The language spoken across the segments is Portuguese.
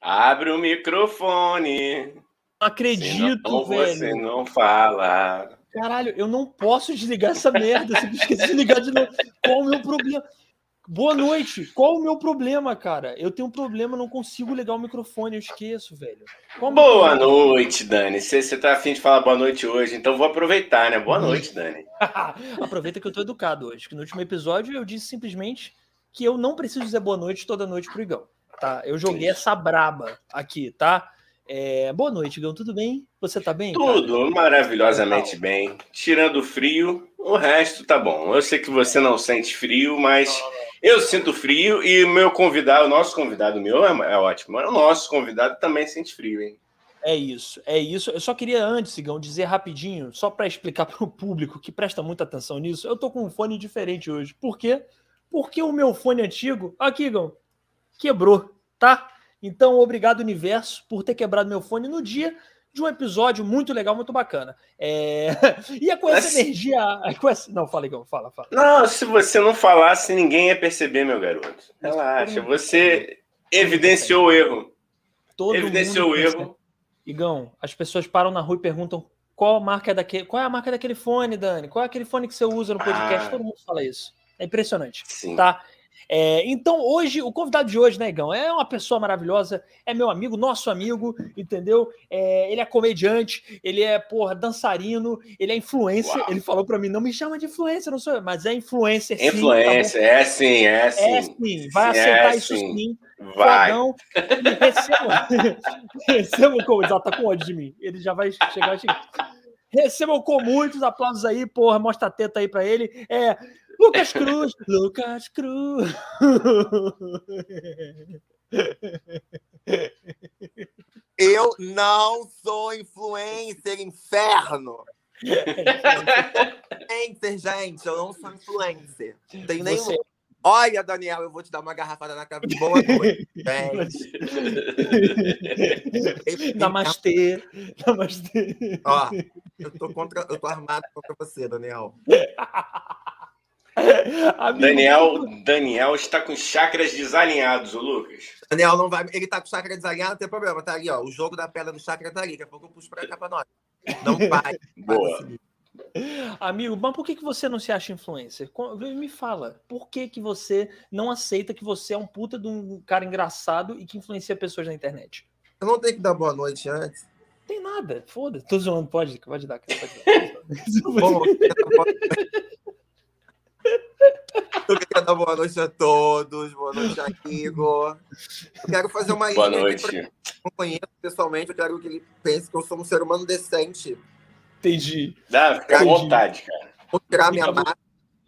Abre o microfone. Não acredito, senão velho. Você não fala. Caralho, eu não posso desligar essa merda. Você esqueci de ligar de novo. Qual o meu problema? Boa noite. Qual o meu problema, cara? Eu tenho um problema, não consigo ligar o microfone, eu esqueço, velho. Qual Boa noite, Dani. Você, você tá afim de falar boa noite hoje, então vou aproveitar, né? Boa noite, Dani. Aproveita que eu tô educado hoje, que no último episódio eu disse simplesmente que eu não preciso dizer boa noite toda noite pro Igão, tá? Eu joguei essa braba aqui, tá? É, boa noite, Igão, tudo bem? Você tá bem? cara? Tudo maravilhosamente bem. Tirando o frio, o resto tá bom. Eu sei que você não sente frio, mas eu sinto frio e meu convidado, o nosso convidado meu é, é ótimo. mas O nosso convidado também sente frio, hein? É isso, é isso. Eu só queria antes, Igão, dizer rapidinho, só para explicar para o público que presta muita atenção nisso, eu tô com um fone diferente hoje. Por quê? Porque o meu fone antigo, aqui, Igão, quebrou, tá? Então, obrigado, universo, por ter quebrado meu fone no dia de um episódio muito legal, muito bacana. É... E é com essa Mas- energia. é com essa- Não, fala, Igão, fala, fala. Não, se você não falasse, ninguém ia perceber, meu garoto. Relaxa, você evidenciou o erro. Todo Evidenciou o erro. Igão, as pessoas param na rua e perguntam qual a marca é daquele, qual é a marca daquele fone, Dani? Qual é aquele fone que você usa no podcast? Ah. Todo mundo fala isso. É impressionante, Sim. tá? É, então, hoje, o convidado de hoje, né, Igão, é uma pessoa maravilhosa, é meu amigo, nosso amigo, entendeu? É, ele é comediante, ele é, porra, dançarino, ele é influencer. Uau. Ele falou pra mim, não me chama de influencer, não sou eu, mas é influencer sim. tá bom? Influência, é sim, é É sim. sim, vai Sim, aceitar é isso sim. sim. Vai. Fodão. E recebam. recebam com. Já tá com ódio de mim. Ele já vai chegar assim. Recebam com muitos aplausos aí, porra. Mostra a teta aí pra ele. É. Lucas Cruz. Lucas Cruz. Eu não sou influencer, inferno! influencer, gente, eu não sou influencer. Tem nem... Você- Olha, Daniel, eu vou te dar uma garrafada na cara. Boa noite, gente. Namastê. Namastê. Ó, eu tô, contra, eu tô armado contra você, Daniel. Amigo, Daniel, Daniel está com chakras desalinhados, ô Lucas. Daniel não vai. Ele tá com o chakra desalinhado, não tem problema. Tá ali, ó. O jogo da pedra do chakra tá ali. Daqui a pouco eu puxo pra cá pra nós. Não vai. Boa. Amigo, mas por que, que você não se acha influencer? Me fala, por que, que você não aceita que você é um puta de um cara engraçado e que influencia pessoas na internet? Eu não tenho que dar boa noite antes. Tem nada, foda-se. Tô zoando, pode, pode dar. Pode dar. Bom, queria dar boa- eu queria dar boa noite a todos. Boa noite, amigo. Eu quero fazer uma Boa noite. não conheço pessoalmente. Eu quero que ele pense que eu sou um ser humano decente. Entendi. Dá, fica à vontade, cara. Vou tirar minha máscara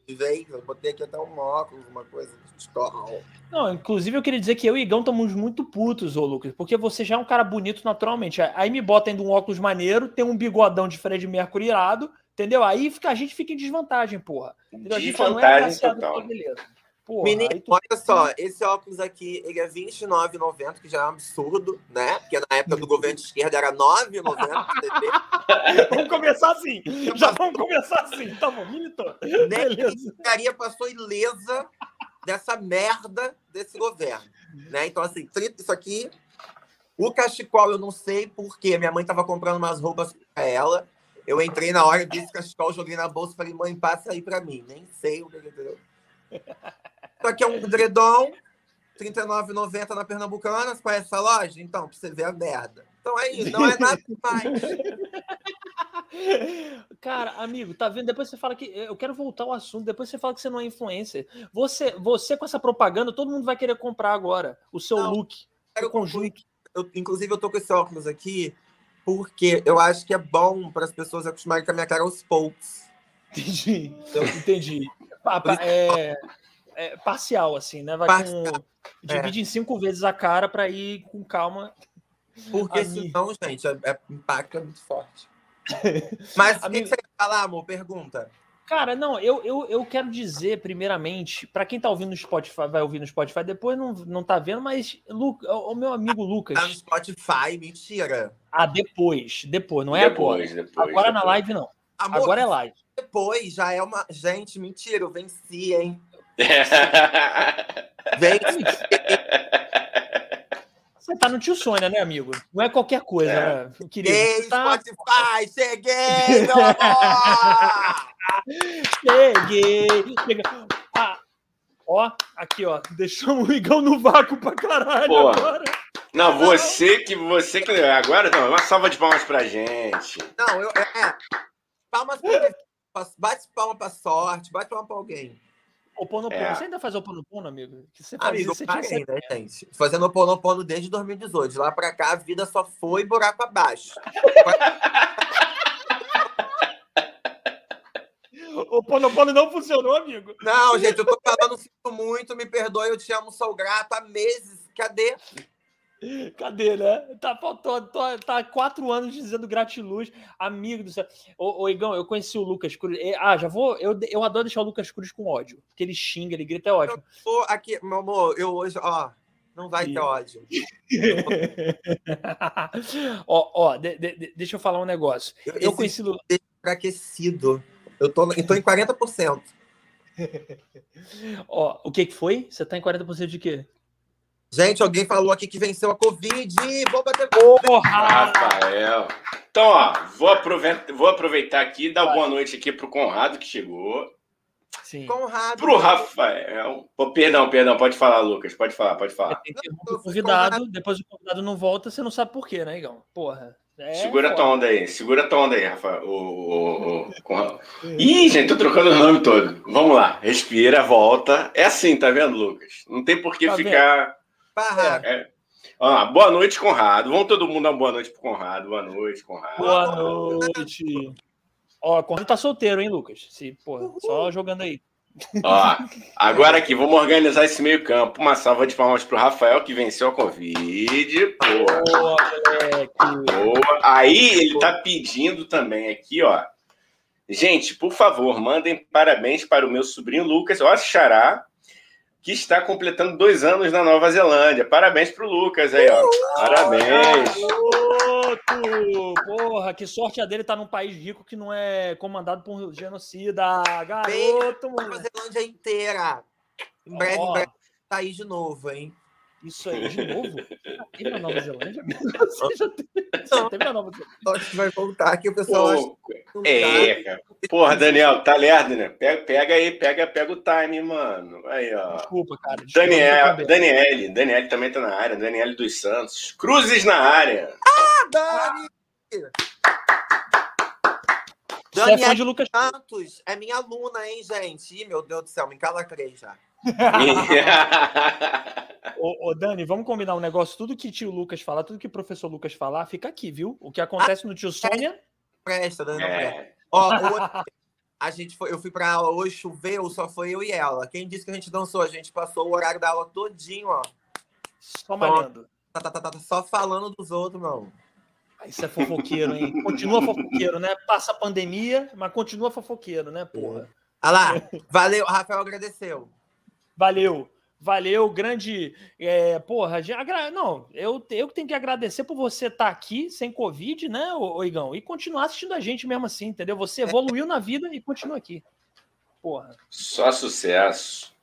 de vez. Eu botei aqui até um óculos, uma coisa. Escola. Não, inclusive eu queria dizer que eu e Igão estamos muito putos, ô Lucas, porque você já é um cara bonito naturalmente. Aí me bota ainda um óculos maneiro, tem um bigodão de Fred Mercury irado, entendeu? Aí fica, a gente fica em desvantagem, porra. Entendeu? A De gente fala, não é total. beleza. Porra, Menino, tu- olha só, esse óculos aqui, ele é R$29,90, que já é um absurdo, né? Porque na época do governo de esquerda era R$9,90 TV. Vamos começar assim. Já vamos começar assim. Tá bom, militou. Beleza. passou ilesa dessa merda desse governo, né? Então, assim, isso aqui, o cachecol eu não sei porque minha mãe tava comprando umas roupas pra ela. Eu entrei na hora desse cachecol, joguei na bolsa e falei, mãe, passa aí pra mim. Nem sei o que ele. Isso aqui é um dredom, R$ 39,90 na Pernambucana. Você conhece essa loja? Então, pra você ver a merda. Então é isso, não é nada mais. Cara, amigo, tá vendo? Depois você fala que. Eu quero voltar ao assunto. Depois você fala que você não é influencer. Você, você com essa propaganda, todo mundo vai querer comprar agora o seu Não, look, o conjunto. eu, inclusive, eu tô com esse óculos aqui porque eu acho que é bom para as pessoas acostumarem com a minha cara aos poucos. Entendi. Eu- Entendi. Pa- pa- É, é parcial, assim, né? Vai Parcial, com. Divide em cinco vezes a cara pra ir com calma. Porque Amigo. senão, gente, é, é, impacto é muito forte. Mas o que, que você quer falar, amor? Pergunta. Cara, não, eu, eu, eu quero dizer, primeiramente, pra quem tá ouvindo no Spotify, vai ouvir no Spotify, depois não, não tá vendo, mas Lu, o meu amigo Lucas. Tá no Spotify, mentira. Ah, depois, depois, não é depois, agora. depois. Agora na depois. live não. Amor, Agora é live. depois já é uma. Gente, mentira, eu venci, hein? Venci. Você tá no tio Sônia, né, amigo? Não é qualquer coisa, É. né? Eu queria. Ei, tá... Spotify, cheguei, meu amor! Cheguei! cheguei. Ah, ó, aqui, ó. Deixamos o Igão no vácuo pra caralho Porra. agora. Não, você que você que agora não, uma salva de palmas pra gente. Não, eu. É, palmas pra. Bate palma pra sorte, bate palma pra alguém. O Ponopono. É. Você ainda faz o Ponopono, amigo? Que você faz Amigo, isso, você né, gente? Fazendo Oponopono desde 2018. De lá pra cá, a vida só foi buraco abaixo. O Ponopono não funcionou, amigo. Não, gente, eu tô falando sinto muito, me perdoe, eu te amo, sou grato há meses. Cadê? Cadê, né? Tá faltando, tá quatro anos dizendo gratiluz, amigo do céu. Ô, ô, Igão, eu conheci o Lucas Cruz. É, Ah, já vou. Eu, eu adoro deixar o Lucas Cruz com ódio. Porque ele xinga, ele grita, é ótimo. Tô aqui, meu amor, eu hoje, ó, não vai ter ódio. ó, ó, de- de- de- deixa eu falar um negócio. Eu, Eu conheci. o- enfraquecido. Eu tô, eu tô em 40%. Ó, o que que foi? Você tá em 40% de quê? Gente, alguém falou aqui que venceu a Covid. Vou bater. Porra! Rafael. Então, ó, vou aproveitar, vou aproveitar aqui e dar boa noite aqui pro Conrado que chegou. Sim. Conrado. Pro Rafael. Pô, perdão, perdão, pode falar, Lucas. Pode falar, pode falar. O convidado, depois o convidado não volta, você não sabe por quê, né, Igão? Porra. É segura foda. tua onda aí, segura tua onda aí, Rafael. O, o, o, Conrado. Ih, gente, tô trocando o nome todo. Vamos lá, respira, volta. É assim, tá vendo, Lucas? Não tem por que Tá ficar. Barra. É. Ó, boa noite, Conrado. Vamos todo mundo dar uma boa noite pro Conrado. Boa noite, Conrado. Boa noite. Ó, quando tá solteiro, hein, Lucas? Se, porra, só jogando aí. Ó, agora aqui, vamos organizar esse meio campo. Uma salva de palmas pro Rafael, que venceu a Covid. Porra, Boa, moleque. boa. Aí ele tá pedindo também aqui, ó. Gente, por favor, mandem parabéns para o meu sobrinho Lucas, ó, Xará, que está completando dois anos na Nova Zelândia. Parabéns pro Lucas aí, ó. Parabéns. Garoto! Porra, que sorte a dele tá num país rico que não é comandado por um genocida. Garoto, Nova mano. Zelândia inteira. Em breve, Ó. em breve, tá aí de novo, hein? Isso aí, de novo? Já teve na Nova Zelândia? Você já teve, na Nova Zelândia? Acho que vai voltar aqui, o pessoal acha Pô, é, cara. Porra, Daniel, tá lerdo, né? Pega, pega aí, pega, pega o time, mano. Aí, ó. Desculpa, cara. desculpa, Daniel. Daniele, Daniele também tá na área, Daniele dos Santos. Cruzes na área. Ah, Dani! É Lucas Santos é minha aluna, hein, gente? Ih, meu Deus do céu, me encalacrei já. Ô, ô, Dani, vamos combinar um negócio. Tudo que tio Lucas falar, tudo que o professor Lucas falar, fica aqui, viu? O que acontece no tio Sônia. Presta, Dani, não presta. é. Ó, hoje, a gente foi, eu fui pra aula hoje, choveu, só foi eu e ela. Quem disse que a gente dançou? A gente passou o horário da aula todinho, ó. Só malhando. Tá, tá, tá, tá, só falando dos outros, não. Ah, Isso é fofoqueiro, hein? Continua fofoqueiro, né? Passa a pandemia, mas continua fofoqueiro, né, porra? Olha lá, valeu, Rafael agradeceu. Valeu. Valeu, grande. É, porra, não, eu, eu tenho que agradecer por você estar aqui sem Covid, né, ô, ô Igão? E continuar assistindo a gente mesmo assim, entendeu? Você evoluiu na vida e continua aqui. Porra. Só sucesso.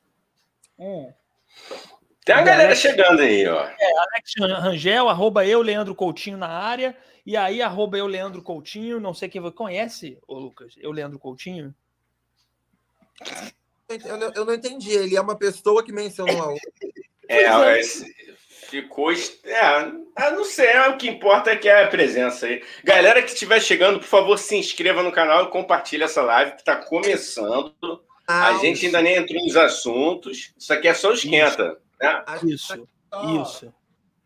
Hum. Tem uma galera chegando aí, ó. Alex Rangel, arroba eu, Leandro Coutinho na área. E aí, arroba eu, Leandro Coutinho. Não sei quem você conhece, ô Lucas? Eu, Leandro Coutinho? Eu, não- eu não entendi. Ele é uma pessoa que mencionou a outra. É, é. ficou. est- É, ah, não sei, é, o que importa é que é a presença aí. Galera que estiver chegando, por favor, se inscreva no canal e compartilhe essa live que está começando. A Não, gente ainda nem entrou nos assuntos. Isso aqui é só o esquenta. Né? acho que Isso, só- isso.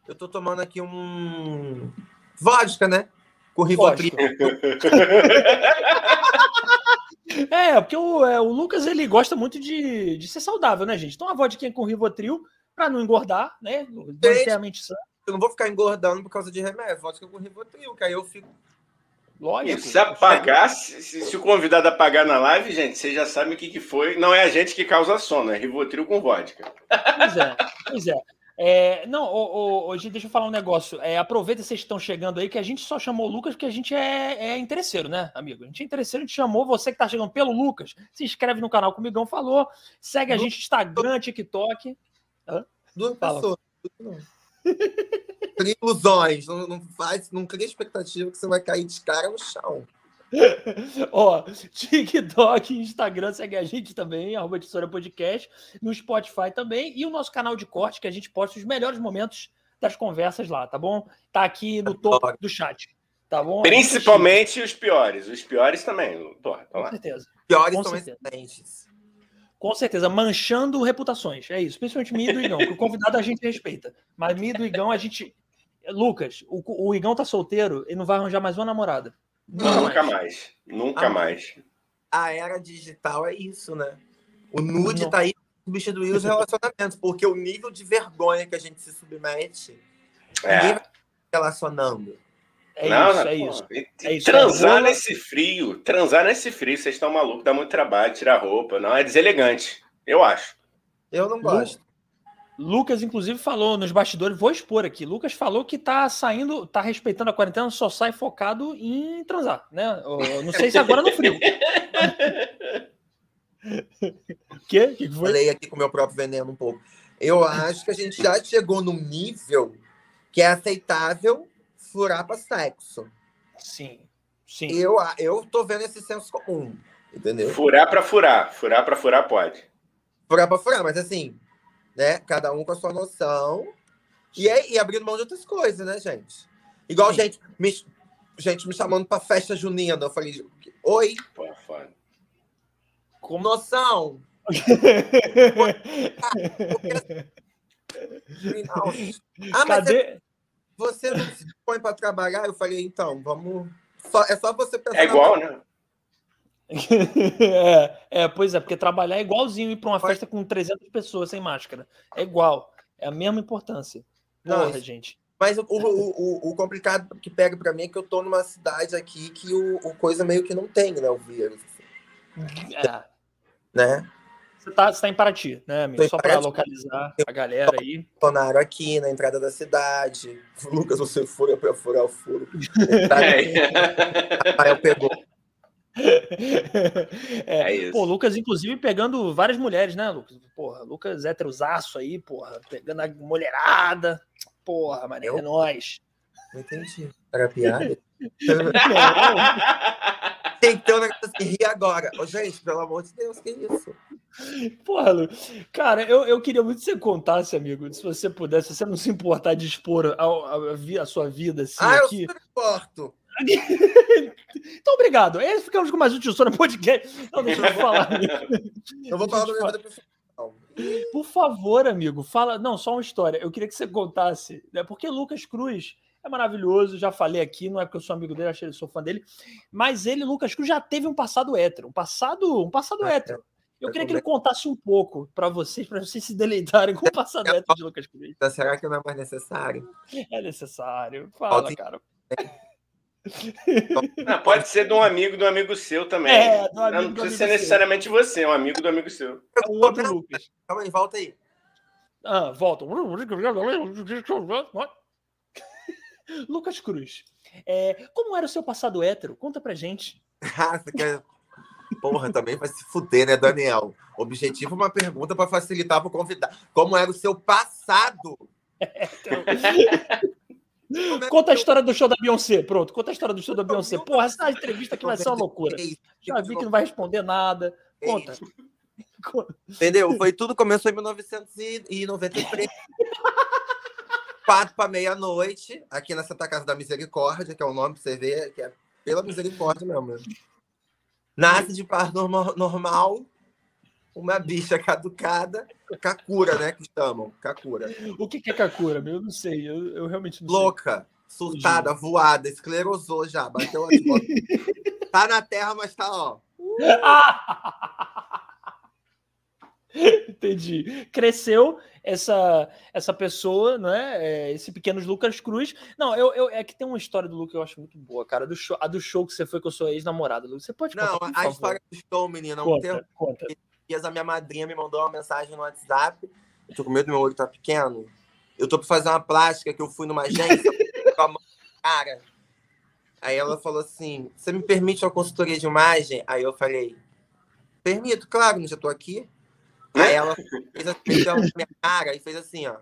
Eu tô tomando aqui um. Vodka, né? Com Rivotril. É, porque o, é, o Lucas ele gosta muito de, de ser saudável, né, gente? Então uma vodka com Rivotril para não engordar, né? Manter a mente sã. Eu não vou ficar engordando por causa de remédio. Vodka com Rivotril, que aí eu fico. Lógico. Se apagar, se, se- se o convidado apagar na live, gente, vocês já sabem o que, que foi. Não é a gente que causa sono, é Rivotril com vodka. Pois é, pois é. É, não, ô, ô, ô, gente, deixa eu falar um negócio. É, aproveita que vocês estão chegando aí, que a gente só chamou o Lucas porque a gente é, é interesseiro, né, amigo? A gente é interesseiro, a gente chamou você que tá chegando pelo Lucas. Se inscreve no canal, como o Migão falou. Segue a gente no Instagram, TikTok. Duas Fala. pessoas. Ilusões, não, não, faz, não cria expectativa que você vai cair de cara no chão. Ó, TikTok, Instagram, segue a gente também, arroba Tesoura Podcast, no Spotify também, e o nosso canal de corte, que a gente posta os melhores momentos das conversas lá, tá bom? Tá aqui no topo do chat, tá bom? Principalmente os piores, os piores também, porra, tá Com certeza. Piores Com são certeza. excelentes. Com certeza, manchando reputações, é isso. Principalmente mim e do Igão, que o convidado a gente respeita. Mas mim e do Igão, a gente... Lucas, o, o Igão tá solteiro, ele não vai arranjar mais uma namorada. Nunca, mais. mais. Nunca Ah, mais. A era digital é isso, né? O nude Não. tá aí pra substituir os relacionamentos, porque o nível de vergonha que a gente se submete, ninguém É. vai se relacionando. É Não, isso, não, é isso. É isso, Transar é nesse frio, transar nesse frio, vocês estão malucos, dá muito trabalho, tirar roupa. Não, é deselegante, eu acho. Eu não gosto. Lucas, inclusive, falou nos bastidores, vou expor aqui. Lucas falou que tá saindo, tá respeitando a quarentena, só sai focado em transar, né? Eu não sei se agora no frio. O quê? Que que foi? Falei aqui com o meu próprio veneno um pouco. Eu acho que a gente já chegou num nível que é aceitável furar para sexo. Sim, sim. Eu, eu tô vendo esse senso comum, entendeu? Furar pra furar, furar pra furar pode. Furar para furar, mas assim, né? Cada um com a sua noção. E, é, e abrindo mão de outras coisas, né, gente? Igual Sim. gente me, gente me chamando para festa junina. Eu falei, oi, com noção. Ah, mas Cadê? você não se põe para trabalhar? Eu falei, então, vamos. Só- é só você pensar. É na- igual, né? É, é, pois é, porque trabalhar é igualzinho ir para uma festa com 300 pessoas sem máscara. É igual. É a mesma importância. Não, Porra, isso- gente. Mas o, o, o, o complicado que pega para mim é que eu tô numa cidade aqui que o, o coisa meio que não tem, né? O vírus. assim, É, Né? você, tá, você tá em Paraty, né, amigo? Só para localizar a galera aí. Bolsonaro aqui na entrada da cidade. Lucas, você fura para furar o furo. É. Rafael pegou. É, É isso. Pô, Lucas, inclusive, pegando várias mulheres, né, Lucas? Porra, Lucas heterosaço aí, porra, pegando a mulherada. Porra, mané, Eu? é nóis. Não entendi. Era piada? Não, Tem que ter um negócio assim, rir agora. Ô, gente, pelo amor de Deus, que isso? porra, Lu. Cara, eu, eu queria muito que você contasse, amigo, se você pudesse, se você não se importar de expor a, a, a sua vida assim ah, eu aqui. super importo. Então, obrigado. Aí ficamos com mais um Tio no podcast. Não, deixa eu falar. Eu vou falar do meu. Por favor, amigo, fala. Não, só uma história. Eu queria que você contasse, né? Porque Lucas Cruz é maravilhoso, já falei aqui, não é porque eu sou amigo dele, achei que sou fã dele, mas ele, Lucas Cruz, já teve um passado hétero, um passado, um passado Ah, hétero. Eu eu queria que ele contasse um pouco para vocês, para vocês se deleitarem com o passado hétero de Lucas Cruz. Então, será que não é mais necessário? É necessário. Fala, cara. Não, pode ser de um amigo do amigo seu também. É, do amigo não precisa amigo ser seu. necessariamente você, é um amigo do amigo seu. É o outro Lucas. Calma aí, volta aí. Ah, volta. Lucas Cruz. É, como era o seu passado hétero? Conta pra gente. Ah. Porra, também vai se fuder, né, Daniel? Objetivo uma pergunta para facilitar para o convidado. Como era o seu passado? Conta a história do show da Beyoncé. Pronto, conta a história do show da Beyoncé. Porra, essa entrevista aqui vai ser uma loucura. Já vi que não vai responder nada. Conta. Entendeu? Foi tudo começou em 1993. Quatro para meia-noite, aqui na Santa Casa da Misericórdia, que é o nome pra você ver, que é pela misericórdia mesmo. né? Nasce de par normal, normal uma bicha caducada, Kakura, né? Que chamam, Kakura. O que que é Kakura? Eu não sei. Eu, eu realmente não Louca, surtada, voada, esclerosou já, bateu as botas. Tá na terra, mas tá, ó. sei. Entendi. Cresceu essa essa pessoa, né? Esse pequeno Lucas Cruz. Não, eu, eu- é que tem uma história do Lucas que eu acho muito boa, cara. Do show, a do show que você foi com a sua ex-namorada. Lucas. Você pode contar, Não, a favor? história do show, menina, um tempo Conta, conta. Dias a minha madrinha me mandou uma mensagem no WhatsApp. Eu tô com medo do meu olho tá pequeno. Eu tô pra fazer uma plástica que eu fui numa agência com a mão na cara. Aí ela falou assim: Você me permite uma consultoria de imagem? Aí eu falei: Permito, claro, não já tô aqui. Aí ela fez assim, meteu a mão na minha cara e fez assim, ó.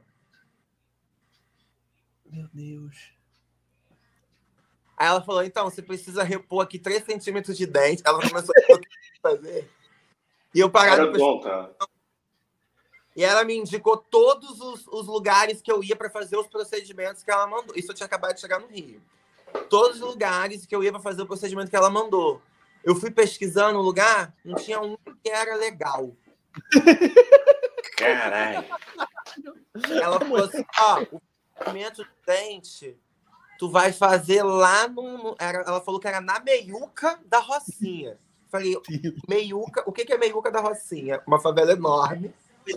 Meu Deus. Aí ela falou, então, você precisa repor aqui 3 centímetros de dente. Ela começou a fazer. E eu parava. Era bom? E ela me indicou todos os, os lugares que eu ia para fazer os procedimentos que ela mandou. Isso eu tinha acabado de chegar no Rio. Todos os lugares que eu ia para fazer o procedimento que ela mandou. Eu fui pesquisando o lugar, não tinha um que era legal. Caralho. Ela falou assim: ó, o procedimento de dente, tu vai fazer lá no. ela falou que era na meiuca da Rocinha. Falei, meiuca, o que, que é meiuca da Rocinha? Uma favela enorme.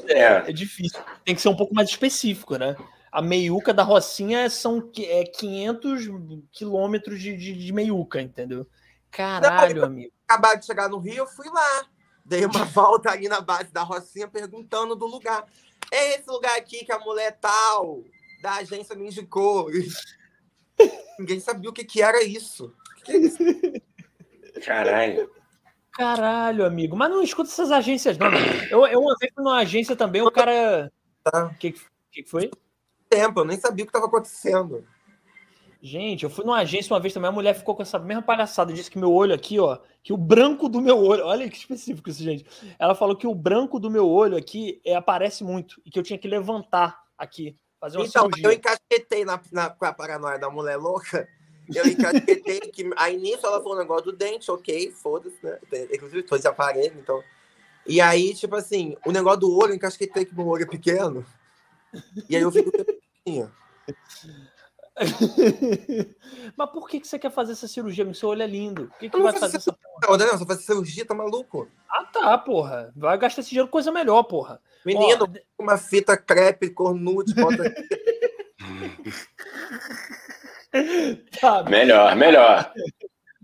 É. É difícil. Tem que ser um pouco mais específico, né? A meiuca da Rocinha são é 500 quilômetros de, de, de meiuca, entendeu? Caralho, amigo. Acabado de chegar no Rio, eu fui lá. Dei uma volta ali na base da Rocinha perguntando do lugar. É esse lugar aqui que a mulher tal da agência me indicou. Ninguém sabia o que, que era isso. O que, que é isso? Caralho. Caralho, amigo. Mas não escuta essas agências, não. Eu, eu uma vez fui numa agência também, o cara. Tá. O que, que que que foi? Tempo, eu nem sabia o que estava acontecendo. Gente, eu fui numa agência uma vez também, a mulher ficou com essa mesma palhaçada, disse que meu olho aqui, ó, que o branco do meu olho, olha que específico isso, gente. Ela falou que o branco do meu olho aqui é, aparece muito e que eu tinha que levantar aqui, fazer uma Então, cirurgia. eu encasquetei na, na, com a paranoia da mulher louca. Eu encasquetei que. Aí nisso ela falou um negócio do dente, ok, foda-se, né? Inclusive, tô de aparelho, então. E aí, tipo assim, o negócio do olho, eu encasquetei que meu olho é pequeno. E aí eu fico. Mas por que, que você quer fazer essa cirurgia? Meu seu olho é lindo. Por que, que vai fazer fazer essa porra? Daniel, você faz cirurgia, tá maluco? Ah, tá, porra. Vai gastar esse dinheiro com coisa melhor, porra. Menino, Ó, uma fita crepe, cornude, bota. tá, Tá Melhor, melhor.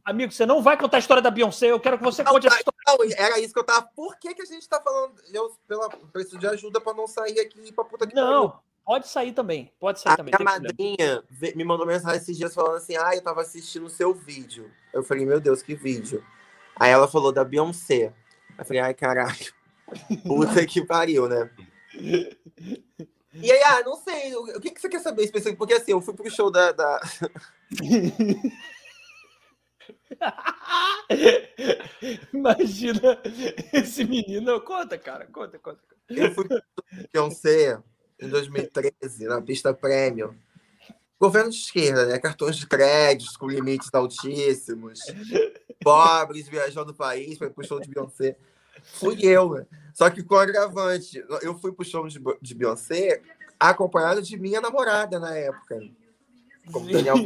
amigo, você não vai contar a história da Beyoncé. Eu quero que você Não, conte essa história. Não, era isso que eu tava. Por que, que a gente tá falando? Eu pela, preciso de ajuda pra não sair aqui e ir pra puta que pariu. Não, pode sair também. Pode sair A também. problema. madrinha me mandou mensagem esses dias falando assim: Ah, eu tava assistindo o seu vídeo. Eu falei, meu Deus, que vídeo. Aí ela falou da Beyoncé. Eu falei, ai, caralho. Puta que pariu, né? E aí, ah, não sei, o que, que você quer saber específico? Porque assim, eu fui pro show da. da... Imagina esse menino. Conta, cara. Conta, conta. Eu fui pro Beyoncé em 2013, na pista premium. Governo de esquerda, né? Cartões de crédito com limites altíssimos. Pobres viajando o país para ir pro show de Beyoncé. Fui eu? Só que com agravante. Eu fui pro show de, de Beyoncé acompanhado de minha namorada na época. Como o Daniel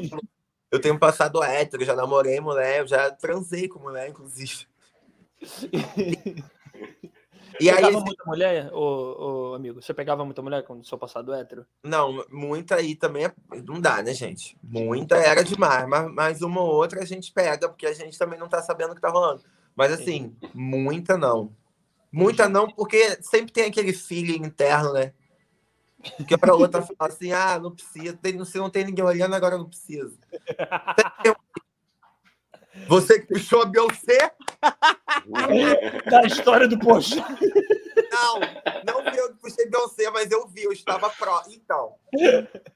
eu tenho passado hétero, já namorei mulher, eu já transei com mulher, inclusive. E aí, pegava muita mulher, ô, ô, amigo? Você pegava muita mulher quando seu passado hétero? Não, muita aí também é- não dá, né, gente? Muita era demais, mas, mas uma ou outra a gente pega, porque a gente também não tá sabendo o que tá rolando. Mas assim, muita não. Muita não, porque sempre tem aquele feeling interno, né? Que pra outra fala assim, ah, não precisa, tem, você não tem ninguém olhando, agora não precisa. Você que puxou a Beyoncé? Da história do post. Não, não vi eu que puxei Beyoncé, mas eu vi, eu estava pró. Então,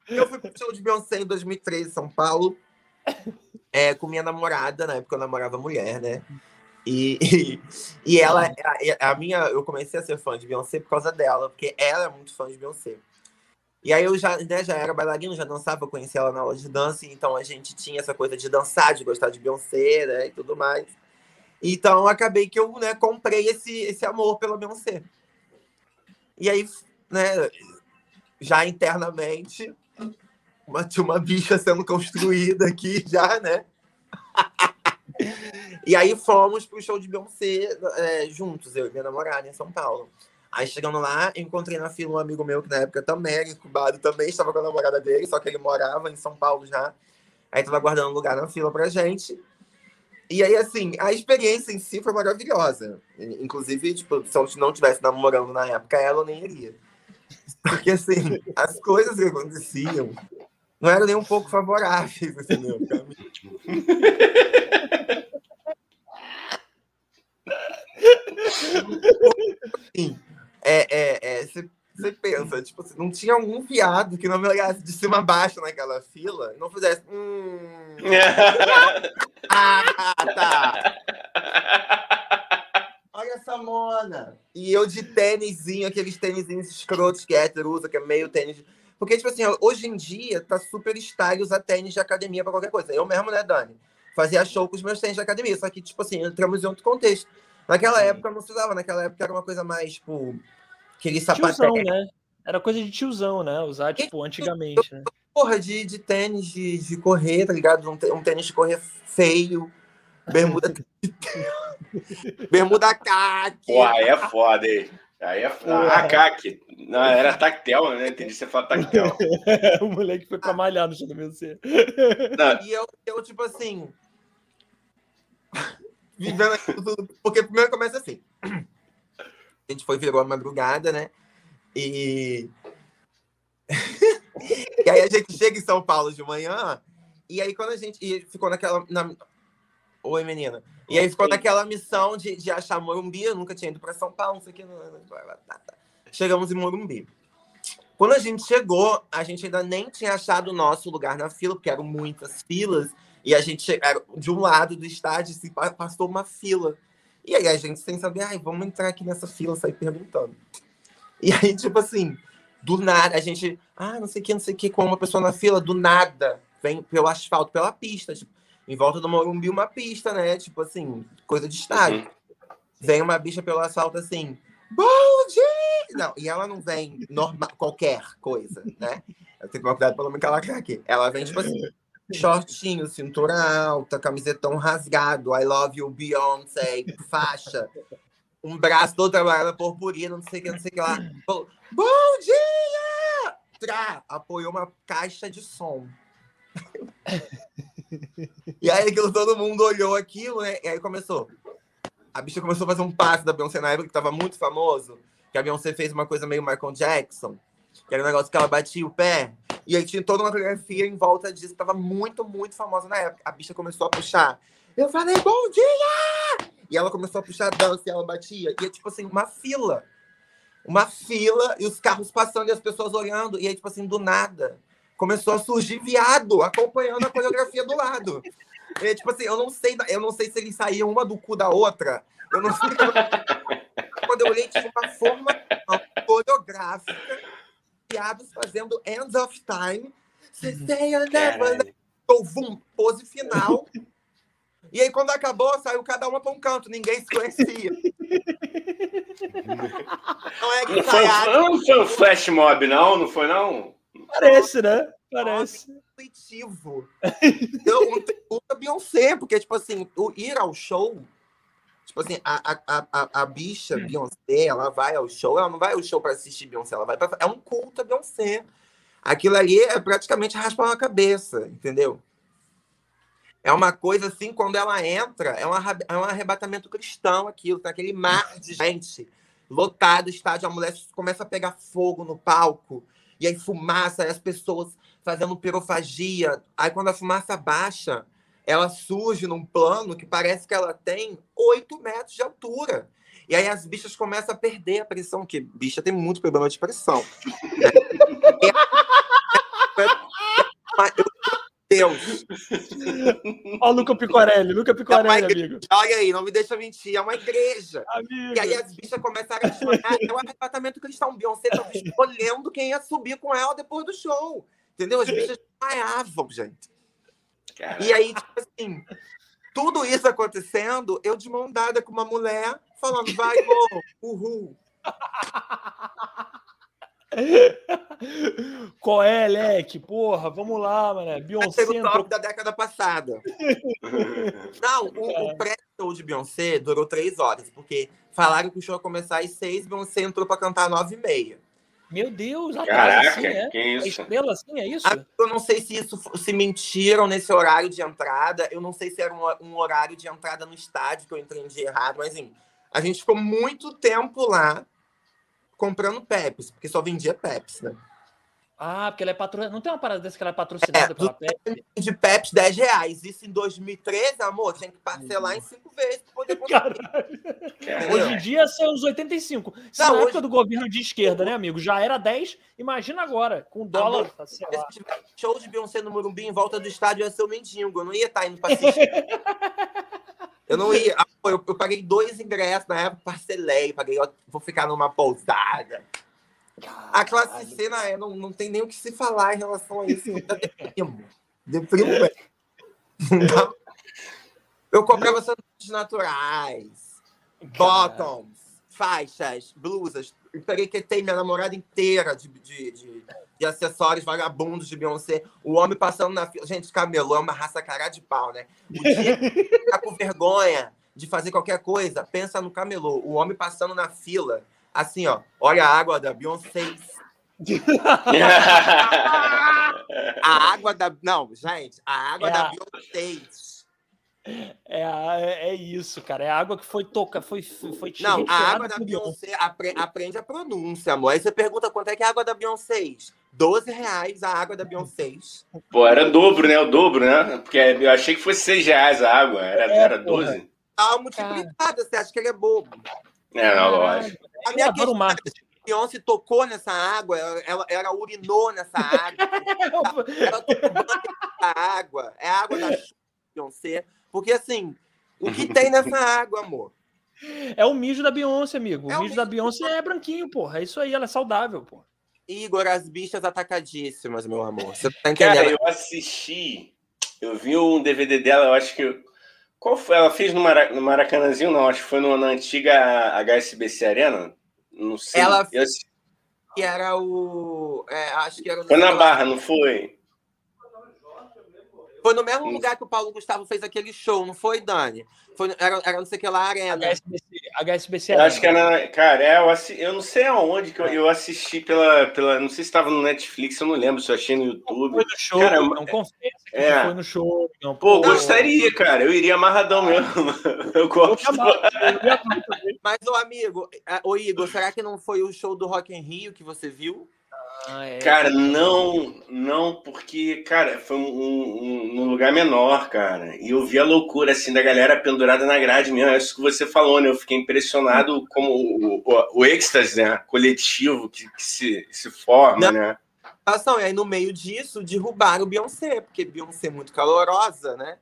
eu fui pro show de Beyoncé em 2003 em São Paulo, é, com minha namorada, na época eu namorava mulher, né? E, e, ela, a, a minha, eu comecei a ser fã de Beyoncé por causa dela, porque ela é muito fã de Beyoncé. E aí eu já, né, já era bailarina, já dançava, eu conhecia ela na aula de dança, então a gente tinha essa coisa de dançar, de gostar de Beyoncé, né, e tudo mais. Então acabei que eu, né, comprei esse, esse amor pela Beyoncé. E aí, né, já internamente, uma, uma bicha sendo construída aqui já, né? e aí fomos pro show de Beyoncé é, juntos, eu e minha namorada, em São Paulo. Aí chegando lá, encontrei na fila um amigo meu que na época também era incubado, também estava com a namorada dele, só que ele morava em São Paulo já. Aí tava guardando lugar na fila pra gente. E aí, assim, a experiência em si foi maravilhosa. Inclusive, tipo, se eu não tivesse namorando na época, ela nem iria. Porque, assim, as coisas que aconteciam não eram nem um pouco favoráveis, entendeu? Assim, é, é, é, você, você pensa, tipo assim, não tinha um viado que não me olhasse de cima a baixo naquela fila e não fizesse. Hum... ah, tá. Olha essa mona. E eu de tênisinho, aqueles tênisinhos escrotos que é hétero usa, que é meio tênis. Porque, tipo assim, hoje em dia tá super style usar tênis de academia pra qualquer coisa. Eu mesmo, né, Dani? Fazia show com os meus tênis de academia. Só que, tipo assim, entramos em outro contexto. Naquela Sim. época não se usava, naquela época era uma coisa mais, tipo, aquele sapato. né? Era coisa de tiozão, né? Usar, tipo, antigamente, né? Porra, de, de tênis de, de correr, tá ligado? Um, um tênis de correr feio, bermuda. bermuda caque. Pô, aí é foda, hein? Aí é foda. Ah, caque. Não, era tactel, né? Entendi você falar tactel. o moleque foi pra malhar no MC. E eu, eu, tipo assim. Vivendo tudo. Porque primeiro começa assim. A gente foi, virou a madrugada, né? E. e aí a gente chega em São Paulo de manhã, e aí quando a gente. E ficou naquela. Na... Oi, menina. E aí ficou naquela missão de, de achar Morumbi. Eu nunca tinha ido para São Paulo, não sei o que. Chegamos em Morumbi. Quando a gente chegou, a gente ainda nem tinha achado o nosso lugar na fila, porque eram muitas filas. E a gente chegou de um lado do estádio se passou uma fila. E aí a gente sem saber, ai, vamos entrar aqui nessa fila, sair perguntando. E aí, tipo assim, do nada, a gente, ah, não sei o que, não sei o que, com uma pessoa na fila, do nada, vem pelo asfalto, pela pista, tipo, em volta do Morumbi uma pista, né? Tipo assim, coisa de estádio. Uhum. Vem uma bicha pelo asfalto assim, bom dia! Não, e ela não vem normal, qualquer coisa, né? Eu tenho que tomar cuidado pra não me calar aqui. Ela vem, tipo assim, shortinho, cintura alta, camisetão rasgado, I love you, Beyoncé, faixa, um braço todo trabalhado purpurina, não sei o que, não sei o que lá. Bom dia! Trá, apoiou uma caixa de som. e aí aquilo, todo mundo olhou aquilo, né? E aí começou. A bicha começou a fazer um passe da Beyoncé na época que tava muito famoso. Que a Beyoncé fez uma coisa meio Michael Jackson. Que era um negócio que ela batia o pé. E aí tinha toda uma coreografia em volta disso. Tava muito, muito famosa na época. A bicha começou a puxar. Eu falei, bom dia! E ela começou a puxar a dança e ela batia. E é tipo assim, uma fila. Uma fila e os carros passando e as pessoas olhando. E aí, tipo assim, do nada, começou a surgir viado acompanhando a coreografia do lado. E, tipo assim, eu não sei, eu não sei se eles saíam uma do cu da outra. Eu não sei. Quando eu olhei, tinha uma forma coreográfica, viados fazendo End of Time. Você say never. Vum, pose final. E aí, quando acabou, saiu cada uma para um canto, ninguém se conhecia. não é que não foi, não foi um flash mob, não? Não foi, não? Parece, né? Parece. Intuitivo. Então, o Beyoncé, porque, tipo assim, o ir ao show. Tipo assim, a, a, a, a bicha Beyoncé, ela vai ao show, ela não vai ao show para assistir Beyoncé, ela vai pra, É um culto a Beyoncé. Aquilo ali é praticamente raspar uma cabeça, entendeu? É uma coisa assim, quando ela entra, é um, é um arrebatamento cristão aquilo, tá aquele mar de gente lotado, estádio, a mulher começa a pegar fogo no palco, e aí fumaça, aí as pessoas fazendo pirofagia. Aí quando a fumaça baixa, ela surge num plano que parece que ela tem 8 metros de altura. E aí as bichas começam a perder a pressão, que bicha tem muito problema de pressão. Eu Deus. Olha o Luca Picorelli, Luca Picorelli, é amigo. Olha aí, não me deixa mentir, é uma igreja. Amigo. E aí as bichas começaram a chorar. É um arrebatamento cristão. Beyoncé estava escolhendo quem ia subir com ela depois do show. Entendeu? As bichas desmaiavam, gente. Caraca. E aí, tipo assim, tudo isso acontecendo, eu de mão dada com uma mulher, falando, vai, uhul. Qual é, Leque? Porra, vamos lá, mano. Beyoncé. o top da década passada. Não, o, o pré-show de Beyoncé durou três horas, porque falaram que o show ia começar às seis, Beyoncé entrou pra cantar nove e meia. Meu Deus, Caraca, assim, é? que isso? É estrela assim, é isso? Eu não sei se isso se mentiram nesse horário de entrada. Eu não sei se era um, um horário de entrada no estádio que eu entendi errado, mas assim, a gente ficou muito tempo lá comprando Pepsi, porque só vendia Pepsi, né? Ah, porque ela é patrocinada. Não tem uma parada dessa que ela é patrocinada É, pela Pepsi? De Pepsi, 10 reais. Isso em 2013, amor, tinha que parcelar em cinco vezes pra poder comprar. Caralho. Cara, Hoje em dia são os 85. Se Não, na hoje- época do governo de esquerda, né, amigo? Já era 10, imagina agora, com dólar, Amor, sei Se lá. tivesse show de Beyoncé no Morumbi em volta do estádio, eu ia ser o mendigo. Eu não ia estar indo pra assistir. Eu não ia. Ah, Eu, eu paguei dois ingressos na época, parcelei, paguei, ó, vou ficar numa pousada. A classe C na, não, não tem nem o que se falar em relação a isso. Eu deprimo. Deprimo mesmo. Então, Eu comprava sanduíches naturais, bottoms, faixas, blusas. Emperequetei minha namorada inteira de, de, de, de acessórios vagabundos de Beyoncé. O homem passando na fila. Gente, camelô é uma raça cara de pau, né? O dia que tá com vergonha de fazer qualquer coisa, pensa no camelô. O homem passando na fila, assim, ó. Olha a água da Beyoncé. A água da. Não, gente, a água É da a- Beyoncé. É, é isso, cara. É a água que foi toca, foi, foi Não, a água da Beyoncé apre- aprende a pronúncia, amor. Aí você pergunta quanto é que é a água da Beyoncé. 12 reais a água da Beyoncé. Pô, era dobro, né? O dobro, né? Porque eu achei que fosse 6 reais a água. Era, É, era porra. 12. Tá multiplicada, você acha que ele é bobo. É, não, Caralho, lógico. A Eu minha adoro questão é marketing. que Beyoncé tocou nessa água, ela, ela, urinou nessa água, ela banho nessa água. É a água da chuva, Beyoncé. Porque assim, o que tem nessa água, amor? É o mijo da Beyoncé, amigo. O É o mijo da mijo Beyoncé é branquinho, porra. É isso aí, ela é saudável, porra. Igor, as bichas atacadíssimas, meu amor. Você tá Cara, entendendo? eu assisti. Eu vi um DVD dela, eu acho que. Qual foi? Ela fez no, Mara... no Maracanãzinho, não. Acho que foi no- na antiga HSBC Arena. Não sei. Ela- Eu que era o. é, acho que era Foi na Barra, não foi? Foi no mesmo lugar que o Paulo Gustavo fez aquele show, não foi, Dani? Foi, era, era não sei o que lá, Arena. HSBC, HSBC Eu acho que era. Cara, é, eu, assi... eu não sei aonde que eu, eu assisti pela, pela. Não sei se estava no Netflix, eu não lembro se eu achei no YouTube. Foi no show, Cara, não confessa que é. foi no show. Não, Pô, gostaria, cara. Eu iria amarradão mesmo. Eu gosto. Mas, ô amigo, é, ô Igor, será que não foi o show do Rock in Rio que você viu? Ah, é. Cara, não, não, porque, cara, foi um, um, um lugar menor, cara. E eu vi a loucura, assim, da galera pendurada na grade mesmo. É isso que você falou, né? Eu fiquei impressionado como o, o, o êxtase, né? Coletivo que, que se, se forma, Não. né? E aí no meio disso, derrubaram o Beyoncé, porque Beyoncé é muito calorosa, né?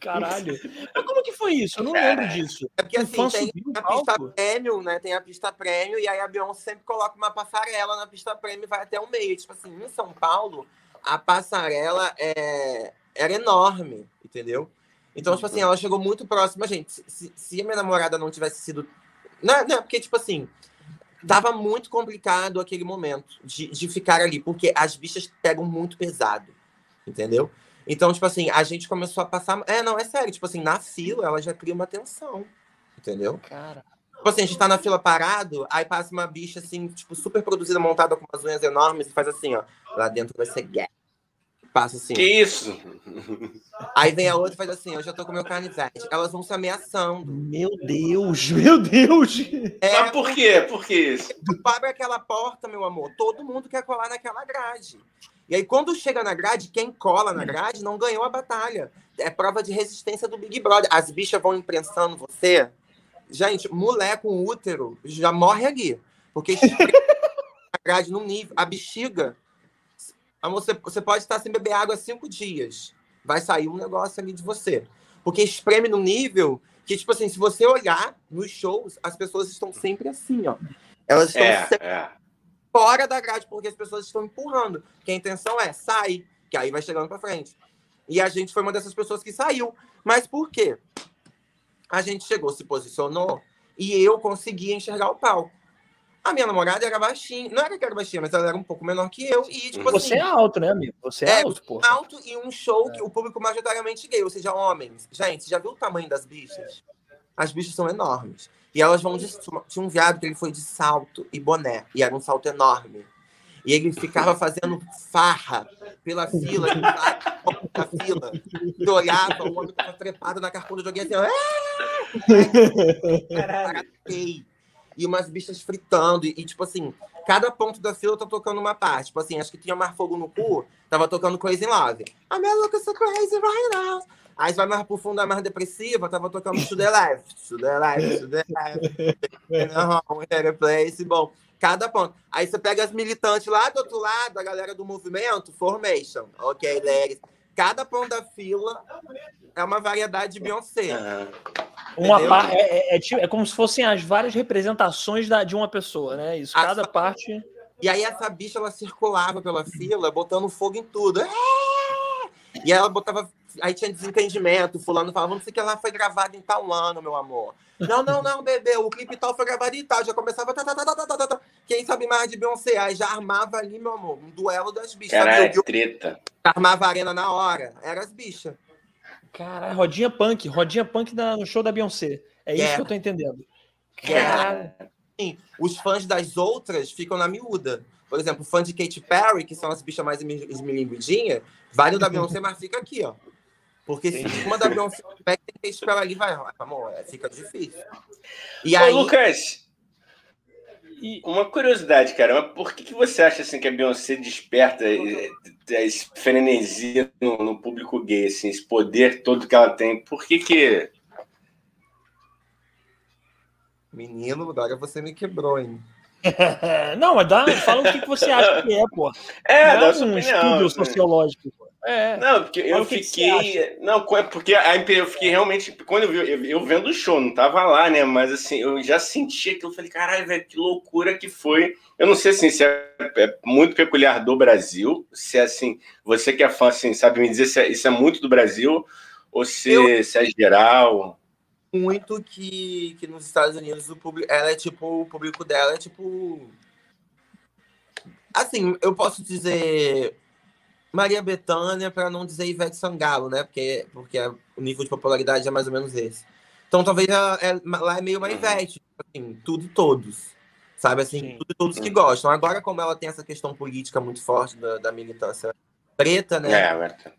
Caralho. Mas como que foi isso? Eu não lembro disso. É porque Um assim, tem a pista prêmio, né? Tem a pista prêmio, e aí a Beyoncé sempre coloca uma passarela na pista prêmio e vai até o meio. Tipo assim, em São Paulo, a passarela é... era enorme, entendeu? Então, tipo assim, ela chegou muito próxima. Gente, se- se, se a minha namorada não tivesse sido. Não, não, porque, tipo assim, tava muito complicado aquele momento de, de ficar ali, porque as bichas pegam muito pesado, entendeu? Então, tipo assim, a gente começou a passar. É, não, é sério. Tipo assim, na fila, ela já cria uma tensão, entendeu? Cara, Tipo assim, a gente tá na fila parado, aí passa uma bicha, assim, tipo, super produzida, montada com umas unhas enormes e faz assim, ó. Lá dentro vai ser gay. Passa assim. Que isso? Aí vem a outra e faz assim, eu já tô com meu canivete. Elas vão se ameaçando. meu Deus, meu Deus. É, Mas por quê? Por que isso? tu abre aquela porta, meu amor, todo mundo quer colar naquela grade. E aí, quando chega na grade, quem cola na grade não ganhou a batalha. É prova de resistência do Big Brother. As bichas vão imprensando você. Gente, mulher com útero já morre ali. Porque espreme a grade num nível. A bexiga. Você, você pode estar sem beber água cinco dias. Vai sair um negócio ali de você. Porque espreme num nível que, tipo assim, se você olhar nos shows, as pessoas estão sempre assim, ó. Elas estão É, sempre é. Fora da grade, porque as pessoas estão empurrando. Que a intenção é sai, que aí vai chegando para frente. E a gente foi uma dessas pessoas que saiu. Mas por quê? A gente chegou, se posicionou e eu consegui enxergar o palco. A minha namorada era baixinha, não era que era baixinha, mas ela era um pouco menor que eu. E, tipo Você é assim, alto, né, amigo? Você é, É, alto, porra. alto e um show que o público majoritariamente gay, ou seja, homens. Gente, já viu o tamanho das bichas? As bichas são enormes. E elas vão de. Tinha um viado que ele foi de salto e boné, e era um salto enorme. E ele ficava fazendo farra pela fila, da fila. E olhava, o homem estava trepado na carcunda de alguém assim, "Ah!" Gay. E umas bichas fritando. E, tipo assim, cada ponto da fila tá tocando uma parte. Tipo assim, acho que tinha mais fogo no cu, tava tocando Crazy Love. I'm looking so crazy right now. Aí você vai mais pro fundo, é mais depressiva, tava tocando To The Left, To The Left, To The Left. place, bom, cada ponto. Aí você pega as militantes lá do outro lado, a galera do movimento, Formation, ok, ladies. Cada ponto da fila é uma variedade de Beyoncé. Uma par, é, é, é, é, como se fossem as várias representações da, de uma pessoa, né? Isso, cada parte. E aí essa bicha ela circulava pela fila, botando fogo em tudo. É! E ela botava. Aí tinha desentendimento, fulano falava, não sei que ela foi gravada em tal ano, meu amor. Não, não, não, bebê, o clipe tal foi gravado em tal. Já começava. Tá, tá, tá, tá, tá, tá, Quem sabe mais de Beyoncé? Aí já armava ali, meu amor, um duelo das bichas. Era treta. Armava a arena na hora. Era as bichas. Caralho, rodinha punk, rodinha punk no show da Beyoncé. É isso é. que eu tô entendendo. Caralho. Sim, os fãs das outras ficam na miúda. Por exemplo, fã de Katy Perry, que são as bichas mais esmilinguidinhas, vai no da Beyoncé, mas fica aqui, ó. Porque se uma da Beyoncé tem Katy Perry ali, vai, amor, é, fica difícil. E Ô, aí... Lucas, uma curiosidade, cara, mas por que, que você acha assim que a Beyoncé desperta esse frenesi no, no, público gay, assim, esse poder todo que ela tem? Por que que... Menino, agora você me quebrou, hein? não, mas dá, fala o que, que você acha que é, pô. É, é um opinião, estudo né? sociológico. É. Não, porque eu fiquei. Não, é porque eu fiquei realmente. Quando eu vi, eu, eu vendo o show, não tava lá, né? Mas assim, eu já senti aquilo. Falei, caralho, velho, que loucura que foi. Eu não sei assim, se é, é, muito peculiar do Brasil, se é assim, você que é fã, assim, sabe me dizer se é, isso é muito do Brasil ou se, eu... se é geral muito que, que nos Estados Unidos o público, ela é tipo, o público dela é tipo. Assim, eu posso dizer Maria Bethânia para não dizer Ivete Sangalo, né? Porque, porque o nível de popularidade é mais ou menos esse. Então talvez ela, ela, lá é meio uma uhum. Ivete, assim, tudo e todos. Sabe assim, Sim. tudo e todos que uhum. gostam. Agora, como ela tem essa questão política muito forte da, da militância preta, né? É, é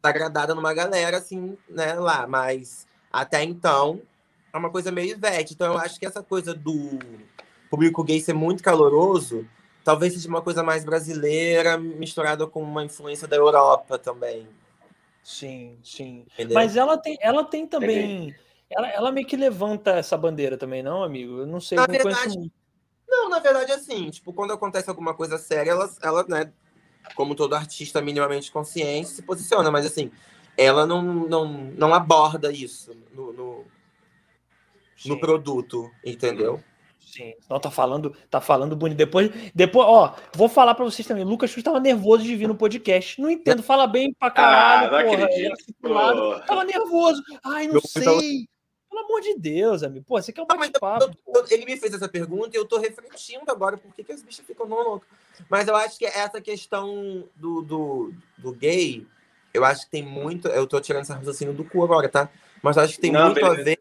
tá agradada numa galera, assim, né, lá, mas até então, é uma coisa meio Ivete. Então, eu acho que essa coisa do público gay ser muito caloroso talvez seja uma coisa mais brasileira, misturada com uma influência da Europa também. Sim, sim. Entendeu? Mas ela tem, ela tem também. Ela, ela meio que levanta essa bandeira também, não, amigo? Eu não sei, na não verdade. Não, na verdade, assim, tipo, quando acontece alguma coisa séria, ela, ela, né, como todo artista minimamente consciente, se posiciona, mas assim, ela não, não, não aborda isso no, no, no produto, entendeu? Sim. Não, tá falando, tá falando bonito. Depois, depois, ó, vou falar pra vocês também. Lucas estava nervoso de vir no podcast. Não entendo, fala bem pra caralho, ah, não porra. Acredito, Tava nervoso. Ai, não sei. Pelo amor de Deus, amigo. Pô, você quer um bate-papo. Ele me fez essa pergunta e eu tô refletindo agora por que, que as bichas ficam não loucas. Mas eu acho que essa questão do, do, do gay eu acho que tem muito. Eu tô tirando essa raciocínio do cu agora, tá? Mas acho que tem Não, muito beleza. a ver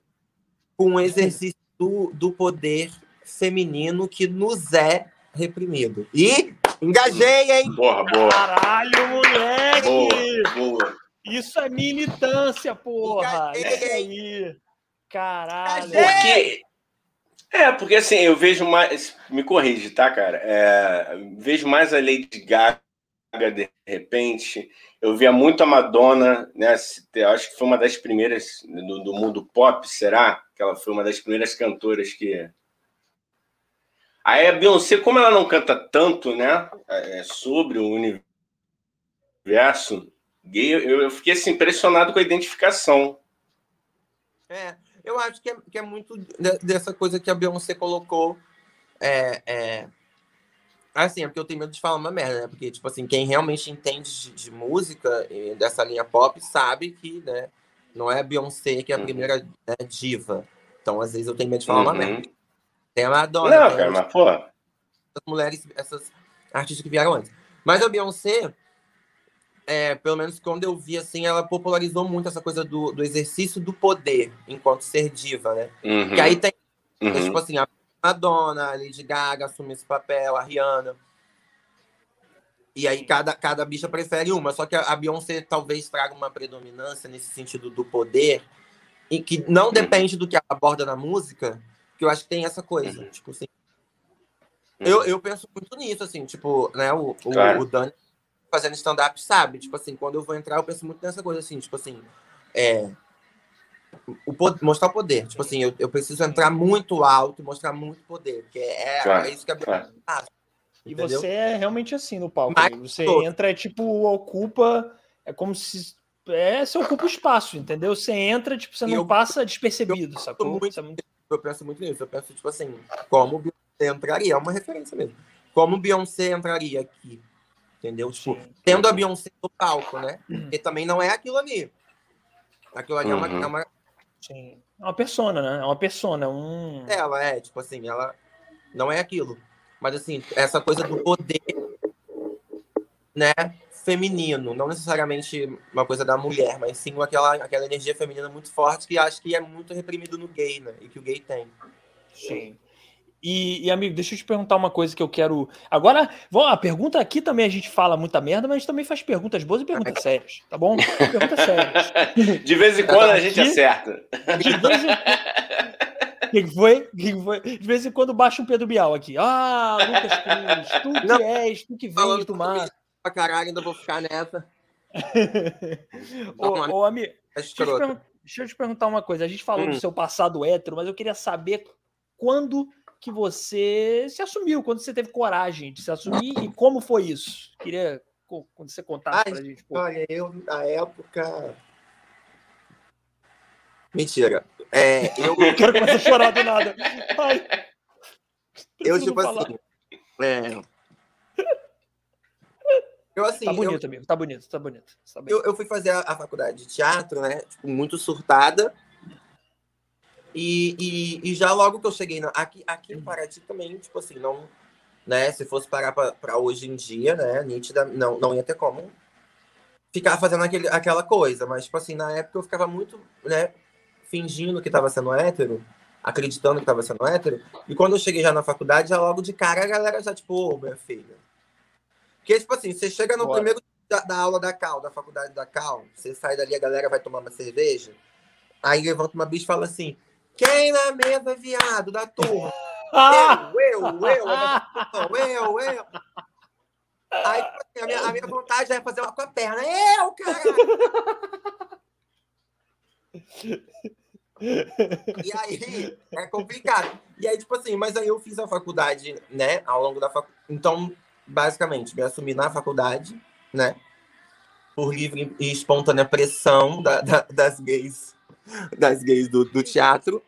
com o exercício do, do poder feminino que nos é reprimido. E engajei, hein? Porra, boa. Caralho, moleque! Boa, boa. Isso é militância, porra! Engajei. Isso aí. Caralho. Porque. É, porque assim, eu vejo mais. Me corrige, tá, cara? É, vejo mais a Lady Gaga de repente. Eu via muito a Madonna, né? Acho que foi uma das primeiras do, do, mundo pop, será? Que ela foi uma das primeiras cantoras que. Aí a Beyoncé, como ela não canta tanto, né? É, sobre o universo gay, eu, fiquei assim, impressionado com a identificação. É, eu acho que é, que é muito dessa coisa que a Beyoncé colocou. É, é Assim, é porque eu tenho medo de falar uma merda, né? Porque, tipo assim, quem realmente entende de, de música dessa linha pop sabe que, né, não é a Beyoncé que é a uhum. primeira né, diva. Então, às vezes, eu tenho medo de falar uhum. uma merda. Tem a Madonna. Não, cara, mas, pô. Essas mulheres, essas artistas que vieram antes. Mas a Beyoncé, é, pelo menos quando eu vi, assim, ela popularizou muito essa coisa do, do exercício do poder enquanto ser diva, né? Uhum. Que aí tem, uhum. tipo assim, a Madonna, a Lady Gaga assume esse papel, a Rihanna. E aí cada, cada bicha prefere uma. Só que a Beyoncé talvez traga uma predominância nesse sentido do poder, e que não uhum. depende do que ela aborda na música, que eu acho que tem essa coisa. Uhum. Tipo assim. Eu, eu penso muito nisso, assim, tipo, né, o, o, claro. o Dani fazendo stand-up sabe, tipo assim, quando eu vou entrar, eu penso muito nessa coisa, assim, tipo assim, é, o poder, mostrar o poder, tipo assim, eu, eu preciso entrar muito alto e mostrar muito poder, que é, claro, é isso que é claro. E entendeu? você é realmente assim no palco. Mas, você entra, é tipo, ocupa, é como se é, você ocupa o espaço, entendeu? Você entra, tipo, você não eu, passa despercebido, eu, sacou? Muito, é muito... Eu penso muito nisso, eu penso, tipo assim, como Beyoncé entraria, é uma referência mesmo. Como Beyoncé entraria aqui, entendeu? Tipo, tendo a Beyoncé no palco, né? Porque também não é aquilo ali. Aquilo ali uhum. é, uma, é uma. Sim. É uma persona, né? É uma persona, um. Ela é, tipo assim, ela não é aquilo. Mas assim, essa coisa do poder, né? Feminino, não necessariamente uma coisa da mulher, mas sim aquela, aquela energia feminina muito forte que acho que é muito reprimido no gay, né? E que o gay tem. Sim. E, e, amigo, deixa eu te perguntar uma coisa que eu quero. Agora, a pergunta aqui também a gente fala muita merda, mas a gente também faz perguntas boas e perguntas sérias, tá bom? Perguntas sérias. De vez em quando a gente aqui, acerta. De vez em... que foi? que foi? De vez em quando baixa um Pedro Bial aqui. Ah, Lucas Cruz, tu que Não, és, tu que vens do mar pra caralho, ainda vou ficar nessa. ô, ô, amigo, deixa eu, deixa eu, te perguntar uma coisa. A gente falou hum. do seu passado hétero, mas eu queria saber quando que você se assumiu, quando você teve coragem de se assumir e como foi isso. Queria quando você contasse Ai, pra gente. Pô. Olha, eu, na época. Mentira. É, eu... eu quero começar a chorar do nada. Ai, eu, tipo falar. assim. É, eu, assim, tá bonito, eu, amigo. Tá bonito, tá bonito. Tá eu, eu fui fazer a, a, faculdade de teatro, né? Tipo, muito surtada. E, e, e, já logo que eu cheguei na, aqui, aqui em Paraty também, tipo assim, não. Né, se fosse parar para hoje em dia, né? Nítida, não, não ia ter como ficar fazendo aquele, aquela coisa. Mas, tipo assim, na época eu ficava muito, né? Fingindo que estava sendo hétero, acreditando que estava sendo hétero. E quando eu cheguei já na faculdade, já logo de cara a galera já, tipo, ô, oh, minha filha porque, tipo assim, você chega no Bora. primeiro da, da, aula da Cal, da faculdade da Cal, você sai dali, a galera vai tomar uma cerveja, aí levanta uma bicha e fala assim, quem na mesa, viado, da turma? eu, eu, eu, eu, eu, eu. Aí, tipo assim, a minha, a minha vontade é fazer uma com a perna. Eu, cara! E aí, é complicado. E aí, tipo assim, mas aí eu fiz a faculdade, né, ao longo da faculdade. Então, basicamente, me assumi na faculdade, né? Por livre e espontânea pressão da, da, das gays, das gays do, do teatro.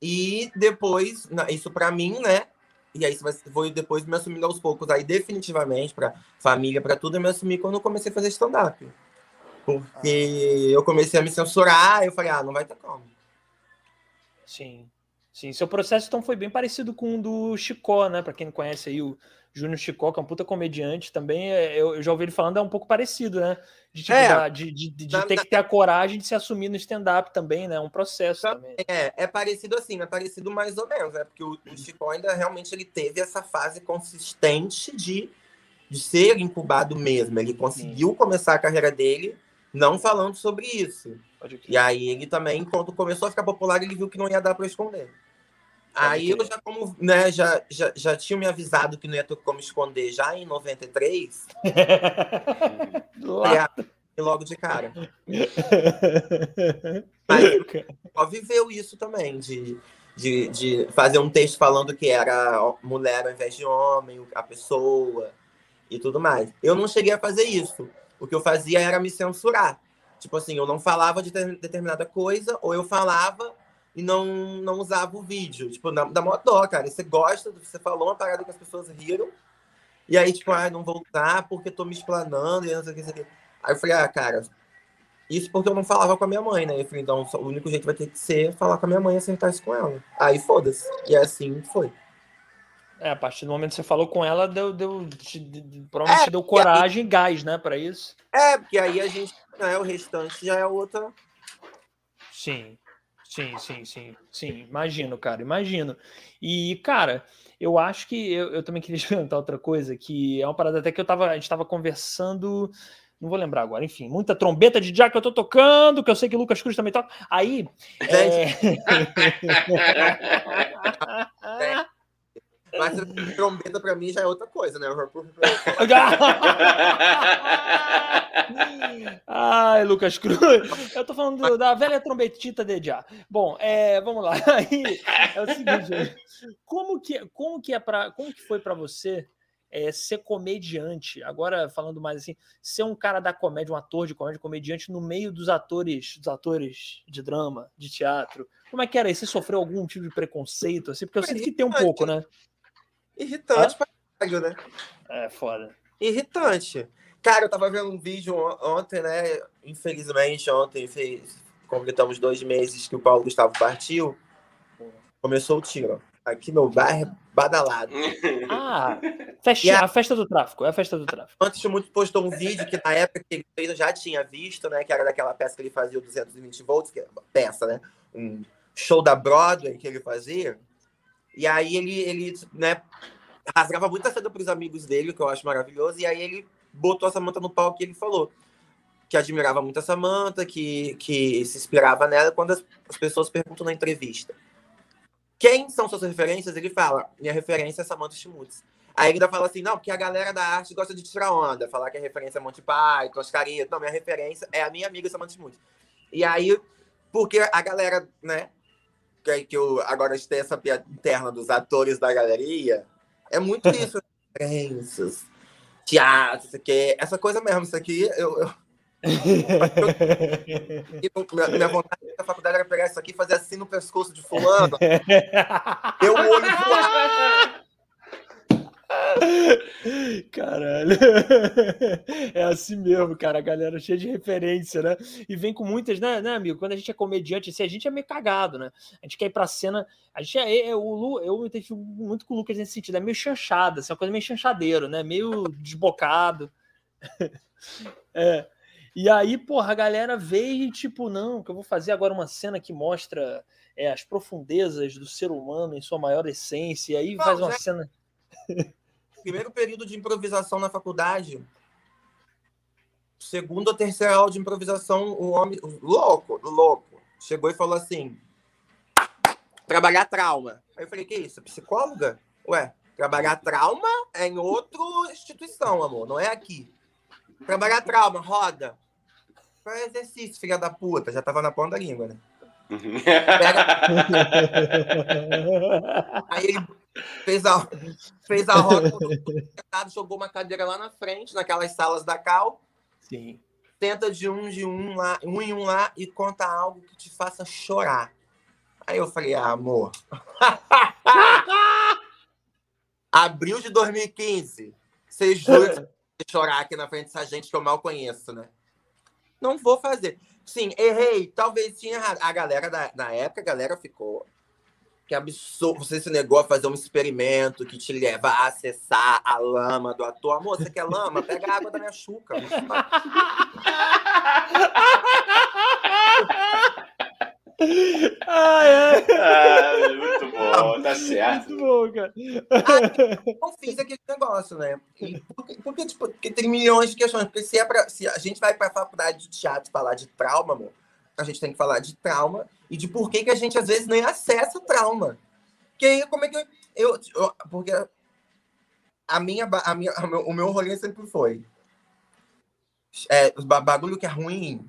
E depois, isso para mim, né? E aí foi depois me assumindo aos poucos, aí definitivamente para família, para tudo, eu me assumi quando eu comecei a fazer stand-up. Porque eu comecei a me censurar, eu falei, ah, não vai ter como. Sim. Sim, seu processo então foi bem parecido com o do Chicó, né? Para quem não conhece aí o Júnior Chicó, que é um puta comediante também, é, eu, já ouvi ele falando, é um pouco parecido, né? De, tipo, é, de, de, de, de ter na... que ter a coragem de se assumir no stand-up também, né? É um processo também. É, é parecido assim, é parecido mais ou menos, né? Porque o, o Chicó ainda realmente ele teve essa fase consistente de, de ser incubado mesmo. Ele conseguiu Sim. começar a carreira dele não falando sobre isso. E aí ele também, quando começou a ficar popular, ele viu que não ia dar para esconder. Aí eu já, como, né, já, já, já tinha me avisado que não ia ter como esconder já em 93. e logo de cara. Mas só viveu isso também, de, de, de fazer um texto falando que era mulher ao invés de homem, a pessoa e tudo mais. Eu não cheguei a fazer isso. O que eu fazia era me censurar. Tipo assim, eu não falava de determinada coisa, ou eu falava e não, não usava o vídeo. Tipo, dá, dá mó dó, cara. Você gosta, você falou uma parada que as pessoas riram, e aí, tipo, ah, não vou usar porque tô me explanando, e não sei o que, sei o que. Aí eu falei, ah, cara, isso porque eu não falava com a minha mãe, né? Eu falei, então, o único jeito vai ter que ser falar com a minha mãe e acertar isso com ela. Aí, foda-se. E assim foi. É, a partir do momento que você falou com ela, deu, deu, te, provavelmente é, deu coragem e gás, né, para isso. É, porque aí a gente, né, o restante já é outra. Sim. Sim, sim, sim, sim, imagino, cara, imagino. E, cara, eu acho que eu, eu também queria perguntar outra coisa, que é uma parada até que eu tava, a gente tava conversando, não vou lembrar agora, enfim, muita trombeta de já que eu tô tocando, que eu sei que o Lucas Cruz também toca. Aí. É... Mas trombeta pra mim já é outra coisa, né? Ai, Lucas Cruz. Eu tô falando da velha trombetita de já. Bom, é, vamos lá. Aí, é o seguinte, como que, como que é para, como que foi para você é, ser comediante? Agora falando mais assim, ser um cara da comédia, um ator de comédia, comediante no meio dos atores, dos atores de drama, de teatro. Como é que era? Você sofreu algum tipo de preconceito assim? Porque eu sinto que tem um pouco, né? Irritante ah? pra caralho, né? É, foda. Irritante. Cara, eu tava vendo um vídeo ontem, né? Infelizmente, ontem fez, completamos dois meses que o Paulo Gustavo partiu. Começou o tiro. Aqui no bairro, badalado. Ah, festa, a... a festa do tráfico. É a festa do tráfico. Antes, muito postou um vídeo que na época que ele fez, eu já tinha visto, né? Que era daquela peça que ele fazia, o 220 volts, que é peça, né? Um show da Broadway que ele fazia. E aí ele, ele né, rasgava muita seda para os amigos dele, que eu acho maravilhoso, e aí ele botou a Samanta no palco e ele falou que admirava muito a Samanta, que, que se inspirava nela quando as, as pessoas perguntam na entrevista. Quem são suas referências? Ele fala, minha referência é Samantha Schmutz. Aí ele ainda fala assim, não, porque a galera da arte gosta de tirar onda, falar que a referência é Monty Python, Oscarito. Não, minha referência é a minha amiga Samantha Schmutz. E aí, porque a galera, né, que, que eu agora tem essa piada interna dos atores da galeria, é muito isso, referências, teatro, isso aqui, essa coisa mesmo, isso aqui, eu, eu... minha, minha vontade da faculdade era pegar isso aqui e fazer assim no pescoço de fulano. Eu olho Caralho. É assim mesmo, cara. A galera cheia de referência, né? E vem com muitas, né, né, amigo? Quando a gente é comediante, assim, a gente é meio cagado, né? A gente quer ir pra cena. A gente é. é, é o Lu, eu me identifico muito com o Lucas nesse sentido. É meio chanchada, assim, uma coisa meio chanchadeiro, né? Meio desbocado. é. E aí, porra, a galera veio e, tipo, não, que eu vou fazer agora uma cena que mostra é, as profundezas do ser humano em sua maior essência. E aí faz uma já... cena primeiro período de improvisação na faculdade, segundo ou terceira aula de improvisação, o homem, louco, louco, chegou e falou assim: trabalhar trauma. Aí eu falei: que isso? Psicóloga? Ué, trabalhar trauma é em outra instituição, amor, não é aqui. Trabalhar trauma, roda. Faz exercício, filha da puta. Já tava na ponta da língua, né? Pega... Aí ele fez a, fez a roda, jogou uma cadeira lá na frente, naquelas salas da Cal. Sim. Tenta de um, de um lá, um em um lá e conta algo que te faça chorar. Aí eu falei, ah, amor. Abril de 2015. Você jura chorar aqui na frente dessa gente que eu mal conheço, né? Não vou fazer. Sim, errei. Talvez tinha errado. A galera da, na época, a galera ficou. Que absurdo. Você se negou a fazer um experimento que te leva a acessar a lama do ator. Amor, você quer lama? Pega a água da minha chuca. ah, é. ah, muito bom, tá certo. Muito bom, cara. Ah, não fiz aquele negócio, né? porque, porque, tipo, porque tem milhões de questões. Porque se, é pra, se a gente vai para a faculdade de teatro falar de trauma, amor, a gente tem que falar de trauma e de por que, que a gente às vezes nem acessa o trauma. Que aí, como é que eu. eu, eu porque a minha, a minha, o meu rolê sempre foi. É, bagulho que é ruim,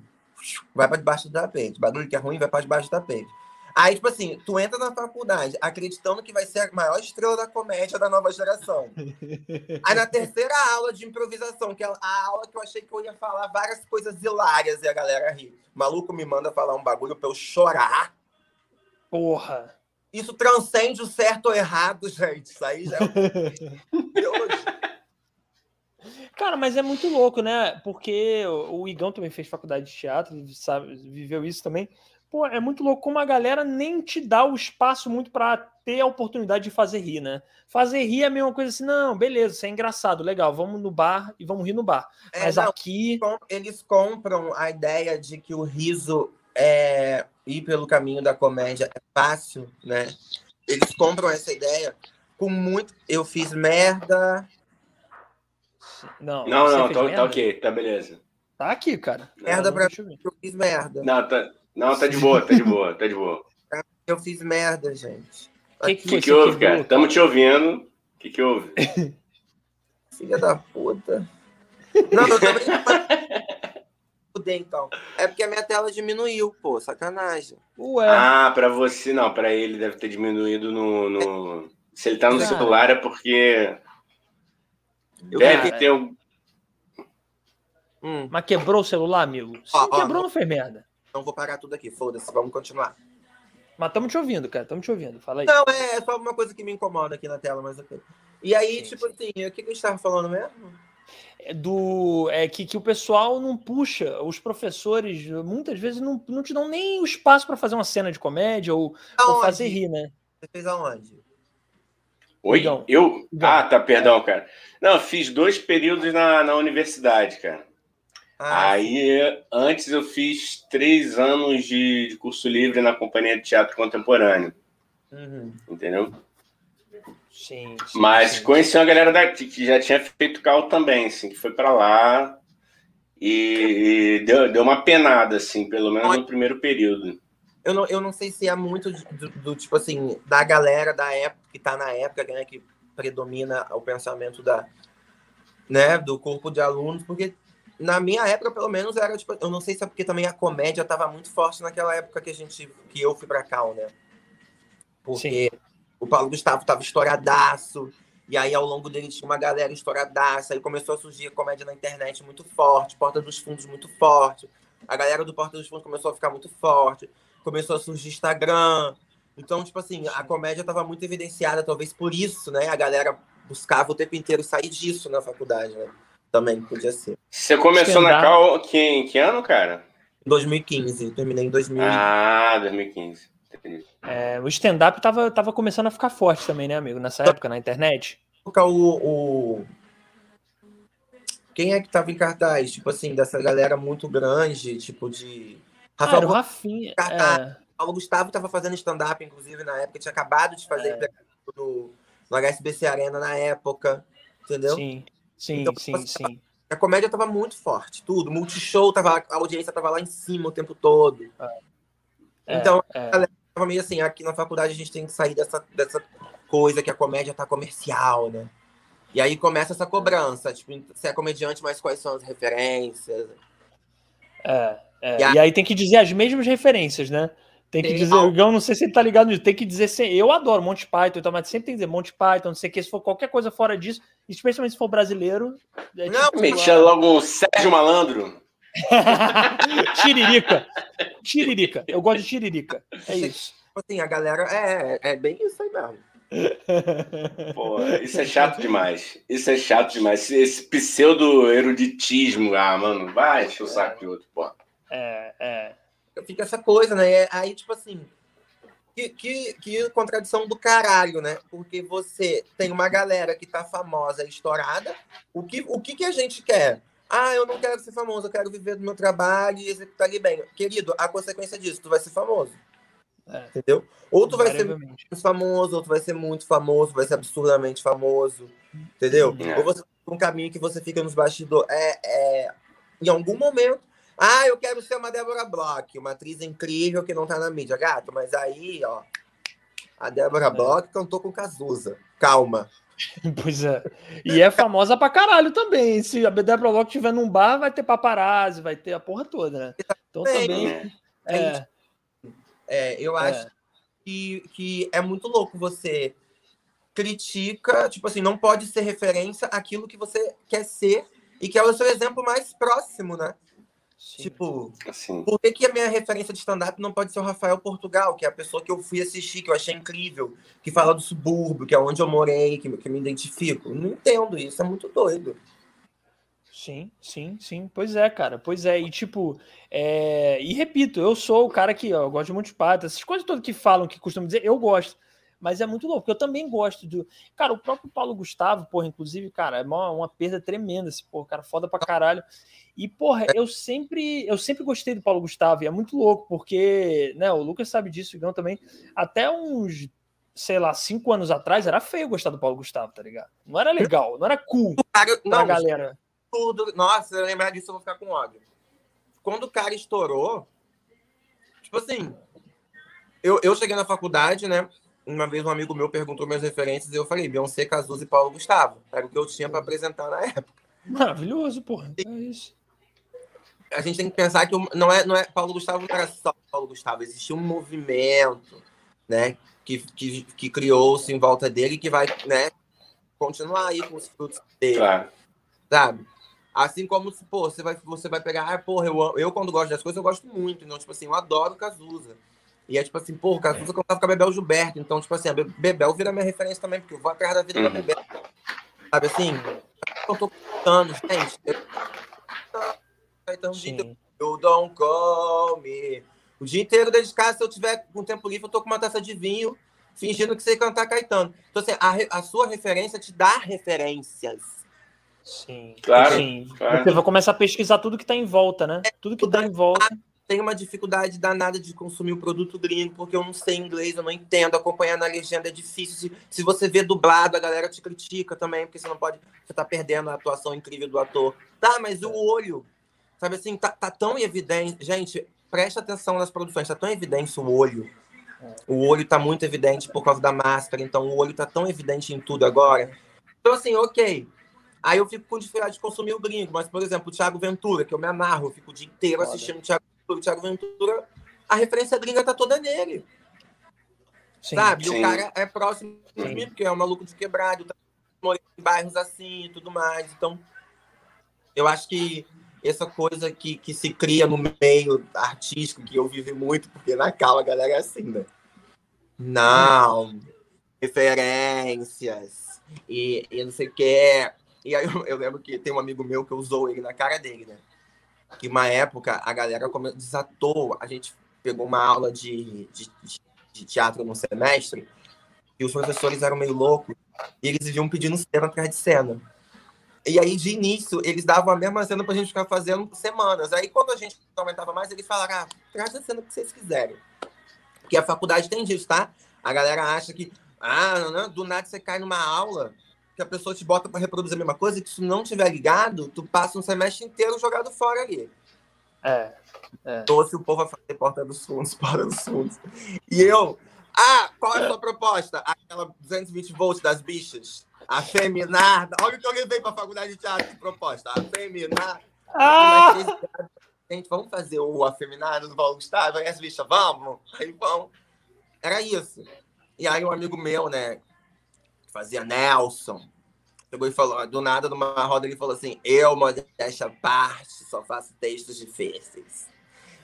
vai para debaixo do tapete. Bagulho que é ruim vai para debaixo do tapete. Aí, tipo assim, tu entra na faculdade acreditando que vai ser a maior estrela da comédia da nova geração. Aí na terceira aula de improvisação, que é a aula que eu achei que eu ia falar várias coisas hilárias e a galera ri. O maluco me manda falar um bagulho pra eu chorar. Porra! Isso transcende o certo ou errado, gente. Isso aí já é Cara, mas é muito louco, né? Porque o Igão também fez faculdade de teatro, sabe, viveu isso também. Pô, é muito louco como a galera nem te dá o espaço muito para ter a oportunidade de fazer rir, né? Fazer rir é a mesma coisa assim, não, beleza, isso é engraçado, legal, vamos no bar e vamos rir no bar. É, mas não, aqui. Eles compram a ideia de que o riso é ir pelo caminho da comédia é fácil, né? Eles compram essa ideia com muito. Eu fiz merda, não, não, não tá, tá, ok, tá beleza. Tá aqui, cara. Merda pra mim, eu fiz merda. Não, tá, não, tá de boa, tá de boa, tá de boa. Eu fiz merda, gente. O que, que, que, que houve, cara? Estamos te ouvindo. O que, que houve? Filha da puta. Não, eu tô brincando. Fudei, então. É porque a minha tela diminuiu, pô, sacanagem. Ué, Ah, pra você não, pra ele deve ter diminuído no. no- Se ele tá no Cara. celular é porque Eu deve Cara, ter um. Hum, mas quebrou o celular, amigo? Se Ó, não ó, quebrou, não fez merda. não vou parar tudo aqui, foda-se, vamos continuar. Mas estamos te ouvindo, cara. Estamos te ouvindo. Fala aí. Não, é, é só uma coisa que me incomoda aqui na tela, mas ok. E aí, Sim, tipo assim, o que, que a gente tava falando mesmo? É do é que, que o pessoal não puxa, os professores muitas vezes não, não te dão nem o espaço para fazer uma cena de comédia ou, ou fazer rir, né? Você fez aonde? Oi? Igão. Eu. Igão. Ah, tá, perdão, cara. Não, fiz dois períodos na, na universidade, cara. Ah, Aí, antes eu fiz três anos de, de curso livre na Companhia de Teatro Contemporâneo, uhum. entendeu? Sim. sim, Mas sim. conheci uma galera daqui que já tinha feito cal também, assim, que foi pra lá e, e deu, deu uma penada, assim, pelo menos no primeiro período. Eu, não, eu não sei se é muito do, do, tipo assim, da galera da época, que tá na época, né, que predomina o pensamento da, né, do corpo de alunos, porque na minha época, pelo menos, era tipo, eu não sei se é porque também a comédia tava muito forte naquela época que a gente, que eu fui pra cal, né? Porque o Paulo Gustavo tava estouradaço, e aí ao longo dele tinha uma galera estouradaça, aí começou a surgir a comédia na internet muito forte, Porta dos Fundos muito forte, a galera do Porta dos Fundos começou a ficar muito forte, começou a surgir Instagram, então, tipo assim, a comédia tava muito evidenciada, talvez por isso, né? A galera buscava o tempo inteiro sair disso na faculdade, né? Também podia ser. Você começou na cal que, em que ano, cara? 2015, terminei em 2015. Ah, 2015. Entendi. É, o stand-up tava, tava começando a ficar forte também, né, amigo? Nessa época, na internet. época, o, o- Quem é que tava em cartaz? Tipo assim, dessa galera muito grande, tipo de. Ah, Rafael o Rafinha. Cartaz. É, Paulo Gustavo tava fazendo stand-up, inclusive, na época, tinha acabado de fazer É. no, no HSBC Arena na época. Entendeu? sim, sim, Então, sim, você- sim. A comédia tava muito forte, tudo. Multishow, tava, a audiência tava lá em cima o tempo todo. É, Então, é. Tava meio assim, aqui na faculdade a gente tem que sair dessa, dessa coisa que a comédia tá comercial, né? E aí começa essa cobrança, tipo, você é comediante, mas quais são as referências? É, é. E a- E aí tem que dizer as mesmas referências, né? Tem que Tem dizer, algo- o não sei se ele tá ligado nisso, tem que dizer, sem- eu adoro Monty Python, então, mas sempre tem que dizer Monty Python, não sei o que, se for qualquer coisa fora disso, especialmente se for brasileiro. É Não, tipo, Metia logo Sérgio Malandro. tiririca. Tiririca. Eu gosto de tiririca. É isso. Tipo assim, a galera, é, é bem isso aí mesmo. Pô, isso é chato demais. Isso é chato demais. Esse, esse pseudo-eruditismo, ah, mano, vai encher o saco de outro, pô. É, é. Fica essa coisa, né? E Aí, tipo assim, que, que, que contradição do caralho, né? Porque você tem uma galera que tá famosa e estourada. O que, o que, que a gente quer? Ah, eu não quero ser famoso, eu quero viver do meu trabalho e executar ali bem. Querido, a consequência disso, tu vai ser famoso. É. Entendeu? Ou tu vai ser menos famoso, ou tu vai ser muito famoso, vai ser absurdamente famoso. Entendeu? É. Ou você um caminho que você fica nos bastidores. É, é, em algum momento. Ah, eu quero ser uma Débora Bloch, uma atriz incrível que não tá na mídia. Gato, mas aí, ó. A Débora Bloch cantou com Cazuza. Calma. Pois é. E é famosa pra caralho também. Se a Débora Bloch estiver num bar, vai ter paparazzi, vai ter a porra toda, né? Então também. É. É, É, eu acho é. que, que é muito louco você critica, tipo assim, não pode ser referência àquilo que você quer ser e que é o seu exemplo mais próximo, né? Sim. Tipo, Assim. por que, que a minha referência de stand-up não pode ser o Rafael Portugal, que é a pessoa que eu fui assistir, que eu achei incrível, que fala do subúrbio, que é onde eu morei, que, que me identifico? Não entendo isso, é muito doido. Sim, sim, sim. Pois é, cara. Pois é. E tipo, é... e repito, eu sou o cara que ó, eu gosto de Monty Python, essas coisas todas que falam, que costumam dizer, eu gosto. Mas é muito louco, porque eu também gosto do. Cara, o próprio Paulo Gustavo, porra, inclusive, cara, é uma, uma perda tremenda esse porra, cara, foda pra caralho. E, porra, eu sempre, eu sempre gostei do Paulo Gustavo, e é muito louco, porque, né, o Lucas sabe disso, o Igão também. Até uns, sei lá, cinco anos atrás, era feio gostar do Paulo Gustavo, tá ligado? Não era legal, não era cool Cara, pra não, galera. tudo. Nossa, se eu lembrar disso, eu vou ficar com ódio. Quando o cara estourou, tipo assim, eu, eu cheguei na faculdade, né? Uma vez um amigo meu perguntou minhas referências e eu falei Beyoncé, Cazuza e Paulo Gustavo. Era o que eu tinha para apresentar na época. Maravilhoso, porra. É isso. A gente tem que pensar que não é, não é Paulo Gustavo não era só Paulo Gustavo, existia um movimento, né, que, que, que criou-se em volta dele que vai, né, continuar aí com os frutos dele. Claro. Sabe? Assim como, pô, você vai, você vai pegar, ah, porra, eu, eu quando gosto das coisas, eu gosto muito. Então, tipo assim, eu adoro Cazuza. E é tipo assim, pô, o Cazuza é. cantava com a Bebel Gilberto. Então, tipo assim, a Bebel vira minha referência também, porque eu vou atrás da vida uhum. da Bebel. Sabe assim? Eu tô contando, gente. Então, eu don't call me. O dia inteiro dentro de casa, se eu tiver com tempo livre, eu tô com uma taça de vinho, fingindo que sei cantar Caetano. Então, assim, a, a sua referência te dá referências. Sim. Claro, Sim. claro. Você vai começar a pesquisar tudo que está em volta, né? Tudo que está em volta. Tem uma dificuldade danada de consumir o produto gringo, porque eu não sei inglês, eu não entendo. Acompanhar na legenda é difícil. Se, se você vê dublado, a galera te critica também, porque você não pode. Você tá perdendo a atuação incrível do ator. Tá, mas o olho, sabe assim, tá, tá tão evidente. Gente, preste atenção nas produções, tá tão evidente o olho. O olho tá muito evidente por causa da máscara, então o olho tá tão evidente em tudo agora. Então, assim, ok Aí eu fico com dificuldade de consumir o gringo. Mas, por exemplo, o Thiago Ventura, que eu me amarro, eu fico o dia inteiro Foda. assistindo o Thiago. O Thiago Ventura, a referência gringa tá toda nele. Sim, sabe? Sim. O cara é próximo de mim, porque é um maluco de quebrado, tá em bairros assim e tudo mais. Então, eu acho que essa coisa que, que se cria no meio artístico, que eu vivi muito, porque na cala a galera é assim, né? Não, referências, e, e não sei o que. E aí eu, eu, lembro que tem um amigo meu que usou ele na cara dele, né? Que uma época a galera desatou, a gente pegou uma aula de, de, de teatro no semestre e os professores eram meio loucos e eles viviam pedindo cena atrás de cena. E aí, de início, eles davam a mesma cena pra gente ficar fazendo semanas. Aí, quando a gente aumentava mais, eles falaram, ah, traz a cena que vocês quiserem. Porque a faculdade tem disso, tá? A galera acha que, ah, não, não, do nada você cai numa aula que a pessoa te bota para reproduzir a mesma coisa, e que se não tiver ligado, tu passa um semestre inteiro jogado fora ali. É. é. Se o povo vai fazer porta dos fundos, porta dos fundos. E eu, ah, qual é a sua proposta? Aquela 220 volts das bichas? Afeminada. Olha o que eu levei para a faculdade de teatro de proposta. Afeminada. Ah! Gente, vamos fazer o afeminado do Paulo Gustavo? Aí as bichas, vamos? Aí vão. Era isso. E aí um amigo meu, né, fazia Nelson. Chegou e falou, do nada, numa roda, ele falou assim: Eu, modéstia parte, só faço textos difíceis.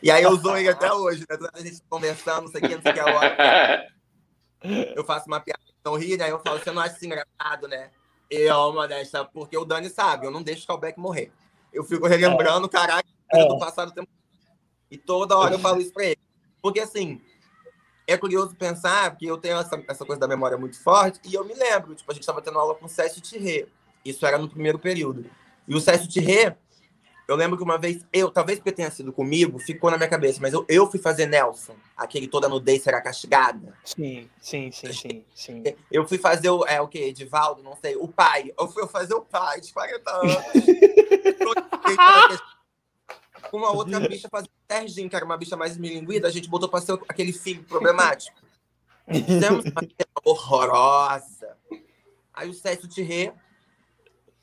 E aí eu usou ele até hoje, né? Toda a gente conversando, não sei o que, não sei o que agora. Eu faço uma piada não ri, né? Eu falo, você não acha isso engraçado, né? Eu, modéstia, porque o Dani sabe, eu não deixo o Calbeck morrer. Eu fico relembrando, caralho, é. do passado tempo. E toda hora eu falo isso pra ele. Porque assim, é curioso pensar, porque eu tenho essa, essa coisa da memória muito forte, e eu me lembro, tipo, a gente estava tendo aula com o Cécio Tirré. Isso era no primeiro período. E o Cécio Tirré, eu lembro que uma vez, eu, talvez porque tenha sido comigo, ficou na minha cabeça, mas eu, eu fui fazer Nelson, aquele toda nudez será castigada. Sim, sim, sim, sim, sim. Eu fui fazer o, é, o quê? Edivaldo, não sei, o pai. Eu fui fazer o pai de 40 anos. uma outra bicha fazendo Serginho, que era uma bicha mais milinguida, a gente botou pra ser aquele filho problemático. Fizemos uma cena horrorosa. Aí o Cécio Tirré,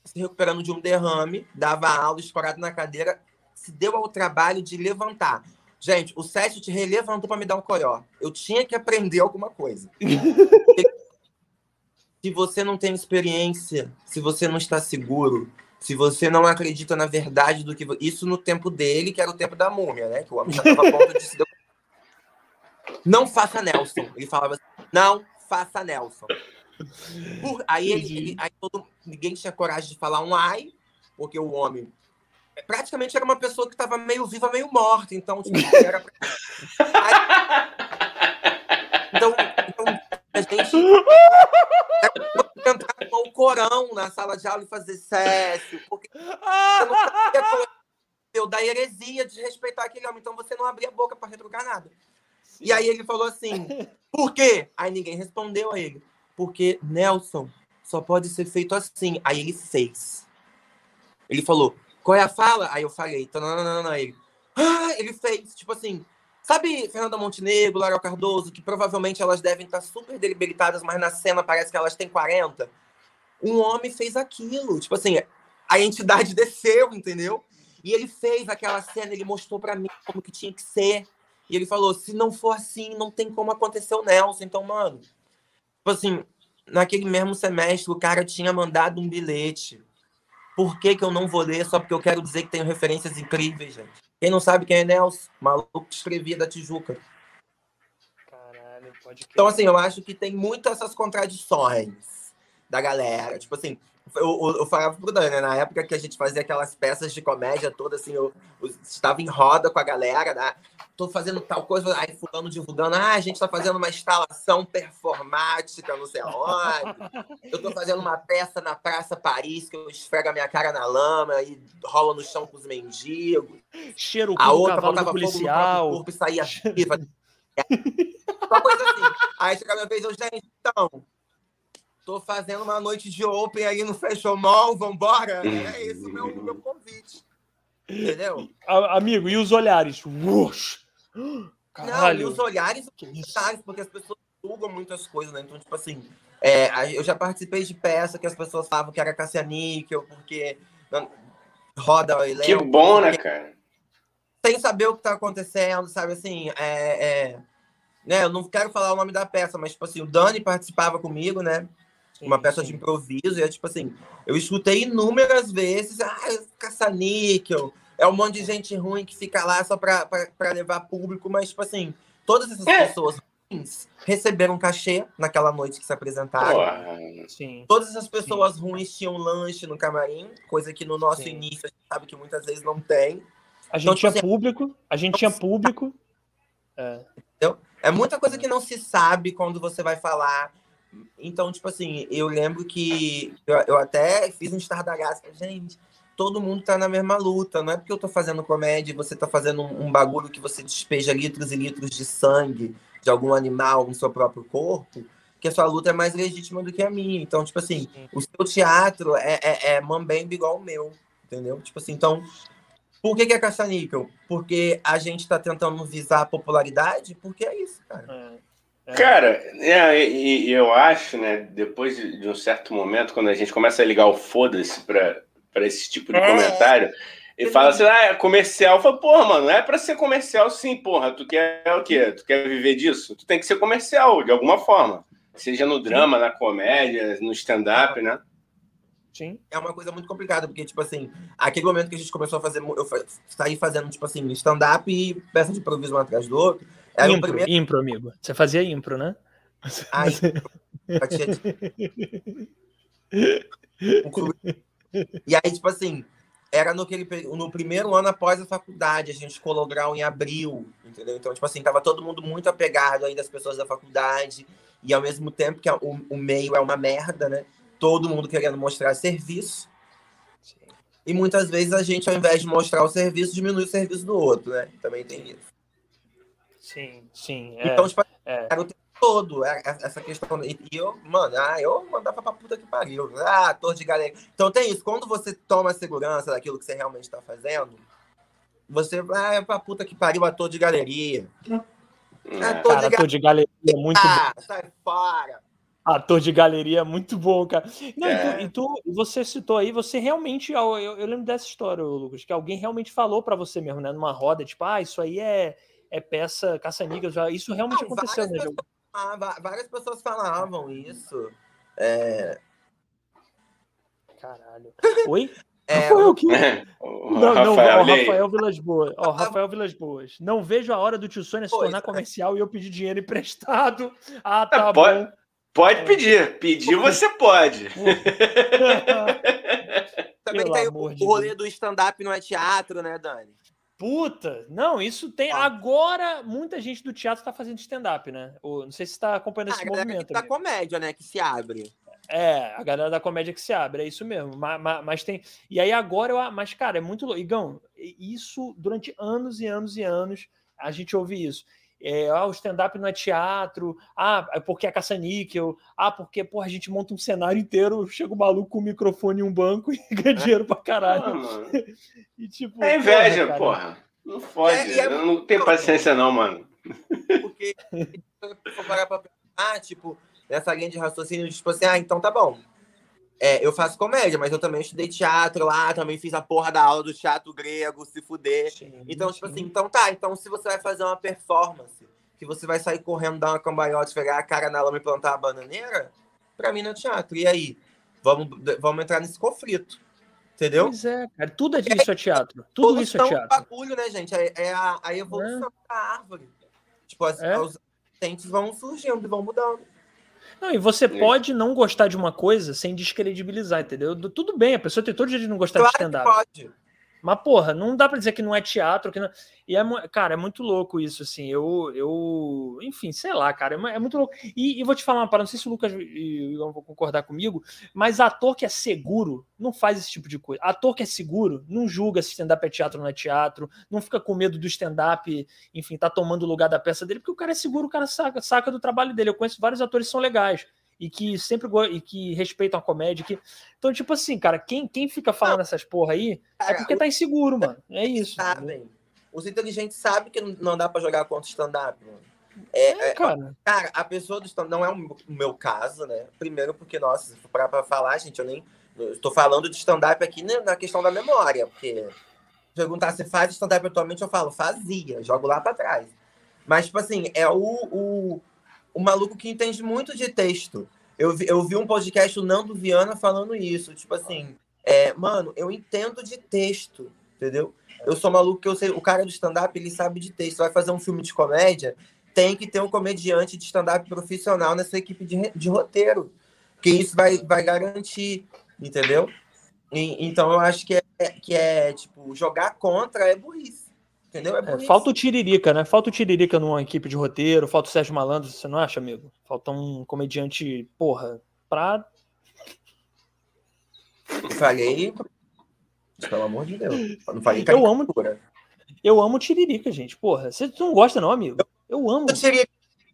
se recuperando de um derrame, dava aula, escorado na cadeira, se deu ao trabalho de levantar. Gente, o Cécio Tirré levantou para me dar um coió. Eu tinha que aprender alguma coisa. se você não tem experiência, se você não está seguro, se você não acredita na verdade do que. Isso no tempo dele, que era o tempo da múmia, né? Que o homem já estava a ponto de se. Não faça Nelson. Ele falava assim: não faça Nelson. Por... Aí, ele, ele, aí todo... ninguém tinha coragem de falar um ai, porque o homem praticamente era uma pessoa que estava meio viva, meio morta. Então, tipo, era. Aí... Então, então, a gente entrar com o corão na sala de aula e fazer sexo, porque você não sabia eu da heresia de respeitar aquele homem, então você não abria a boca para retrucar nada. Sim. E aí ele falou assim: por quê? Aí ninguém respondeu a ele. Porque Nelson só pode ser feito assim. Aí ele fez. Ele falou: qual é a fala? Aí eu falei: não, não, não, não. Ele, ah, ele fez, tipo assim, Sabe Fernanda Montenegro, Laura Cardoso, que provavelmente elas devem estar super debilitadas, mas na cena parece que elas têm 40? Um homem fez aquilo. Tipo assim, a entidade desceu, entendeu? E ele fez aquela cena, ele mostrou para mim como que tinha que ser. E ele falou: se não for assim, não tem como acontecer o Nelson. Então, mano, tipo assim, naquele mesmo semestre, o cara tinha mandado um bilhete. Por que, que eu não vou ler só porque eu quero dizer que tenho referências incríveis, gente? Quem não sabe quem é Nelson? Maluco que escrevia da Tijuca. Caralho, pode Então, assim, eu acho que tem muitas essas contradições da galera. Tipo assim, eu, eu, falava pro Dani, né? Na época que a gente fazia aquelas peças de comédia toda, assim, eu, eu estava em roda com a galera, né? Tô fazendo tal coisa, aí fulano divulgando, ah, a gente tá fazendo uma instalação performática, não sei aonde. Eu tô fazendo uma peça na Praça Paris, que eu esfrego a minha cara na lama e rola no chão com os mendigos. Cheiro A outra botava fogo no policial. corpo e saía viva. Uma coisa assim. Aí chega a minha vez, eu, gente, então, tô fazendo uma noite de open aí no Fashion Mall, vambora? É esse o meu, meu convite. Entendeu? A- Amigo, e os olhares? Ush. Não, e Caralho. os olhares porque as pessoas julgam muitas coisas, né? Então, tipo assim, é, eu já participei de peça que as pessoas falavam que era Cassia Níquel, porque roda o elenco. Que bom, né, cara? Sem saber o que tá acontecendo, sabe? Assim, é, é, né? Eu não quero falar o nome da peça, mas, tipo assim, o Dani participava comigo, né? Uma Sim, peça sim. de improviso, e é tipo assim, eu escutei inúmeras vezes, ah, caça-níquel, é um monte de gente ruim que fica lá só pra, pra, pra levar público, mas, tipo assim, todas essas É. pessoas ruins receberam cachê naquela noite que se apresentaram. Sim. Todas essas pessoas ruins tinham lanche no camarim, coisa que no nosso Sim. início a gente sabe que muitas vezes não tem. A gente Então, tipo tinha assim, público, a gente tinha público. É. É muita coisa que não se sabe quando você vai falar. Então, tipo assim, eu lembro que eu, eu até fiz um estardalhaço. Gente, todo mundo tá na mesma luta. Não é porque eu tô fazendo comédia e você tá fazendo um, um bagulho que você despeja litros e litros de sangue de algum animal no seu próprio corpo, que a sua luta é mais legítima do que a minha. Então, tipo assim, Sim. o seu teatro é, é, é mambembe igual o meu, entendeu? Tipo assim, então, por que, que é caça-níquel? Porque a gente tá tentando visar a popularidade? Porque é isso, cara. É. Cara, é, e, e eu acho, né, depois de, de um certo momento, quando a gente começa a ligar o foda-se pra, pra esse tipo de É. comentário, e fala assim, ah, é comercial. Fala, porra, mano, não é pra ser comercial sim, porra. Tu quer o quê? Tu quer viver disso? Tu tem que ser comercial, de alguma forma. Seja no drama, na comédia, no stand-up, né? Sim. é uma coisa muito complicada, porque, tipo assim, aquele momento que a gente começou a fazer, eu saí fazendo, tipo assim, stand-up e peça de improviso um atrás do outro. Era impro, primeiro. impro, amigo. Você fazia impro, né? Clube. E aí, tipo assim, era no, aquele, no primeiro ano após a faculdade, a gente colou grau em abril, entendeu? Então, tipo assim, tava todo mundo muito apegado ainda às pessoas da faculdade, e ao mesmo tempo que o, o meio é uma merda, né? Todo mundo querendo mostrar serviço. E muitas vezes a gente, ao invés de mostrar o serviço, diminui o serviço do outro, né? Também tem isso. Sim, sim. É, Então, tipo, é. era o tempo todo é, é, essa questão. E eu, mano, ah, eu mandava pra puta que pariu. Ah, ator de galeria. Então tem isso. Quando você toma a segurança daquilo que você realmente tá fazendo, você vai pra puta que pariu, ator de galeria. É. Ator Cara, de ator de galeria é muito bom. Ah, sai fora. Ator de galeria é muito bom, cara. Não, É. e, tu, e tu- você citou aí, você realmente. Eu, eu lembro dessa história, Lucas, que alguém realmente falou pra você mesmo, né? Numa roda, tipo, ah, isso aí é, é peça caça-níqueis. Isso realmente Não, aconteceu, né? várias Diogo? Ah, va- várias pessoas falavam isso. É, Caralho. Oi? é, Foi o que? O Não, não, Rafael, ó, lê aí. Rafael Vilas Boas. Ó, Rafael Vilas Boas. Não vejo a hora do tio Sônia se Pois tornar é. comercial e eu pedir dinheiro emprestado. Ah, tá pode- bom. Pode pedir. Pedir você pode. também Pelo tem o, de o rolê do stand-up não é teatro, né, Dani? Puta, não, isso tem. Ah. Agora, muita gente do teatro tá fazendo stand-up, né? Ou, não sei se você tá acompanhando Ah, esse a galera movimento. da amigo. comédia, né, que se abre. É, a galera da comédia que se abre, é isso mesmo. Mas, mas, tem. E aí agora eu. Mas, cara, é muito louco. Igão, isso durante anos e anos e anos a gente ouve isso. É, ah, o stand-up não é teatro, ah, é porque é caça-níquel, ah, porque, porra, a gente monta um cenário inteiro, chega o maluco com um microfone e um banco e ganha dinheiro pra Ah, caralho. mano. E, tipo, É inveja, cara, porra. Não fode, é, é eu não tenho paciência não, mano. Porque se for parar pra pensar, tipo, nessa linha de raciocínio, tipo assim, ah, então tá bom. É, eu faço comédia, mas eu também estudei teatro lá, também fiz a porra da aula do teatro grego, se fuder. Sim, então, tipo sim. assim, então tá, então se você vai fazer uma performance, que você vai sair correndo, dar uma cambalhota, pegar a cara na lama e plantar a bananeira, pra mim não é teatro. E aí? Vamos, vamos entrar nesse conflito. Entendeu? Pois é, cara. Tudo é isso é teatro. Tudo isso é teatro. É bagulho, né, gente? É, é a, a, evolução é. da árvore. Tipo, as, é. os dentes vão surgindo e vão mudando. Não, e você pode não gostar de uma coisa sem descredibilizar, entendeu? Tudo bem, a pessoa tem todo jeito de não gostar claro de stand-up. Pode. Mas, porra, não dá pra dizer que não é teatro. Que não... E, é, cara, é muito louco isso, assim. Eu, eu enfim, sei lá, cara, é, é muito louco. E, e, vou te falar uma parada, não sei se o Lucas e o vão concordar comigo, mas ator que é seguro não faz esse tipo de coisa. Ator que é seguro não julga se stand-up é teatro ou não é teatro, não fica com medo do stand-up, enfim, tá tomando o lugar da peça dele, porque o cara é seguro, o cara saca, saca do trabalho dele. Eu conheço vários atores que são legais e que sempre e que respeitam a comédia. Que... Então, tipo assim, cara, quem, quem fica falando essas porra aí é porque tá inseguro, mano. É isso. Sabem. Os inteligentes sabem que não dá para jogar contra stand-up, mano. É, é, é, cara. cara, a pessoa do stand não é o meu caso, né? Primeiro porque, nossa, se for parar pra falar, gente, eu nem. Estou falando de stand-up aqui na questão da memória, porque perguntar se faz stand-up atualmente, eu falo, fazia, jogo lá para trás. Mas, tipo assim, é o, o, o maluco que entende muito de texto. Eu vi, eu vi um podcast, o Nando Viana, falando isso. Tipo assim, é, mano, eu entendo de texto, entendeu? Eu sou maluco que eu sei. O cara do stand-up, ele sabe de texto. Vai fazer um filme de comédia, tem que ter um comediante de stand-up profissional nessa equipe de, de roteiro. Que isso vai, vai garantir, entendeu? E, então eu acho que é, que é, tipo, jogar contra é burrice. Entendeu? É é, falta o Tiririca, né? Falta o Tiririca numa equipe de roteiro, falta o Sérgio Malandro, você não acha, amigo? Falta um comediante, porra, pra. Falei. Pelo amor de Deus. Não falei eu amo, eu amo Tiririca, gente. Porra, você não gosta, não, amigo? Eu amo.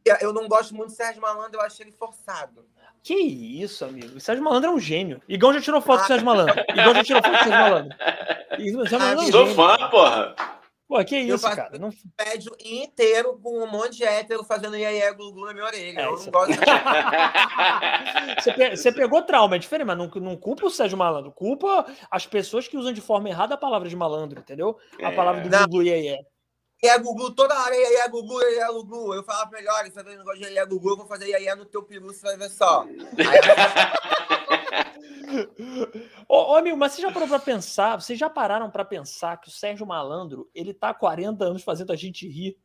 Eu, eu não gosto muito do Sérgio Malandro, eu acho ele forçado. Que isso, amigo. O Sérgio Malandro é um gênio. Igão já tirou foto do Sérgio Malandro. Igão já tirou foto do Sérgio Malandro. Sérgio Malandro é um Sou fã, porra. Pô, que isso, eu cara? Não... Pédio inteiro com um monte de hétero fazendo iaié glu na minha orelha. É, eu não gosto você, você pegou trauma, é diferente, mas não, não culpa o Sérgio Malandro, culpa as pessoas que usam de forma errada a palavra de malandro, entendeu? A é. palavra do Gugu iaié. Iaié Gugu, toda hora iaié Gugu, iaié Gugu. Eu falava melhor, você tá vendo negócio de iaié Gugu, eu vou fazer iaié no teu peru, você vai ver só. Aí, ô, ô, amigo, mas você já parou pra pensar? Vocês já pararam para pensar que o Sérgio Malandro ele tá há 40 anos fazendo a gente rir?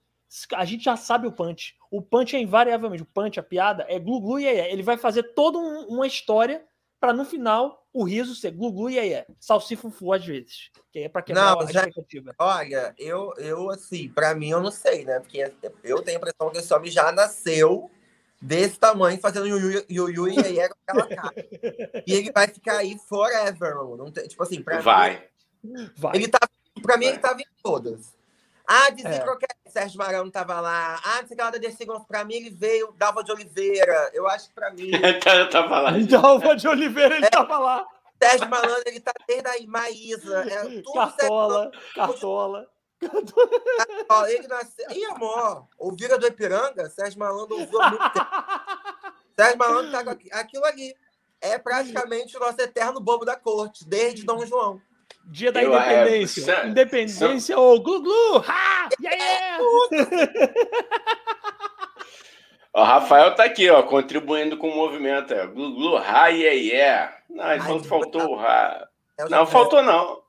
A gente já sabe o punch. O punch é invariavelmente, o punch, a piada, é glu-glu e é. Ele vai fazer toda um, uma história para no final o riso ser glu-glu e é. Salsifufu às vezes. Que é pra quebrar não, a já, expectativa. Olha, eu, eu assim, para mim eu não sei, né? Porque eu tenho a impressão que esse homem já nasceu desse tamanho, fazendo Yuyu, yuyu e aí é com aquela cara. E ele vai ficar aí forever, Não tem, tipo assim, pra vai. mim. Vai. Ele tá, pra mim, vai. ele tava em todas. Ah, dizia é. qualquer Sérgio Marão não tava lá. Ah, não sei que da DC Pra mim, ele veio, Dalva de Oliveira. Eu acho que pra mim. eu tava lá. Dalva de Oliveira, ele é. tava lá. Sérgio Malandro, ele tá desde aí, Maísa. É, tudo cartola, Sérgio... cartola. Ele nasceu. Ih, amor, o Vira do Ipiranga, Sérgio Malandro ouviu há muito tempo. Sérgio Malandro tá com aquilo ali. É praticamente o nosso eterno bobo da corte, desde Dom João. Dia da Eu, Independência. É, Independência, ô, oh, Glu Glu! Ha! Yeah! O Rafael tá aqui, ó, contribuindo com o movimento. É, Glu Glu, ha, yeah, yeah. Não, Ai, faltou o ha. Não, faltou não.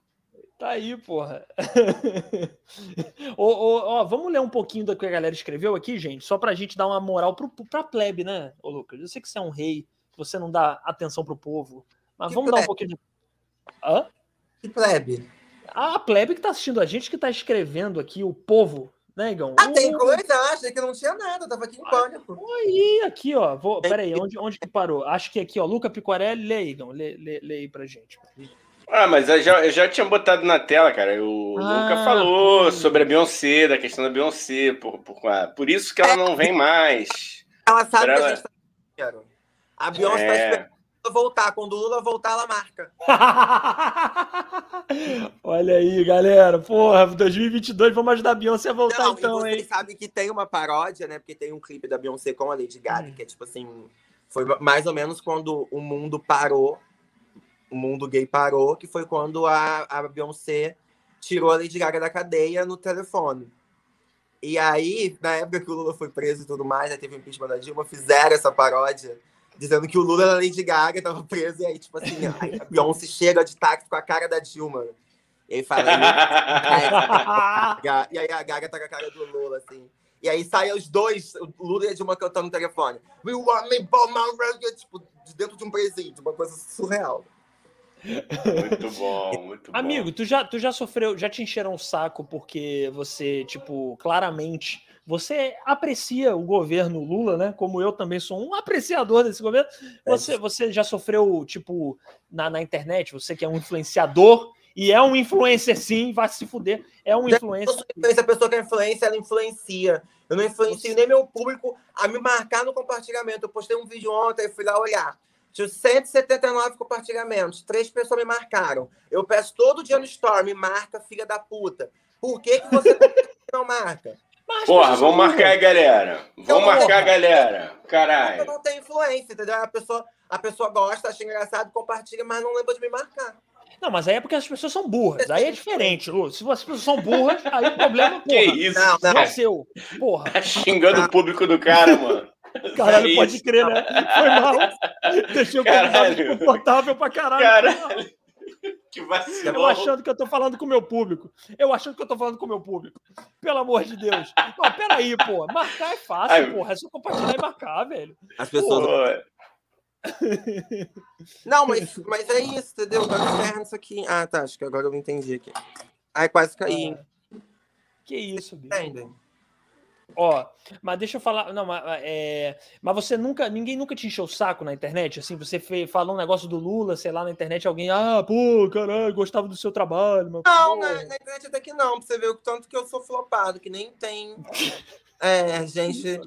Tá aí, porra. ô, vamos ler um pouquinho do que a galera escreveu aqui, gente, só pra gente dar uma moral pro, pra plebe, né, ô Lucas? Eu sei que você é um rei, você não dá atenção pro povo, mas que vamos plebe? dar um pouquinho de. Hã? Que plebe? A plebe que tá assistindo a gente, que tá escrevendo aqui, o povo, né, Igão? Ah, tem coisa? Achei que não tinha nada, tava aqui em pânico. Aí, aqui, ó. Vou... Peraí, onde, onde que parou? Acho que aqui, ó. Luca Picorelli, lê, Igão, lê, lê, lê aí pra gente. Ah, mas eu já, eu já tinha botado na tela, cara. O ah, Luca falou sobre a Beyoncé, da questão da Beyoncé, por, por, por isso que ela não vem mais. Ela sabe que ela... a gente tá A Beyoncé tá é... tá voltar. Quando o Lula voltar, ela marca. Olha aí, galera. Porra, 2022, vamos ajudar a Beyoncé a voltar Não, então, hein? Vocês sabem que tem uma paródia, né? Porque tem um clipe da Beyoncé com a Lady Gaga, hum. que é tipo assim... Foi mais ou menos quando o mundo parou, o mundo gay parou, que foi quando a, a Beyoncé tirou a Lady Gaga da cadeia no telefone. E aí, na época que o Lula foi preso e tudo mais, né, teve o impeachment da Dilma, fizeram essa paródia dizendo que o Lula era Lady Gaga, tava preso, e aí, tipo assim, aí a Beyoncé chega de táxi com a cara da Dilma. E aí fala, e aí a Gaga tá com a cara do Lula, assim. E aí saem os dois, o Lula e a Dilma cantando no telefone. We want me my tipo, de dentro de um presídio, uma coisa surreal. Muito bom, muito bom. Amigo, tu já, tu já sofreu, já te encheram o saco porque você, tipo, claramente você aprecia o governo Lula, né? Como eu também sou um apreciador desse governo. É você, você já sofreu, tipo, na, na internet, você que é um influenciador e é um influencer, sim, vai se fuder. É um influencer. Essa pessoa que é influência, ela influencia. Eu não influencio nem meu público a me marcar no compartilhamento. Eu postei um vídeo ontem, fui lá olhar. Tinha 179 compartilhamentos. Três pessoas me marcaram. Eu peço todo dia no Store, me marca, filha da puta. Por que, que você não marca? Mas Porra, vamos marcar a galera. Vamos marcar a galera. Caralho. Não tem influência, entendeu? A pessoa, a pessoa gosta, acha engraçado, compartilha, mas não lembra de me marcar. Não, mas aí é porque as pessoas são burras. Aí é diferente, Lu. Se as pessoas são burras, aí o problema, porra, que isso? Não, não. é seu. Porra. Tá xingando o público do cara, mano. Caralho, é pode crer, né? Foi mal. Deixei o convidado confortável pra caralho. Caralho. Que vacilão. Eu achando que eu tô falando com o meu público. Eu achando que eu tô falando com o meu público. Pelo amor de Deus. Pô, peraí, pô. Marcar é fácil, Ai, porra. É só compartilhar e marcar, velho. As pessoas. Pô. Não, mas, mas é isso, entendeu? Tá inferno isso aqui. Ah, tá. Acho que agora eu entendi aqui. Ai, quase caí. Ah, que isso, bicho. Entendem? Ó, mas deixa eu falar. Não, mas, é, mas você nunca. Ninguém nunca te encheu o saco na internet? Assim, você fez, falou um negócio do Lula, sei lá, na internet, alguém, ah, pô, caralho, gostava do seu trabalho. Mas, não, na, na, internet até que não, pra você ver o tanto que eu sou flopado, que nem tem. É, gente.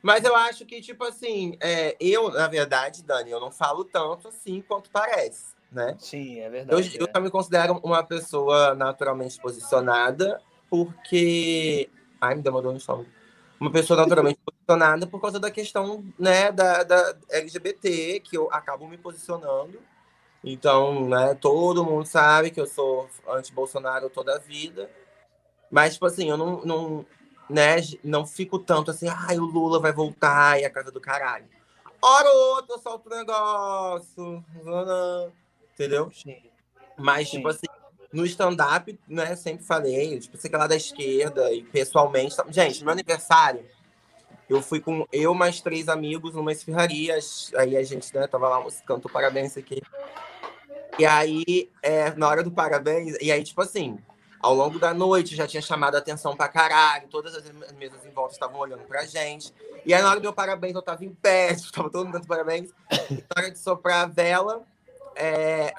Mas eu acho que, tipo assim, é, eu, na verdade, Dani, eu não falo tanto assim quanto parece, né? Sim, é verdade. Eu, é. eu me considero uma pessoa naturalmente posicionada, porque. Ai, me demorou no estômago uma pessoa naturalmente posicionada por causa da questão né, da, da LGBT, que eu acabo me posicionando. Então, né, todo mundo sabe que eu sou anti-Bolsonaro toda a vida. Mas, tipo assim, eu não, não, né, não fico tanto assim, ai, o Lula vai voltar e a casa do caralho. Ora outra, solta o negócio. Entendeu? Mas, tipo assim, no stand-up, né, sempre falei, tipo, sei lá da esquerda, e pessoalmente. Gente, meu aniversário, eu fui com eu mais três amigos numa esfirraria, aí a gente, né, tava lá cantou parabéns aqui. E aí, é, na hora do parabéns, e aí, tipo assim, ao longo da noite já tinha chamado a atenção pra caralho, todas as mesas em volta estavam olhando pra gente. E aí, na hora do meu parabéns, eu tava em pé, tava todo mundo dando parabéns. E na hora de soprar a vela, é,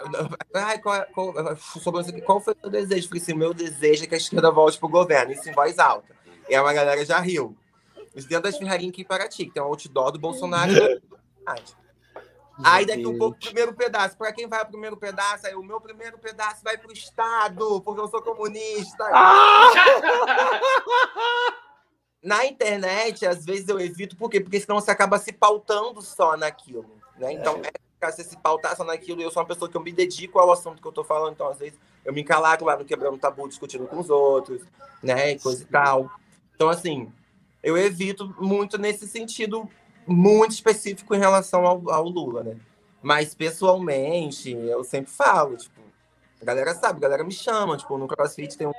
ai, qual, qual, sobre qual foi o seu desejo? Falei assim, meu desejo é que a esquerda volte pro governo, isso em voz alta. E aí uma galera já riu. Isso dentro das ferrarinhas aqui em Paraty, que tem um outdoor do Bolsonaro. aí daqui um pouco, o primeiro pedaço. Para quem vai o primeiro pedaço, aí o meu primeiro pedaço vai pro Estado, porque eu sou comunista. Ah! Na internet, às vezes eu evito, por quê? Porque senão você acaba se pautando só naquilo. Né? Então, é você se pautar só naquilo, eu sou uma pessoa que eu me dedico ao assunto que eu tô falando, então às vezes eu me encalaco lá no quebrando tabu, discutindo com os outros, né, e coisa e tal. Então, assim, eu evito muito nesse sentido muito específico em relação ao, ao Lula, né? Mas, pessoalmente, eu sempre falo, tipo, a galera sabe, a galera me chama, tipo, no CrossFit tem um,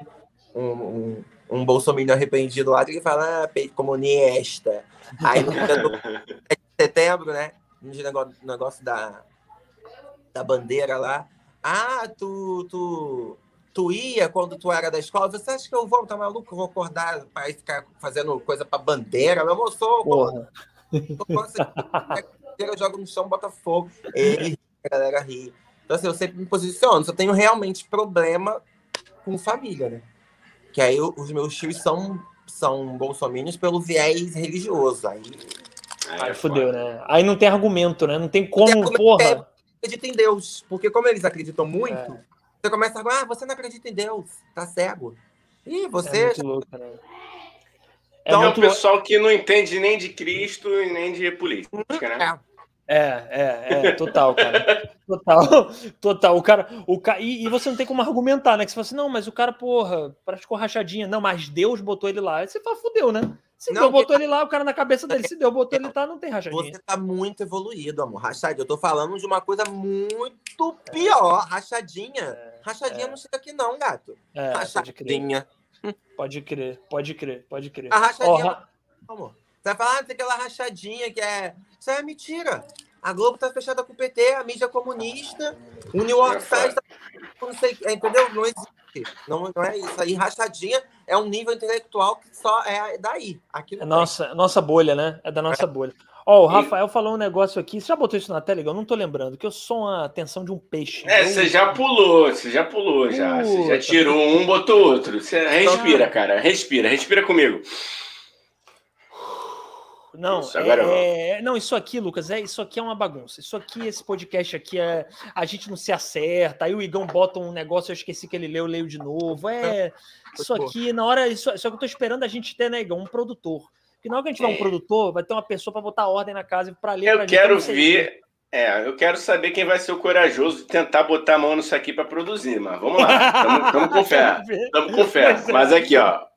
um, um, um bolsominion arrependido lá que fala, ah, peito comunista. Aí no dia do de setembro, né? No negócio, negócio da, da bandeira lá. Ah, tu, tu, tu ia quando tu era da escola? Você acha que eu vou? Tá maluco? Eu vou acordar para ficar fazendo coisa para bandeira? Meu amor, sou. Porra. Eu jogo no chão, bota fogo. Ele, a galera ri. Então, assim, eu sempre me posiciono. Só tenho realmente problema com família, né? Que aí os meus tios são, são bolsominions pelo viés religioso. Aí Aí, fodeu, né? Aí não tem argumento, né? Não tem como, tem porra. acredita em Deus. Porque como eles acreditam muito, é. você começa a falar, ah, você não acredita em Deus, tá cego. E você. É muito louco, né? É então, o pessoal que não entende nem de Cristo e nem de política, né? É, é, é, é total, cara. Total, total. O cara, o ca... E, e, você não tem como argumentar, né? Que você fala assim, não, mas o cara, porra, praticou rachadinha. Não, mas Deus botou ele lá. Aí você fala, fudeu, né? Se não, Deus botou ele lá, o cara na cabeça dele, se Deus botou ele lá, não tem rachadinha. Você tá muito evoluído, amor. Rachadinha. Eu tô falando de uma coisa muito pior. Rachadinha. É, rachadinha é. não chega aqui, não, gato. É, rachadinha. Pode crer, pode crer, pode crer. A rachadinha. Oh, amor. Você vai falar, ah, tem aquela rachadinha que é. Isso é mentira. A Globo tá fechada com o PT, a mídia comunista, o New York Times tá... não sei, entendeu? Não existe. Não, não é isso. Aí rachadinha é um nível intelectual que só é daí. Aqui é nossa, nossa bolha, né? É da nossa é. bolha. Ó, oh, o Rafael falou um negócio aqui. Você já botou isso na tela? Eu não tô lembrando, que eu sou uma atenção de um peixe. É, você já pulou, você já pulou, já. Você já tirou um, botou outro. Você respira, cara. Respira, respira comigo. Não, isso, é, é, não, isso aqui, Lucas, é isso aqui é uma bagunça. Isso aqui, esse podcast aqui é a gente não se acerta. Aí o Igão bota um negócio, eu esqueci que ele leu, eu leio de novo. É isso aqui na hora, isso, só que eu tô esperando a gente ter, né, Igão, um produtor. Porque na hora que a gente tiver um é. produtor, vai ter uma pessoa para botar ordem na casa para ler. Eu pra quero ver. É, eu quero saber quem vai ser o corajoso de tentar botar a mão nisso aqui para produzir, mas vamos lá. Estamos com fé. Estamos com fé. É. Mas aqui, ó.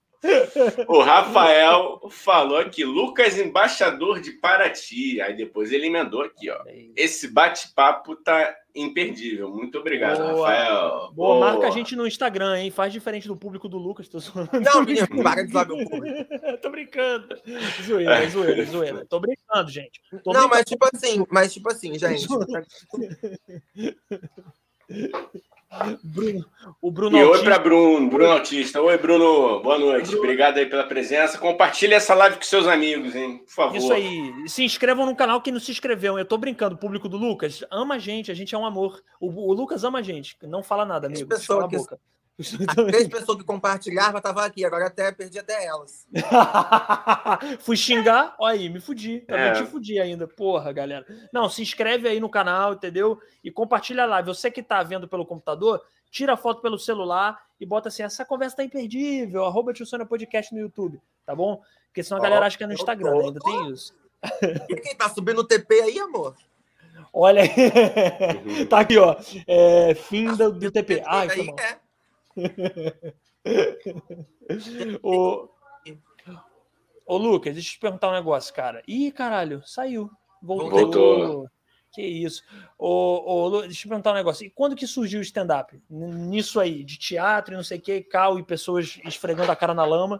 O Rafael falou aqui, Lucas, embaixador de Paraty. Aí depois ele emendou aqui, ó. Esse bate-papo tá imperdível. Muito obrigado, Boa. Rafael. Boa, Boa, marca a gente no Instagram, hein? Faz diferente do público do Lucas. Tô Não, menino, para de saber o público. tô brincando. Zoeira, zoeira, zoeira. Tô brincando, gente. Tô Não, brincando. mas tipo assim, mas tipo assim, gente. Bruno, o Bruno e oi para Bruno, Bruno Autista. Oi, Bruno, boa noite. Bruno. Obrigado aí pela presença. Compartilhe essa live com seus amigos, hein? Por favor. Isso aí. Se inscrevam no canal que não se inscreveu. Eu tô brincando, o público do Lucas ama a gente, a gente é um amor. O, o Lucas ama a gente. Não fala nada, amigo. Cala a três pessoas que compartilhavam estavam aqui, agora até perdi até elas. Fui xingar, olha aí, me fudi. Também é. te fudi ainda. Porra, galera. Não, se inscreve aí no canal, entendeu? E compartilha a live. Você que tá vendo pelo computador, tira a foto pelo celular e bota assim: essa conversa tá imperdível, arroba Tio Podcast no YouTube, tá bom? Porque senão a galera acha que é no Instagram, ainda tem isso. E quem tá subindo o TP aí, amor? Olha aí. tá aqui, ó. É, fim do, do TP. Ai, foi mal. É ô, ô, Lucas, deixa eu te perguntar um negócio, cara. Ih, caralho, saiu. Voltou. Voltou. Que isso. Ô, ô, deixa eu te perguntar um negócio. E quando que surgiu o stand-up? Nisso aí, de teatro e não sei o que, cal e pessoas esfregando a cara na lama.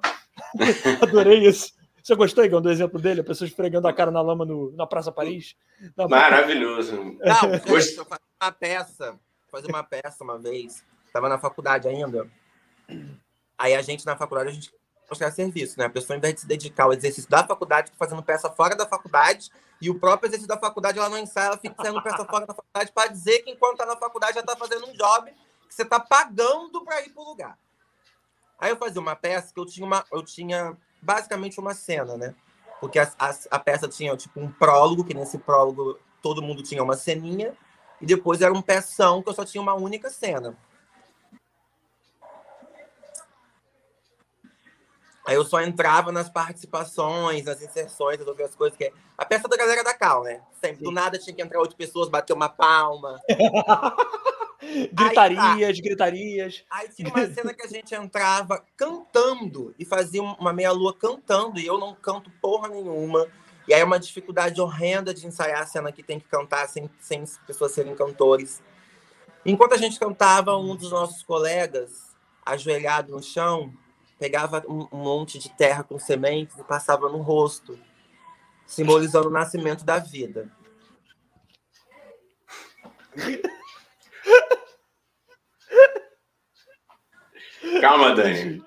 Adorei isso. Você gostou, Igão, do exemplo dele? A pessoa esfregando a cara na lama no, na Praça Paris? Na Maravilhoso. Não, eu fazer uma peça, fazer uma peça uma vez estava na faculdade ainda. Aí a gente, na faculdade, a gente mostrar serviço, né? A pessoa, ao invés de se dedicar ao exercício da faculdade, fazendo peça fora da faculdade, e o próprio exercício da faculdade, ela não ensaia, ela fica fazendo peça fora da faculdade para dizer que enquanto está na faculdade já está fazendo um job que você está pagando para ir para o lugar. Aí eu fazia uma peça que eu tinha, uma, eu tinha basicamente uma cena, né? Porque a, a, a peça tinha tipo um prólogo, que nesse prólogo todo mundo tinha uma ceninha, e depois era um peção que eu só tinha uma única cena. Aí eu só entrava nas participações, nas inserções, nas outras coisas, que é a peça da galera da Cal, né? Sempre, Sim. do nada tinha que entrar outras pessoas, bater uma palma. gritarias, tá. gritarias. Aí tinha uma cena que a gente entrava cantando e fazia uma meia-lua cantando, e eu não canto porra nenhuma. E aí é uma dificuldade horrenda de ensaiar a cena que tem que cantar sem, sem pessoas serem cantores. Enquanto a gente cantava, um dos nossos colegas, ajoelhado no chão, pegava um, um monte de terra com sementes e passava no rosto, simbolizando o nascimento da vida. Calma, Dani.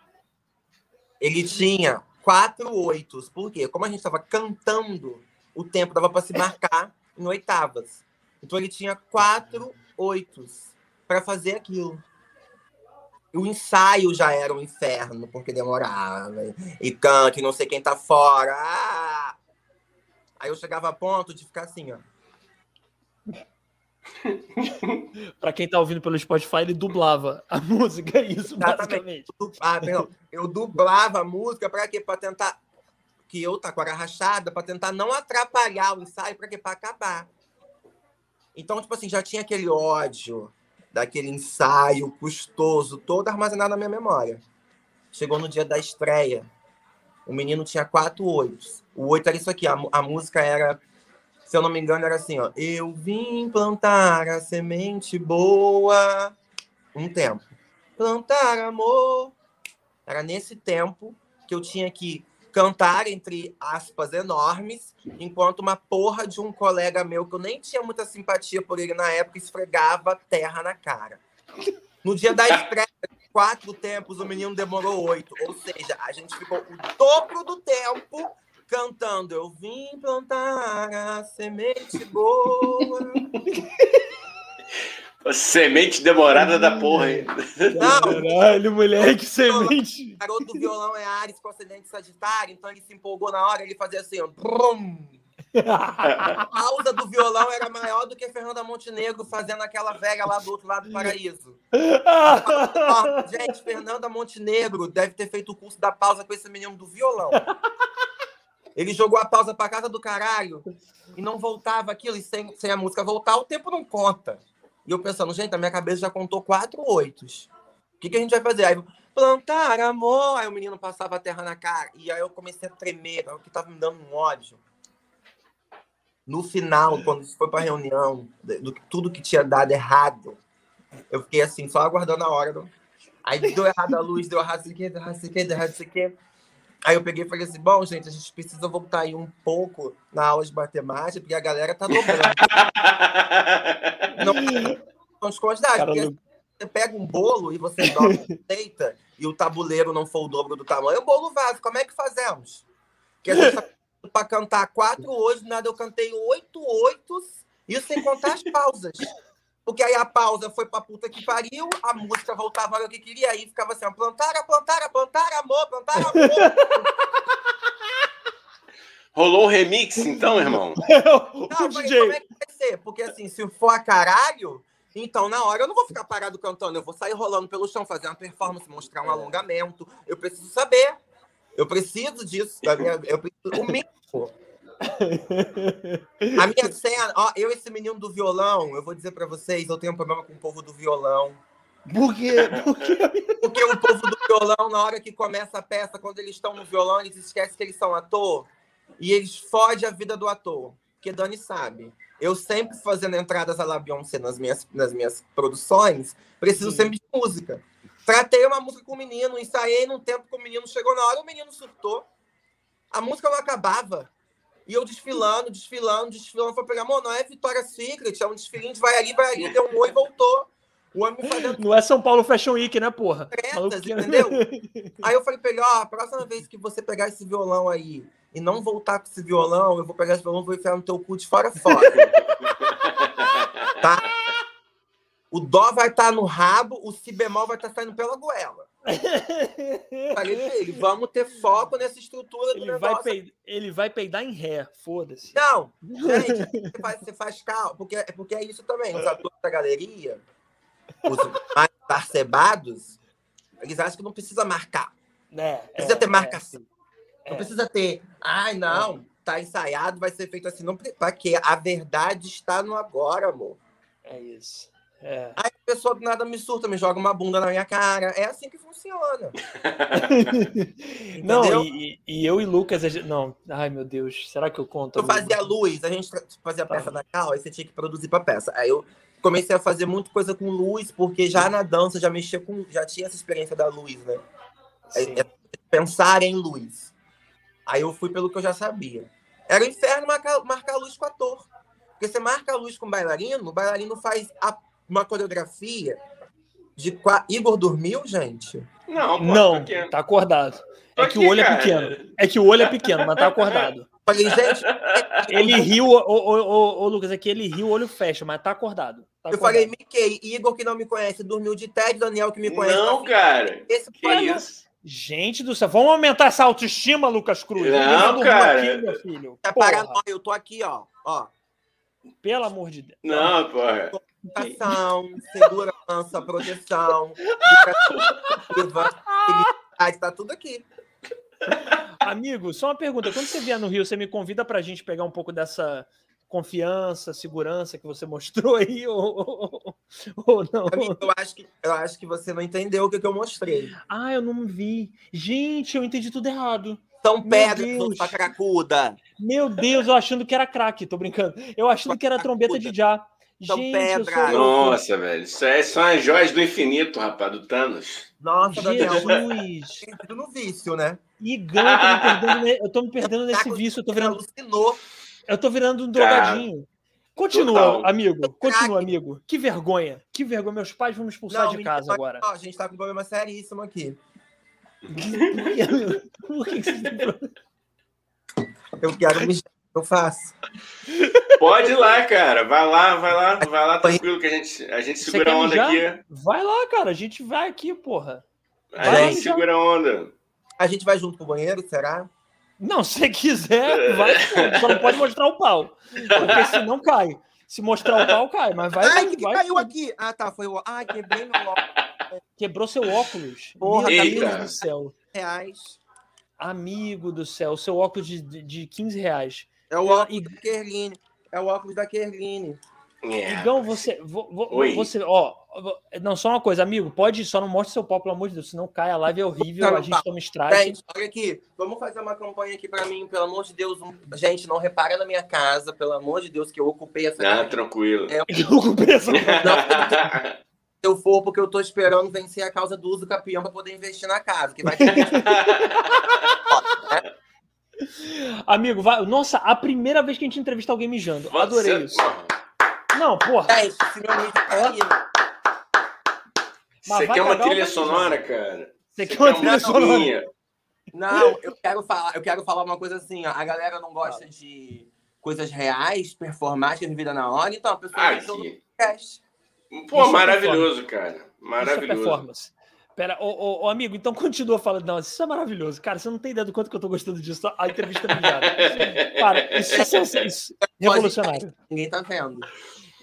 Ele tinha quatro oitos. Por quê? Como a gente estava cantando, o tempo dava para se marcar em oitavas. Então ele tinha quatro oitos para fazer aquilo o ensaio já era um inferno, porque demorava. E cante, não sei quem tá fora. Ah! Aí eu chegava a ponto de ficar assim, ó. para quem tá ouvindo pelo Spotify, ele dublava a música, é isso, Exatamente. basicamente. Ah, perdão. Eu dublava a música para quê? Para tentar. Que eu tá com a rachada, para tentar não atrapalhar o ensaio, para quê? Para acabar. Então, tipo assim, já tinha aquele ódio daquele ensaio custoso, todo armazenado na minha memória. Chegou no dia da estreia. O menino tinha quatro oitos. O oito era isso aqui. A, a música era, se eu não me engano, era assim, ó. Eu vim plantar a semente boa. Um tempo. Plantar amor. Era nesse tempo que eu tinha que cantar entre aspas enormes, enquanto uma porra de um colega meu, que eu nem tinha muita simpatia por ele na época, esfregava terra na cara. No dia da estreia, quatro tempos, o menino demorou oito. Ou seja, a gente ficou o dobro do tempo cantando Eu vim plantar a semente boa. Semente demorada da porra, hein? Não, Caralho, moleque, semente. O garoto do violão é Ares com acidente Sagitário, então ele se empolgou na hora, ele fazia assim, ó. Brum. A pausa do violão era maior do que Fernanda Montenegro fazendo aquela velha lá do outro lado do paraíso. gente, Fernanda Montenegro deve ter feito o curso da pausa com esse menino do violão. Ele jogou a pausa pra casa do caralho e não voltava aquilo, e sem, sem a música voltar, o tempo não conta. E eu pensando, gente, a minha cabeça já contou quatro oitos. O que, que a gente vai fazer? Aí, plantar amor. Aí o menino passava a terra na cara. E aí eu comecei a tremer, o que tava me dando um ódio. No final, quando foi pra reunião, do tudo que tinha dado errado, eu fiquei assim, só aguardando a hora. Do... Aí deu errado a luz, deu errado isso aqui, deu errado isso aqui, deu errado isso aqui. Aí eu peguei e falei assim: bom, gente, a gente precisa voltar aí um pouco na aula de matemática, porque a galera tá dobrando. não não... você pega um bolo e você dobra receita e o tabuleiro não for o dobro do tamanho, o bolo vaza. Como é que fazemos? Porque a gente tá para cantar quatro hoje, nada, eu cantei oito oitos, isso sem contar as pausas. Porque aí a pausa foi pra puta que pariu, a música voltava o que queria, aí ficava assim, plantar, plantar, plantar, amor, plantar, amor. Rolou um remix, então, irmão? Não, falei, como é que vai ser? Porque assim, se for a caralho, então na hora eu não vou ficar parado cantando, eu vou sair rolando pelo chão, fazer uma performance, mostrar um alongamento. Eu preciso saber. Eu preciso disso. Eu preciso, o mínimo. A minha cena, ó, eu esse menino do violão, eu vou dizer para vocês, eu tenho um problema com o povo do violão. Por quê? Por quê? Porque o povo do violão, na hora que começa a peça, quando eles estão no violão, eles esquecem que eles são ator e eles fodem a vida do ator. Porque Dani sabe. Eu sempre fazendo entradas à la Beyoncé nas minhas, nas minhas produções, preciso Sim. sempre de música. Tratei uma música com o menino, ensaiei num tempo que o menino chegou na hora, o menino surtou. A música não acabava. E eu desfilando, desfilando, desfilando. Foi pegar, amor, não é Vitória Secret, é um desfilinho de vai ali, vai ali, deu um oi e voltou. O homem fazendo. Não é São Paulo Fashion Week, né, porra? Tretas, entendeu? aí eu falei pra ele, ó, a próxima vez que você pegar esse violão aí e não voltar com esse violão, eu vou pegar esse violão e vou enfiar no teu cu de fora fora. tá? O dó vai estar tá no rabo, o si bemol vai estar tá saindo pela goela. Falei pra ele, vamos ter foco nessa estrutura do ele negócio. Vai peidar, ele vai peidar em ré, foda-se. Não, gente, você faz, você faz cal, porque, porque é isso também. Os atores da galeria, os mais parcebados, eles acham que não precisa marcar. É, precisa é, ter marcação. É, não precisa ter, ai, não, tá ensaiado, vai ser feito assim. Não, para quê? A verdade está no agora, amor. É isso. É. Aí a pessoa do nada me surta, me joga uma bunda na minha cara. É assim que funciona. não, e, e, eu e Lucas, gente... não, ai meu Deus, será que eu conto? Eu fazia luz, a gente fazia a peça tá. da cal, aí você tinha que produzir pra peça. Aí eu comecei a fazer muita coisa com luz, porque já na dança já mexia com. já tinha essa experiência da luz, né? É, é pensar em luz. Aí eu fui pelo que eu já sabia. Era o inferno marcar, marcar luz com ator. Porque você marca a luz com o bailarino, o bailarino faz a uma coreografia de Igor dormiu, gente? Não, pô, não, tá, tá acordado. Tô é que aqui, o olho é cara. é pequeno. É que o olho é pequeno, mas tá acordado. Falei, gente. Ele riu, ô, ô, ô, ô, Lucas, aqui ele riu, o olho fecha, mas tá acordado. Tá eu acordado. falei, Mickey, Igor que não me conhece, dormiu de Ted, Daniel que me conhece. Não, tá cara. Esse que isso? Gente do céu, vamos aumentar essa autoestima, Lucas Cruz. Não, cara. Aqui, meu filho. Tá paranoia, eu tô aqui, ó. ó. Pelo amor de Deus. Não, porra. Educação, segurança, proteção, felicidade, tá tudo aqui. Amigo, só uma pergunta. Quando você vier no Rio, você me convida pra gente pegar um pouco dessa confiança, segurança que você mostrou aí ou, ou não? Amigo, eu acho que eu acho que você não entendeu o que, que eu mostrei. Ah, eu não vi. Gente, eu entendi tudo errado. São pedras pra cracuda. Meu Deus, eu achando que era craque, tô brincando. Eu achando que era trombeta de já. Gente, eu pedras. sou... Nossa, velho. Isso aí são as joias do infinito, rapaz, do Thanos. Nossa, Daniel, Jesus! perdido no vício, né? Igão, eu tô me perdendo, ne- eu tô me perdendo nesse vício, eu tô virando, Alucinou. eu tô virando um Cara, drogadinho. Continua, total. amigo. Continua, amigo. Que vergonha. Que vergonha. Meus pais vão me expulsar de mentira, casa agora. a gente tá com um problema seríssimo aqui. Por que que você- Eu quero me. Eu faço. Pode ir lá, cara. Vai lá, vai lá, vai lá tranquilo que a gente, a gente Você segura a onda mijar? aqui. Vai lá, cara. A gente vai aqui, porra. A Vai gente mijar. segura a onda. A gente vai junto pro banheiro, será? Não, se você quiser, vai. Só não pode mostrar o pau. Porque senão cai. Se mostrar o pau, cai. Mas vai. Ai, vai, o que, vai. caiu aqui? Ah, tá. Foi o. Ai, quebrei meu óculos. Quebrou seu óculos. Porra. Deus do céu. reais. Amigo do céu, seu óculos de, de, de 15 reais. É o óculos da Kerline. É o óculos da Kerline. É. Igão, você. vo- vo- Oi. você, ó. Não, só uma coisa, amigo. Pode só não mostre seu pau, pelo amor de Deus. Senão cai a live é horrível, Não, a gente tá. toma strike. Gente, olha aqui. Vamos fazer uma campanha aqui pra mim, pelo amor de Deus. Um- Gente, não repara na minha casa, pelo amor de Deus, que eu ocupei essa Ah, casa. tranquilo. É. Eu ocupei essa- Se eu for, porque eu tô esperando vencer a causa do uso capião pra poder investir na casa. Que vai ter Amigo, vai. Nossa, a primeira vez que a gente entrevista alguém mijando. Adorei isso. Não, porra. Mas Você quer uma trilha sonora, cara? Você quer uma trilha sonora? Não, eu quero falar, eu quero falar uma coisa assim, ó. A galera não gosta de coisas reais, performáticas, vida na hora, então a pessoa Aqui. podcast. Pô, Isso é maravilhoso, cara. Isso é Maravilhoso. performance. Pera, ô, ô, ô, amigo, então continua falando. Não, isso é maravilhoso. Cara, você não tem ideia do quanto que eu tô gostando disso. A entrevista mijada. Cara, isso é isso é revolucionário. Ninguém tá vendo.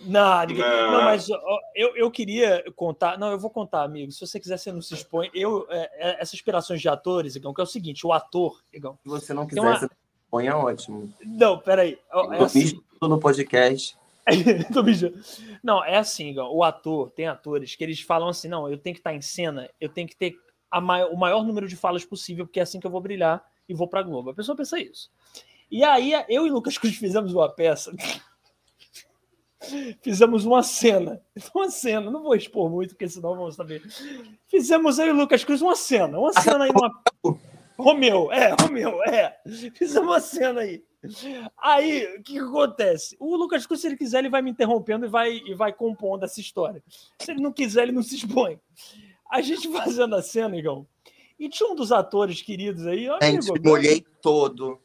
Não, ninguém- Não. não, mas ó, eu, eu queria contar. Não, eu vou contar, amigo. Se você quiser, você não se expõe. Eu, é, é, essas inspirações de atores, Igão, que é o seguinte: o ator, Igão. Se você não quiser, uma- você põe é ótimo. Não, peraí. É Eu assim. fiz tudo no podcast. Tô mijando. Não, é assim. O ator, tem atores que eles falam assim: não, eu tenho que estar em cena, eu tenho que ter a mai- o maior número de falas possível, porque é assim que eu vou brilhar e vou pra Globo. A pessoa pensa isso. E aí, eu e Lucas Cruz fizemos uma peça. Fizemos uma cena. Uma cena, não vou expor muito, porque senão vão saber. Fizemos eu e Lucas Cruz uma cena. Uma cena aí numa. Romeu, é, Romeu, é. Fizemos uma cena aí. Aí, o que, que acontece? O Lucas Cruz, se ele quiser, ele vai me interrompendo e vai, e vai compondo essa história. Se ele não quiser, ele não se expõe. A gente fazendo a cena, Igão. E tinha um dos atores queridos aí, ó, Gente, amigo. me molhei todo.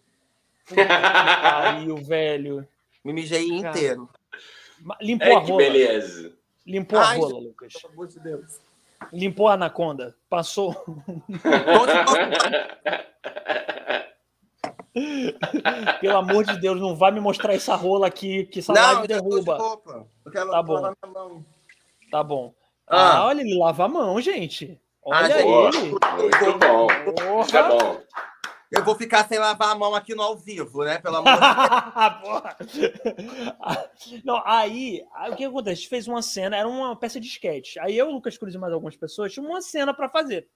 Aí, o velho. Me mijei Cara. inteiro. Limpou a É que rola. beleza. Limpou a Ai, rola, Lucas. Pelo amor de Deus. Limpou a anaconda. Passou. Pelo amor de Deus, não vai me mostrar essa rola aqui, que essa Não, live tô de derruba. roupa. Eu quero Tá bom. minha mão. Tá bom. Ah, Ah. olha, ele lava a mão, gente. Ah, Olha Boa. ele. Muito bom. Tá Porra. bom. Eu vou ficar sem lavar a mão aqui no ao vivo, né? Pelo amor de Deus. Porra. Não, aí, aí o que acontece? A gente fez uma cena, era uma peça de sketch. Aí eu, Lucas Cruz e mais algumas pessoas tinham uma cena pra fazer.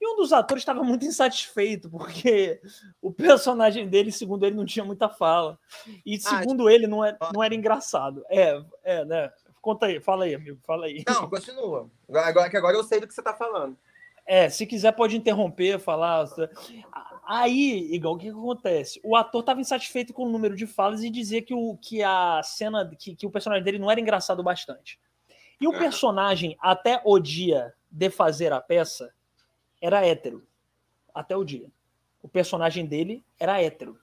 E um dos atores estava muito insatisfeito, porque o personagem dele, segundo ele, não tinha muita fala. E segundo ele, não era, não era engraçado. É, é, né? Conta aí, fala aí, amigo, fala aí. Não, continua. Agora, que agora eu sei do que você tá falando. É, se quiser pode interromper, falar. Aí, igual o que, que acontece? O ator estava insatisfeito com o número de falas e dizia que, o, que a cena, que, que o personagem dele não era engraçado bastante. E o Ah. personagem, até o dia de fazer a peça, era hétero. Até o dia. O personagem dele era hétero.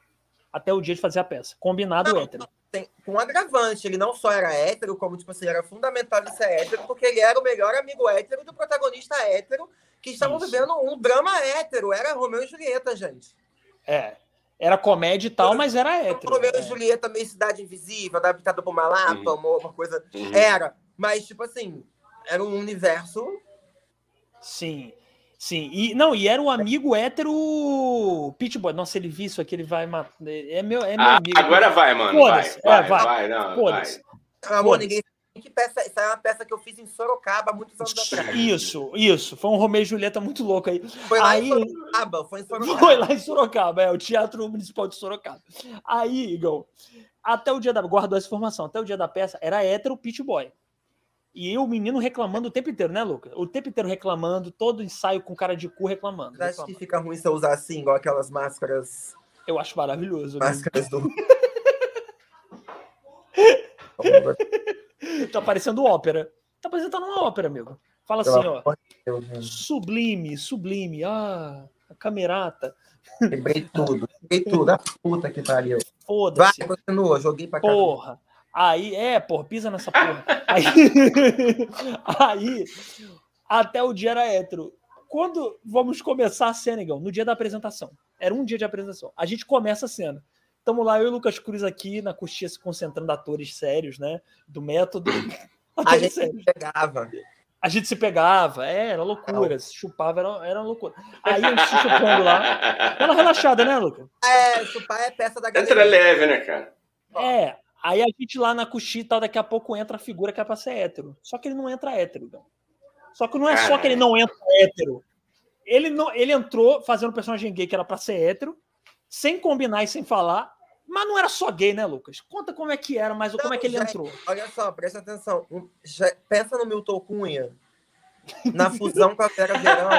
Até o dia de fazer a peça. Combinado Não, hétero. Tem um agravante, ele não só era hétero, como tipo assim, era fundamental ele ser hétero, porque ele era o melhor amigo hétero do protagonista hétero, que estavam Isso. vivendo um drama hétero. Era Romeu e Julieta, gente. É. Era comédia e tal, mas era hétero. Romeu é. e Julieta, meio Cidade Invisível, adaptado pra uma lapa, Uhum. uma, uma coisa. Uhum. Era. Mas, tipo assim, era um universo. Sim. Sim. E, não, e era o amigo hétero Pit Boy. Nossa, ele viu isso aqui, ele vai matar. É meu, é meu Ah, amigo. agora vai, mano. Vai, Foda-se, vai, é, vai. vai, não, vai. Amor, ninguém. Que peça, essa é uma peça que eu fiz em Sorocaba muitos anos atrás. Isso, isso. Foi um Romeu e Julieta muito louco aí. Foi lá Aí- em Sorocaba. Foi em Sorocaba. Foi lá em Sorocaba, é o Teatro Municipal de Sorocaba. Aí, Igor, até o dia da. Guardou essa informação, até o dia da peça era hétero Pit Boy. E o menino, reclamando o tempo inteiro, né, Lucas? O tempo inteiro reclamando, todo ensaio com cara de cu reclamando. Você acha que fica ruim se eu usar assim, igual aquelas máscaras. Eu acho maravilhoso. né? Máscaras do. Tá parecendo ópera. Tá apresentando uma ópera, amigo. Fala assim, Pelo ó. Deus, gente. Sublime, sublime. Ah, a camerata. Quebrei tudo. Quebrei tudo. A puta que pariu. Vai, Foda-se. continua. Joguei pra cá. Porra. Aí, é, porra, pisa nessa porra. Aí, aí, até o dia era hétero. Quando vamos começar a cena, Igão? No dia da apresentação. Era um dia de apresentação. A gente começa a cena. Tamo lá, eu e o Lucas Cruz aqui na coxinha se concentrando atores sérios, né? Do método. A gente sérios. pegava. A gente se pegava, é, era loucura, se chupava, era, era loucura. Aí a gente se chupando lá. Uma relaxada, né, Lucas? É, chupar é peça da Entra galera. leve, né, cara? É, aí a gente lá na coxinha e tal, daqui a pouco entra a figura que é pra ser hétero. Só que ele não entra hétero, não. Só que não é só que ele não entra hétero. Ele, não, ele entrou fazendo um personagem gay que era pra ser hétero, sem combinar e sem falar, mas não era só gay, né, Lucas? Conta como é que era, mas como é que ele gente. entrou. Olha só, presta atenção. Pensa no Milton Cunha. Na fusão com a Vera Verão.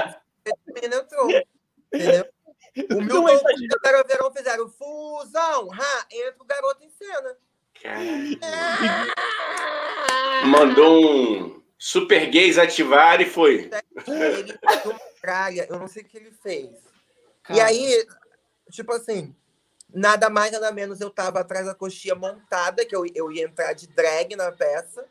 Menino entrou. Entendeu? O Não Milton Cunha e a Vera Verão fizeram fusão. Ha, entra o garoto em cena. Mandou um super gays ativar e foi. Ele fez uma tralha, eu não sei o que ele fez. E Cara, aí, tipo assim, nada mais, nada menos, eu tava atrás da coxinha montada, que eu, eu ia entrar de drag na peça.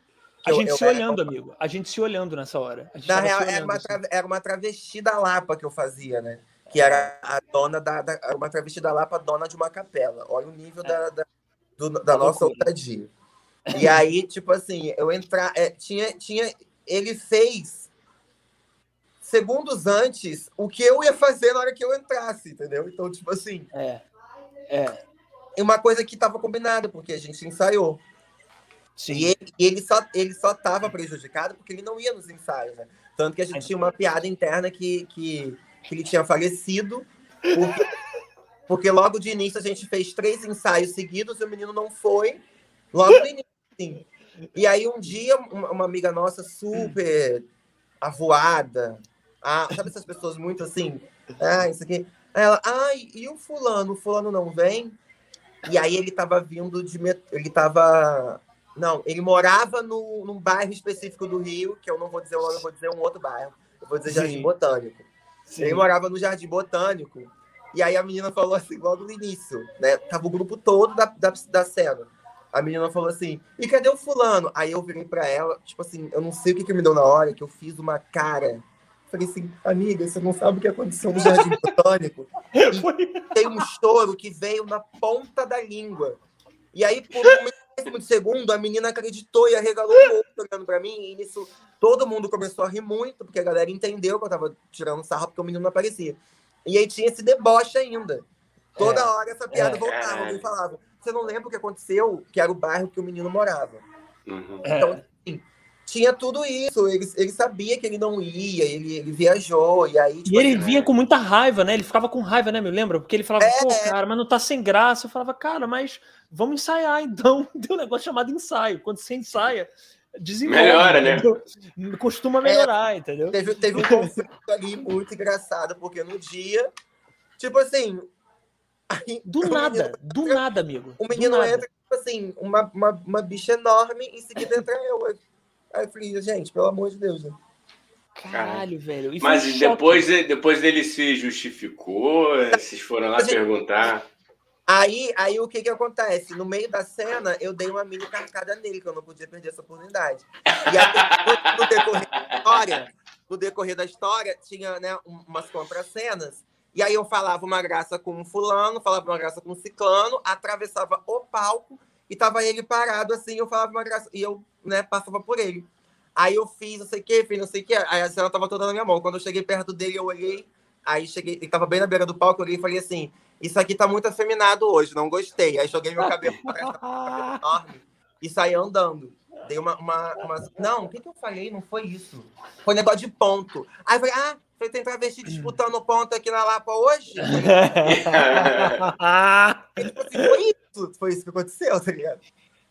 a eu- gente eu se era- olhando, amigo. A gente se olhando nessa hora. A gente Na real, era olhando, uma, assim. era uma travesti da Lapa que eu fazia, né? Que era a dona da. da era uma travesti da Lapa, dona de uma capela. Olha o nível da, da, do- da Uma nossa ousadia. E aí, tipo assim, eu entrar. é, tinha, tinha. Ele fez segundos antes o que eu ia fazer na hora que eu entrasse, entendeu? Então, tipo assim, É. É. é uma coisa que estava combinada, porque a gente ensaiou. Sim. E ele, ele só ele só estava prejudicado porque ele não ia nos ensaios, né? Tanto que a gente tinha uma piada interna que, que, que ele tinha falecido, porque, porque logo de início a gente fez três ensaios seguidos e o menino não foi. Logo no início, sim. E aí um dia, uma, amiga nossa super avoada, ah, sabe essas pessoas muito assim, ah, isso aqui. Ela, ai, e o fulano? O fulano não vem? E aí ele tava vindo de. met- Ele tava. Não, ele morava no, num bairro específico do Rio, que eu não vou dizer o nome, eu vou dizer um outro bairro. Eu vou dizer Sim. Jardim Botânico. Sim. Ele morava no Jardim Botânico. E aí a menina falou assim, logo no início, né? Tava o grupo todo da, da, da cena. A menina falou assim, e cadê o fulano? Aí eu virei pra ela, tipo assim, eu não sei o que, que me deu na hora, que eu fiz uma cara. Falei assim, amiga, você não sabe o que aconteceu no Jardim Botânico? Tem um choro que veio na ponta da língua. E aí, por um segundo, a menina acreditou e arregalou o olho olhando pra mim. E nisso, todo mundo começou a rir muito, porque a galera entendeu que eu tava tirando sarro porque o menino não aparecia. E aí tinha esse deboche ainda. Toda É. hora essa piada É. voltava. Alguém falava, você não lembra o que aconteceu? Que era o bairro que o menino morava. Uhum. É. Então, assim, tinha tudo isso. Ele, ele sabia que ele não ia, ele, ele viajou. E aí, E tipo ele assim, vinha com muita raiva, né? Ele ficava com raiva, né? Me lembra? Porque ele falava, É. pô, cara, mas não tá sem graça. Eu falava, cara, mas vamos ensaiar então. Tem um negócio chamado ensaio. Quando você ensaia, desenvolve. Melhora, né? Costuma melhorar, entendeu? Teve, teve um conflito ali muito engraçado, porque no dia, tipo assim. aí Do nada, menino- do nada, amigo. O menino entra, tipo assim, uma, uma, uma bicha enorme, em seguida entra eu. Aí eu falei, gente, pelo amor de Deus, né? Caralho, velho. Mas depois, depois dele se justificou, vocês foram lá gente- perguntar. Aí, aí o que que acontece? No meio da cena, eu dei uma mini carcada nele, que eu não podia perder essa oportunidade. E aí, no, decorrer da história, no decorrer da história, tinha né, um- umas contracenas, E aí eu falava uma graça com um fulano, falava uma graça com um ciclano, atravessava o palco e tava ele parado assim, eu falava uma graça, e eu, né, passava por ele. Aí eu fiz não sei o que, fiz não sei o que, aí a cena tava toda na minha mão. Quando eu cheguei perto dele, eu olhei, aí cheguei, ele tava bem na beira do palco, eu olhei e falei assim, isso aqui tá muito afeminado hoje, não gostei. Aí joguei meu cabelo, cabelo enorme e saí andando. Dei uma, uma, uma... Não, o que, que eu falei? Não foi isso. Foi um negócio de ponto. Aí eu falei, ah, você tem travesti disputando ponto aqui na Lapa hoje? tipo assim, foi isso. Foi isso que aconteceu, tá ligado?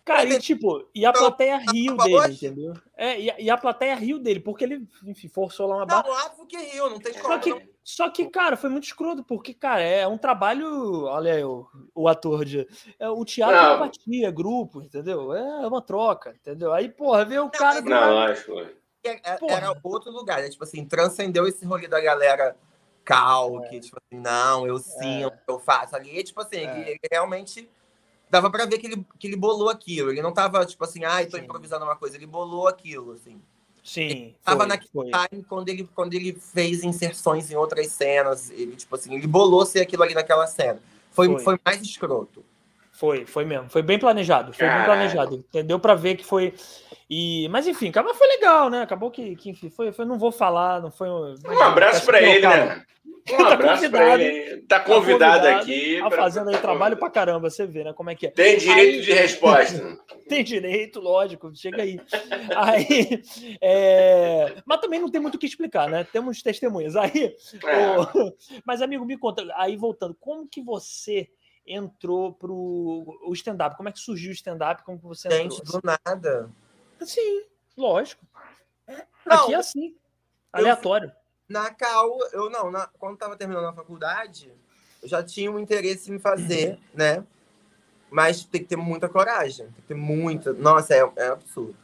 Cara, e tipo, e a plateia riu dele, entendeu? É, e a, e a plateia riu dele, porque ele, enfim, forçou lá uma barra. Não, óbvio que riu, não tem como. Só que, só que, cara, foi muito escroto, porque, cara, é um trabalho. Olha aí, o, o ator de. É, o teatro não. é empatia, grupo, entendeu? É uma troca, entendeu? Aí, porra, vê o cara. Não, não acho. É, é, era outro lugar, né? Tipo assim, transcendeu esse rolê da galera cal, é. que, tipo assim, não, eu sim, é. eu faço. Ali, tipo assim, ele, ele realmente dava para ver que ele, que ele bolou aquilo. Ele não tava, tipo assim, ai, ah, tô Sim. improvisando uma coisa. Ele bolou aquilo, assim. Sim. Ele tava foi, naquele foi. time quando ele, quando ele fez inserções em outras cenas. Ele, tipo assim, ele bolou ser aquilo ali naquela cena. Foi, foi. foi mais escroto. Foi, foi mesmo. Foi bem planejado. Foi bem planejado. Entendeu? Para ver que foi. E, mas enfim, acabou, foi legal, né? Acabou que, que enfim, foi, foi. Não vou falar, não foi. Um abraço para ele, né? Um tá abraço para ele. Tá, tá convidado, tá convidado aqui. Tá pra... fazendo aí trabalho para caramba, você vê, né? Como é que é. Tem direito aí... de resposta. tem direito, lógico, chega aí. aí é... Mas também não tem muito o que explicar, né? Temos testemunhas. Aí, é. o... Mas, amigo, me conta, aí voltando, como que você entrou pro o stand-up? Como é que surgiu o stand-up? Como que você entrou? Gente, do nada. Sim, lógico. Não, Aqui é assim, aleatório. Na Cal, eu não, na, quando estava terminando a faculdade, eu já tinha um interesse em fazer, né? Mas tem que ter muita coragem, tem que ter muita. Nossa, é, é absurdo.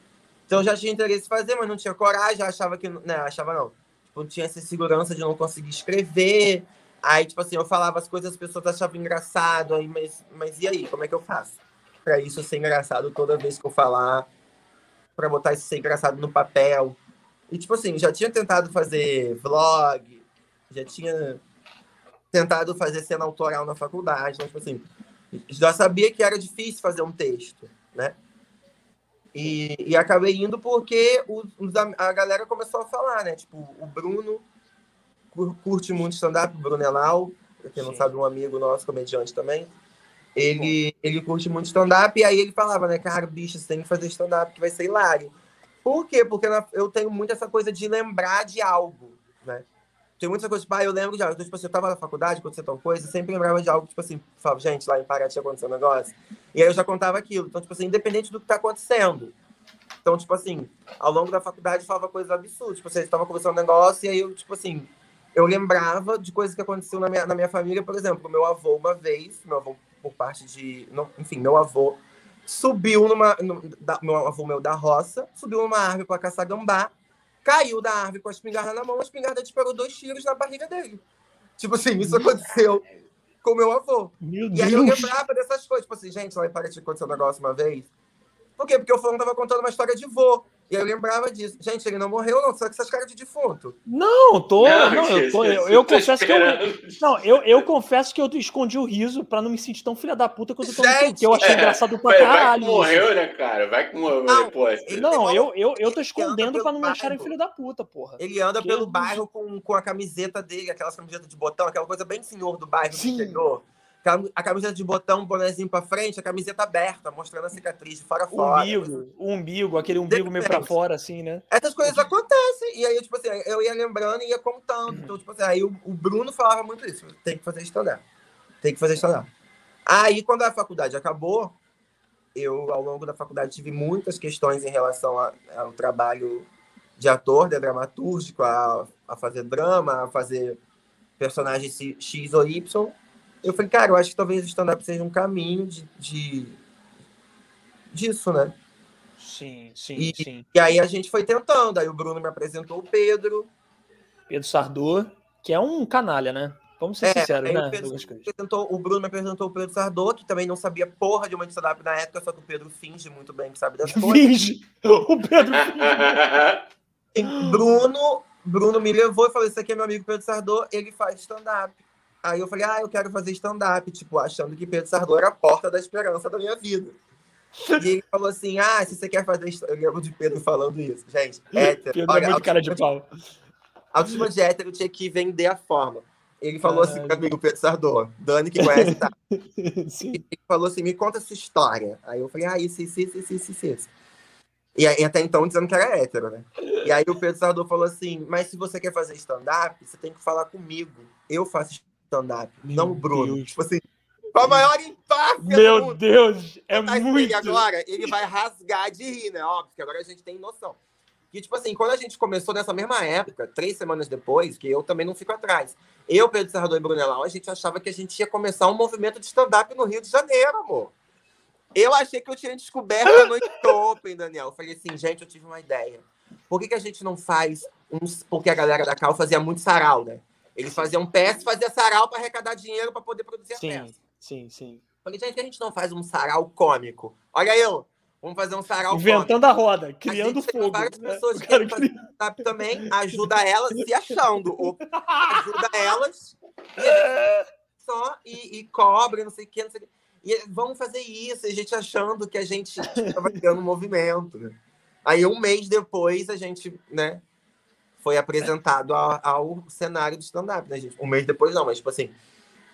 Então eu já tinha interesse em fazer, mas não tinha coragem, achava que. Né, achava não. Tipo, não tinha essa segurança de não conseguir escrever. Aí, tipo assim, eu falava as coisas, as pessoas achavam engraçado, aí, mas, mas e aí, como é que eu faço? Pra isso ser engraçado toda vez que eu falar, pra botar isso ser engraçado no papel. E, tipo assim, já tinha tentado fazer vlog, já tinha tentado fazer cena autoral na faculdade, então, tipo assim, já sabia que era difícil fazer um texto, né? E, e acabei indo porque os, a galera começou a falar, né? Tipo, o Bruno curte muito stand-up, Elal, pra quem Sim. não sabe, um amigo nosso, comediante também. Ele, ele curte muito stand-up, e aí ele falava, né, cara, bicho, você tem que fazer stand-up que vai ser hilário. Por quê? Porque eu tenho muito essa coisa de lembrar de algo, né? Tem muita coisa, tipo, ah, eu lembro de algo. Então, tipo assim, eu tava na faculdade, aconteceu tal coisa, eu sempre lembrava de algo, tipo assim, falava, gente, lá em Paraty aconteceu um negócio. E aí eu já contava aquilo. Então, tipo assim, independente do que tá acontecendo. Então, tipo assim, ao longo da faculdade eu falava coisas absurdas. Tipo, vocês estavam conversando um negócio e aí eu, tipo assim, eu lembrava de coisas que aconteceu na minha, na minha família. Por exemplo, meu avô, uma vez, meu avô, por parte de. Não, enfim, meu avô subiu numa. No, da, meu avô meu da roça, subiu numa árvore para caçar gambá, caiu da árvore com a espingarda na mão, a espingarda disparou dois tiros na barriga dele. Tipo assim, isso aconteceu com meu avô. Meu e Deus. aí eu lembrava dessas coisas, tipo assim, gente, lá em Paraty aconteceu um negócio uma vez. Por quê? Porque o fulano tava contando uma história de vô. E eu lembrava disso. Gente, ele não morreu, não. Só que essas caras de defunto. Não, tô. Não, não eu, tô, eu, eu confesso que eu. Não, eu, eu confesso que eu escondi o riso pra não me sentir tão filha da puta quando eu tô gente, que eu achei é, engraçado pra caralho. Vai que morreu, né, cara? Vai que morreu não, depois. Não, eu, eu, eu tô escondendo pra não me acharem filho da puta, porra. Ele anda pelo bairro com, com a camiseta dele, aquelas camisetas de botão, aquela coisa bem senhor do bairro Sim. que chegou a camiseta de botão, bonézinho pra frente, a camiseta aberta, mostrando a cicatriz de fora a fora. Umbigo, o umbigo, aquele umbigo meio pra fora, assim, né? Essas coisas acontecem. E aí, tipo assim, eu ia lembrando e ia contando. Então, tipo assim, aí o, o Bruno falava muito isso. Tem que fazer stand Tem que fazer stand Aí, quando a faculdade acabou, eu, ao longo da faculdade, tive muitas questões em relação a, ao trabalho de ator, de dramatúrgico, a, a fazer drama, a fazer personagens X ou Y eu falei, cara, eu acho que talvez o stand-up seja um caminho de, de, disso, né? Sim, sim, e, sim. E aí a gente foi tentando. Aí o Bruno me apresentou o Pedro. Pedro Sardô, que é um canalha, né? Vamos ser é, sinceros, né? O, Pedro, apresentou, o Bruno me apresentou o Pedro Sardô, que também não sabia porra de uma de stand-up na época, só que o Pedro finge muito bem que sabe das coisas. Finge! O Pedro finge. Bruno, Bruno me levou e falou: Isso aqui é meu amigo Pedro Sardô, ele faz stand-up. Aí eu falei, ah, eu quero fazer stand-up, tipo, achando que Pedro Sardô era a porta da esperança da minha vida. E ele falou assim: ah, se você quer fazer. Eu lembro de Pedro falando isso. Gente, hétero. Pedro é olha, é muito cara de pau. Autoestima de hétero tinha que vender a forma. Ele falou assim para mim, o Pedro Sardô, Dani que conhece, tá? Ele falou assim: me conta essa história. Aí eu falei: ah, isso, isso, isso, isso, isso, isso. E aí, até então dizendo que era hétero, né? E aí o Pedro Sardô falou assim: mas se você quer fazer stand-up, você tem que falar comigo. Eu faço stand-up, não o Bruno. Deus. Tipo assim, com a maior empáfia Meu Deus, é muito. E agora ele vai rasgar de rir, né? Óbvio que agora a gente tem noção. E, tipo assim, quando a gente começou nessa mesma época, três semanas depois, que eu também não fico atrás, eu, Pedro Serrador e Brunelau, a gente achava que a gente ia começar um movimento de stand-up no Rio de Janeiro, amor. Eu achei que eu tinha descoberto a noite open, Daniel. Eu falei assim, gente, eu tive uma ideia. Por que, que a gente não faz uns. Porque a galera da Cal fazia muito sarau, né? Eles faziam peça e faziam sarau para arrecadar dinheiro para poder produzir sim, a peça. Sim, sim. Falei, gente, a gente não faz um sarau cômico. Olha eu, vamos fazer um sarau Inventando cômico. a roda, criando fogo. Várias né? pessoas que querem fazer também, ajuda elas se achando. Ou ajuda elas e só e, e cobre, não sei o que, não sei o que. E vamos fazer isso, e a gente achando que a gente estava criando um movimento. Aí um mês depois a gente, né, foi apresentado ao, ao cenário do stand-up, né, gente? Um mês depois não, mas tipo assim,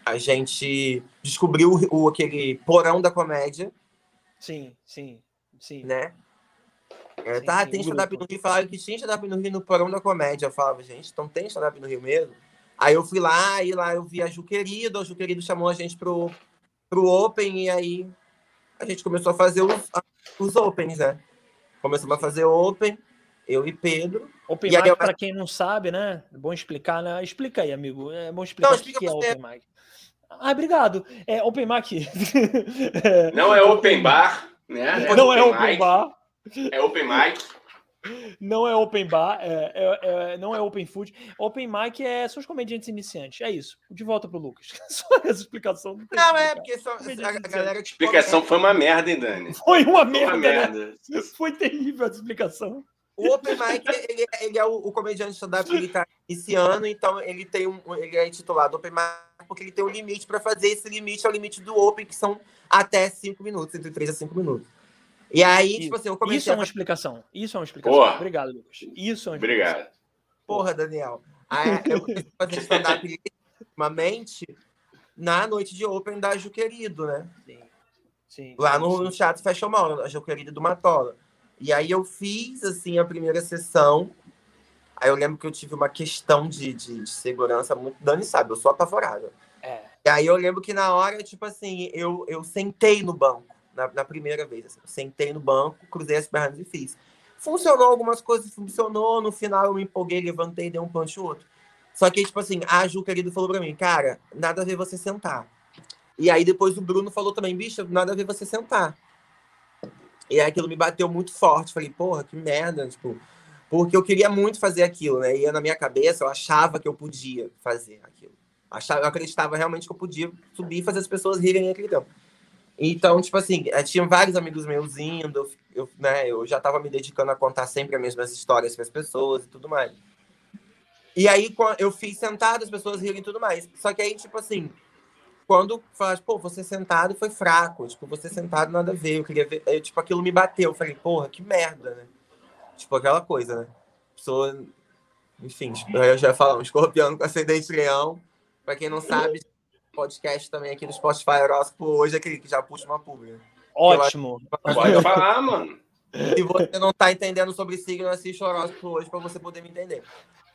a gente descobriu o, aquele porão da comédia. Sim, sim, sim. Né? É, sim, tá, sim, tem stand-up no Rio. Falaram que tinha stand-up no Rio no porão da comédia. Eu falava, gente, então tem stand-up no Rio mesmo? Aí eu fui lá, e lá eu vi a Ju Querido. A Ju Querido chamou a gente pro, pro Open, e aí a gente começou a fazer os, os Opens, né? Começamos a fazer Open, eu e Pedro. Open Mic, para quem não sabe, né? É bom explicar, né? Explica aí, amigo. É bom explicar não, o que é Open Mic. Ah, obrigado. É Open Mic. Não é Open Bar, né? É não é Open, é open Bar. É Open Mic. Não é Open Bar, é, é, é, não é Open Food. Open Mic é só os comediantes iniciantes. É isso. De volta pro Lucas. Só essa explicação. Não, não é porque só, a, galera. A explicação foi uma merda, hein, Dani? Foi uma foi merda. Uma merda. Né? Foi terrível a explicação. O Open Mic, ele, é, ele é o, o comediante stand-up que ele tá iniciando, então ele tem um. Ele é intitulado Open Mic porque ele tem um limite para fazer. Esse limite é o limite do Open, que são até 5 minutos, entre 3 a 5 minutos. E aí, isso, tipo assim, eu comecei. Isso é uma a... explicação. Isso é uma explicação. Porra. Obrigado, Lucas. Isso é uma explicação. Obrigado. Porra, Daniel. Aí, eu comecei a fazer stand-up ultimamente na noite de Open da Ju Querido, né? Sim. Sim, Lá no, sim. no Teatro Fashion Mall, a Ju Querido do Matola. E aí eu fiz, assim, a primeira sessão. Aí eu lembro que eu tive uma questão de, de, de segurança muito... Dani sabe, eu sou apavorada. É. E aí eu lembro que na hora, tipo assim, eu, eu sentei no banco, na, na primeira vez. Assim, sentei no banco, cruzei as pernas e fiz. Funcionou algumas coisas, funcionou. No final eu me empolguei, levantei, dei um punch outro. Só que, tipo assim, a Ju, querido, falou pra mim, cara, nada a ver você sentar. E aí depois o Bruno falou também, bicho, nada a ver você sentar. E aquilo me bateu muito forte. Falei, porra, que merda, tipo, porque eu queria muito fazer aquilo, né? E na minha cabeça eu achava que eu podia fazer aquilo. Achava, eu acreditava realmente que eu podia subir e fazer as pessoas rirem naquele tempo. Então, tipo assim, eh, tinha vários amigos meus indo, eu, eu, né, eu já estava me dedicando a contar sempre as mesmas histórias para as pessoas e tudo mais. E aí eu fiz sentado, as pessoas rirem e tudo mais. Só que aí, tipo assim, quando fala, pô, você sentado foi fraco, tipo, você sentado nada a ver, eu queria ver, eu, tipo, aquilo me bateu, eu falei, porra, que merda, né? Tipo, aquela coisa, né? Pessoa, enfim, eu já falo, um escorpião com ascendente leão, pra quem não sabe, podcast também aqui no Spotify Horóscopo hoje é aquele que já puxa uma pública. Ótimo. Pode falar, mano. Se você não tá entendendo sobre signo, assiste o horóscopo hoje para você poder me entender.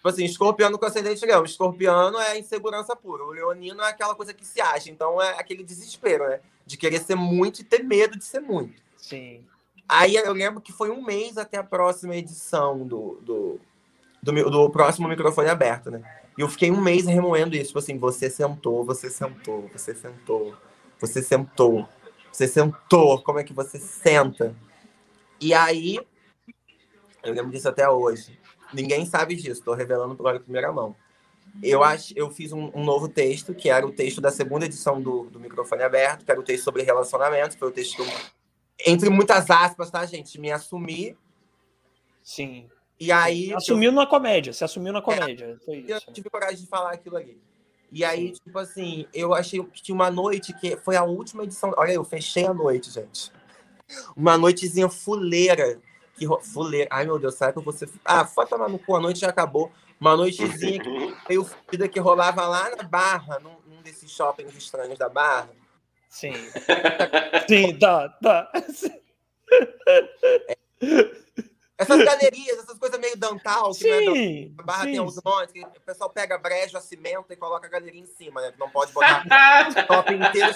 Tipo assim, escorpiano com ascendente leão. Escorpiano é insegurança pura. O leonino é aquela coisa que se acha. Então é aquele desespero, né? De querer ser muito e ter medo de ser muito. Sim. Aí eu lembro que foi um mês até a próxima edição do, do, do, do próximo microfone aberto, né? E eu fiquei um mês remoendo isso. Tipo assim, você sentou, você sentou, você sentou, você sentou, você sentou. Como é que você senta? E aí, eu lembro disso até hoje. Ninguém sabe disso, estou revelando agora em primeira mão. Eu acho, eu fiz um, um, novo texto, que era o texto da segunda edição do, do Microfone Aberto, que era o texto sobre relacionamento, foi o texto que eu, entre muitas aspas, tá, gente? Me assumi. Sim. E aí. Assumiu eu... na comédia, se assumiu na comédia. É, foi isso. Eu tive coragem de falar aquilo ali. E aí, Sim. tipo assim, eu achei que tinha uma noite que foi a última edição. Olha, eu fechei a noite, gente. Uma noitezinha fuleira. Que. Fuleira. Ai, meu Deus, sabe que você. Ah, foi tomar no cu, a noite já acabou. Uma noitezinha que meio fodida que rolava lá na Barra, num, num desses shoppings estranhos da Barra. Sim. Sim, tá, tá. É. Essas galerias, essas coisas meio dantal, que sim, né, barra sim, tem os nomes, que o pessoal pega brejo, cimento e coloca a galeria em cima, né? Não pode botar o shopping inteiro,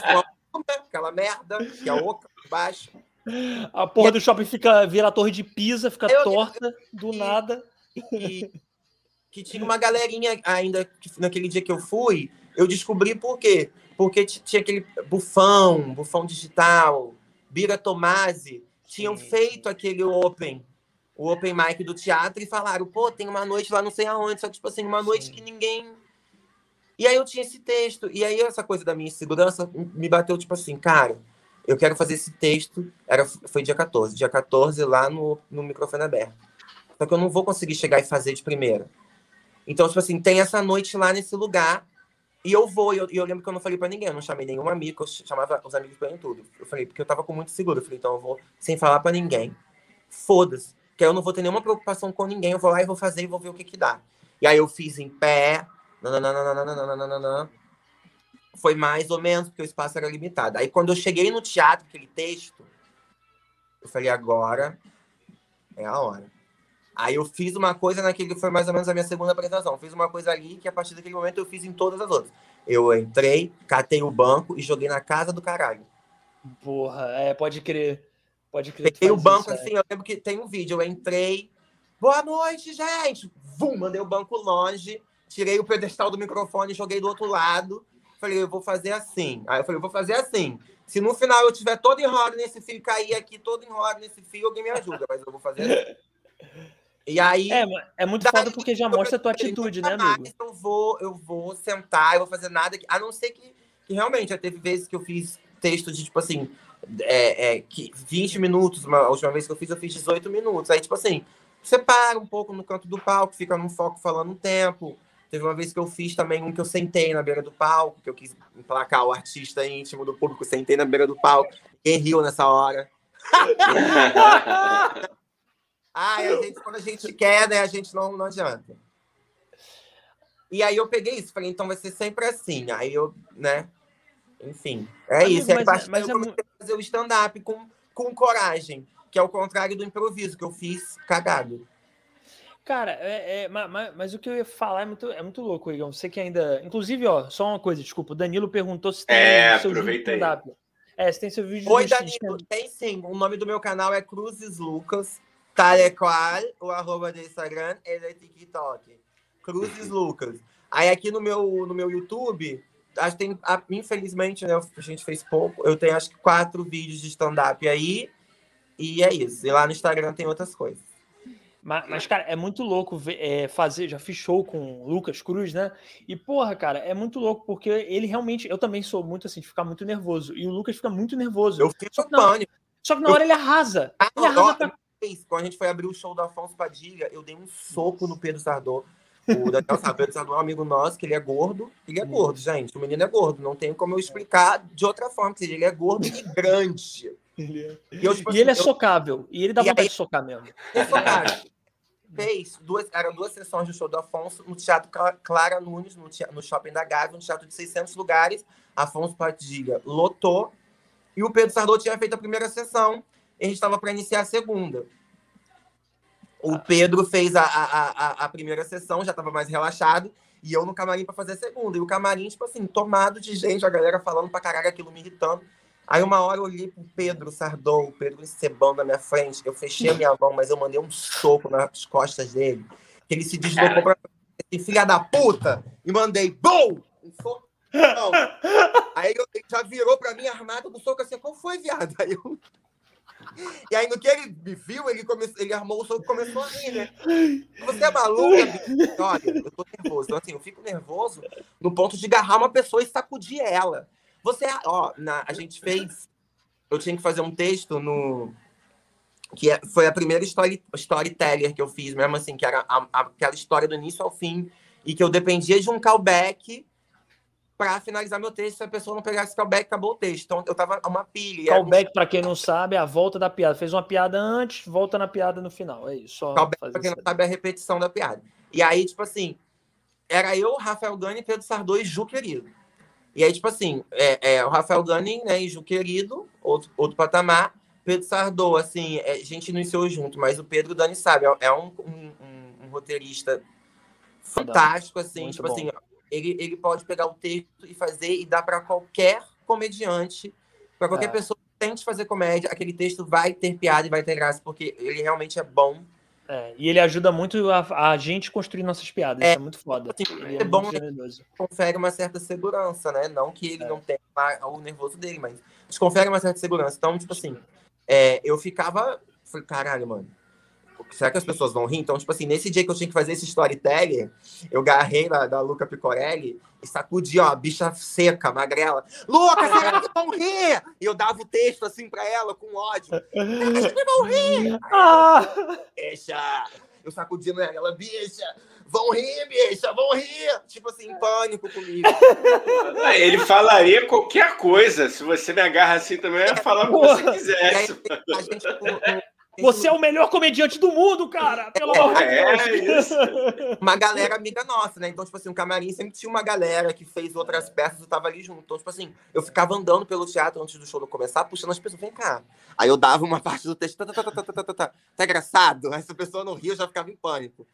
aquela merda, que é oca, baixo. A porra e do shopping fica, vira a torre de Pisa, fica eu, torta, eu, do nada. E, que tinha uma galerinha ainda, naquele dia que eu fui, eu descobri por quê. Porque tinha aquele bufão, bufão digital, Bira Tomasi, tinham feito aquele open o open mic do teatro e falaram, pô, tem uma noite lá não sei aonde, só que, tipo assim, uma noite Sim. que ninguém. E aí eu tinha esse texto. E aí essa coisa da minha insegurança me bateu, tipo assim, cara, eu quero fazer esse texto. Era, foi dia 14, dia 14 lá no, no microfone aberto. Só que eu não vou conseguir chegar e fazer de primeira. Então, tipo assim, tem essa noite lá nesse lugar. E eu vou, e eu, eu, lembro que eu não falei pra ninguém, eu não chamei nenhum amigo, eu chamava os amigos pra tudo. Eu falei, porque eu tava com muito seguro. Eu falei, então eu vou sem falar pra ninguém. Foda-se que eu não vou ter nenhuma preocupação com ninguém, eu vou lá e vou fazer e vou ver o que que dá. E aí eu fiz em pé, nananana, foi mais ou menos, porque o espaço era limitado. Aí quando eu cheguei no teatro, aquele texto, eu falei, agora é a hora. Aí eu fiz uma coisa naquele foi mais ou menos a minha segunda apresentação. Fiz uma coisa ali que a partir daquele momento eu fiz em todas as outras. Eu entrei, catei o banco e joguei na casa do caralho. Porra, é, pode crer. Pode crer. Peguei o banco isso, assim, é. eu lembro que tem um vídeo, eu entrei. Boa noite, gente! Vum, mandei o banco longe, tirei o pedestal do microfone, joguei do outro lado. Falei, eu vou fazer assim. Aí eu falei, eu vou fazer assim. Se no final eu tiver todo enrolado nesse fio, cair aqui todo enrolado nesse fio, alguém me ajuda, mas eu vou fazer assim. E aí. É, é muito foda porque já mostra a tua atitude, né, amigo? Eu vou, eu vou sentar, eu vou fazer nada. A não ser que, que realmente já teve vezes que eu fiz texto de tipo assim, é, é, 20 minutos, uma, a última vez que eu fiz, eu fiz 18 minutos. Aí, tipo assim, você para um pouco no canto do palco, fica num foco falando um tempo. Teve uma vez que eu fiz também um que eu sentei na beira do palco, que eu quis emplacar o artista íntimo do público, sentei na beira do palco. Quem riu nessa hora? Ai, a gente, quando a gente quer, né, a gente não, não adianta. E aí eu peguei isso, falei, então vai ser sempre assim. Aí eu, né, enfim, é Amigo, isso. É mas, mas eu comecei é... a fazer o stand-up com, com coragem, que é o contrário do improviso, que eu fiz cagado. Cara, é, é mas, mas, o que eu ia falar é muito, é muito louco, Igor. Você que ainda. Inclusive, ó, só uma coisa, desculpa. O Danilo perguntou se tem é, seu vídeo stand-up. É, se tem seu vídeo Oi, Danilo, tem sim. O nome do meu canal é Cruzes Lucas, tal é qual, o arroba do Instagram, ele é TikTok. Cruzes Lucas. Aí aqui no meu, no meu YouTube, acho que tem, infelizmente, né, a gente fez pouco. Eu tenho acho que quatro vídeos de stand-up aí. E é isso. E lá no Instagram tem outras coisas. Mas, mas cara, é muito louco ver, é, fazer. Já fiz show com o Lucas Cruz, né? E, porra, cara, é muito louco, porque ele realmente. Eu também sou muito assim, de ficar muito nervoso. E o Lucas fica muito nervoso. Eu fico só pânico. Só que na hora ele arrasa. Ah, ele arrasa pra... Quando a gente foi abrir o show do Afonso Padilha, eu dei um soco no Pedro Sardô. O Daniel Sabeto é um amigo nosso, que ele é gordo. Ele é hum. gordo, gente. O menino é gordo. Não tem como eu explicar de outra forma. Que ele é gordo e grande. Ele é. E, eu, tipo, e assim, ele é socável. E ele dá e vontade aí, de socar mesmo. É socável. Fez duas, eram duas sessões do show do Afonso no Teatro Clara Nunes, no, no Shopping da Gávea, um teatro de 600 lugares. Afonso Padilha lotou. E o Pedro Sardou tinha feito a primeira sessão. E a gente estava para iniciar a segunda. O Pedro fez a, a, a, a primeira sessão, já estava mais relaxado, e eu no camarim para fazer a segunda. E o camarim, tipo assim, tomado de gente, a galera falando pra caralho aquilo me irritando. Aí uma hora eu olhei pro Pedro Sardou, o Pedro encebando na minha frente. Eu fechei a minha mão, mas eu mandei um soco nas costas dele. Que ele se deslocou pra assim, filha da puta, e mandei, BOM! Um soco. Aí ele já virou pra mim armado com soco assim, qual foi, viado? Aí eu e aí, no que ele me viu, ele, come... ele armou o soco e começou a rir, né? Você é maluca, Olha, eu tô nervoso. Então, assim, eu fico nervoso no ponto de agarrar uma pessoa e sacudir ela. Você, ó, na... a gente fez. Eu tinha que fazer um texto no. Que é, foi a primeira story, storyteller que eu fiz, mesmo assim, que era a, a, aquela história do início ao fim, e que eu dependia de um callback para finalizar meu texto. Se a pessoa não pegasse callback, acabou o texto. Então eu tava uma pilha. Callback, para quem não sabe, é a volta da piada. Fez uma piada antes, volta na piada no final. É isso. Só callback, pra quem não sabe, é a repetição da piada. E aí, tipo assim, era eu, Rafael Gani, Pedro Sardô e Ju Querido. E aí, tipo assim, é, é o Rafael Gani né, e Ju Querido, outro, outro patamar. Pedro Sardô, assim, é, a gente iniciou junto, mas o Pedro Dani sabe, é, é um, um, um, um roteirista fantástico, assim, Muito tipo bom. assim, ele, ele pode pegar o texto e fazer e dar para qualquer comediante, para qualquer é. pessoa que tente fazer comédia, aquele texto vai ter piada e vai ter graça, porque ele realmente é bom. É, e ele ajuda muito a, a gente construir nossas piadas, é, isso é muito foda. Assim, é, é bom, confere uma certa segurança, né? Não que ele é. não tenha o nervoso dele, mas confere uma certa segurança. Então, tipo assim, é, eu ficava. Falei, caralho, mano. Será que as pessoas vão rir? Então, tipo assim, nesse dia que eu tinha que fazer esse storytelling, eu garrei da, da Luca Picorelli e sacudi, ó, a bicha seca, magrela. Luca, será que vão rir? E eu dava o texto assim pra ela com ódio. Será que vão rir? Ah. Deixa! Eu sacudindo ela, bicha, vão rir, bicha, vão rir. Tipo assim, em pânico comigo. Ele falaria qualquer coisa. Se você me agarra assim também, eu ia falar o que você quisesse. Aí, a gente, você é o melhor comediante do mundo, cara! Pelo é, amor de é Deus! É uma galera amiga nossa, né? Então, tipo assim, o camarim sempre tinha uma galera que fez outras peças e tava ali junto. Então, tipo assim, eu ficava andando pelo teatro antes do show começar, puxando as pessoas, vem cá. Aí eu dava uma parte do texto, tá, tá, tá, tá, tá, tá, tá, tá engraçado? Aí se a pessoa não ria, eu já ficava em pânico.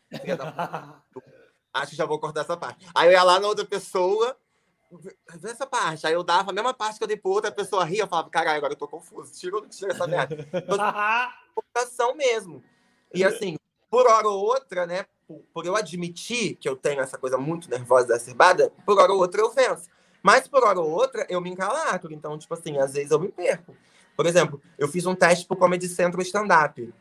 Acho que já vou cortar essa parte. Aí eu ia lá na outra pessoa, vê essa parte. Aí eu dava a mesma parte que eu dei pra outra, a pessoa ria, eu falava, caralho, agora eu tô confuso. Tira, tira essa merda. Então, computação mesmo. E assim, por hora ou outra, né? Por, eu admitir que eu tenho essa coisa muito nervosa exacerbada, por hora ou outra eu venço. Mas por hora ou outra eu me encalacro. Então, tipo assim, às vezes eu me perco. Por exemplo, eu fiz um teste pro Comedy Central Stand-Up.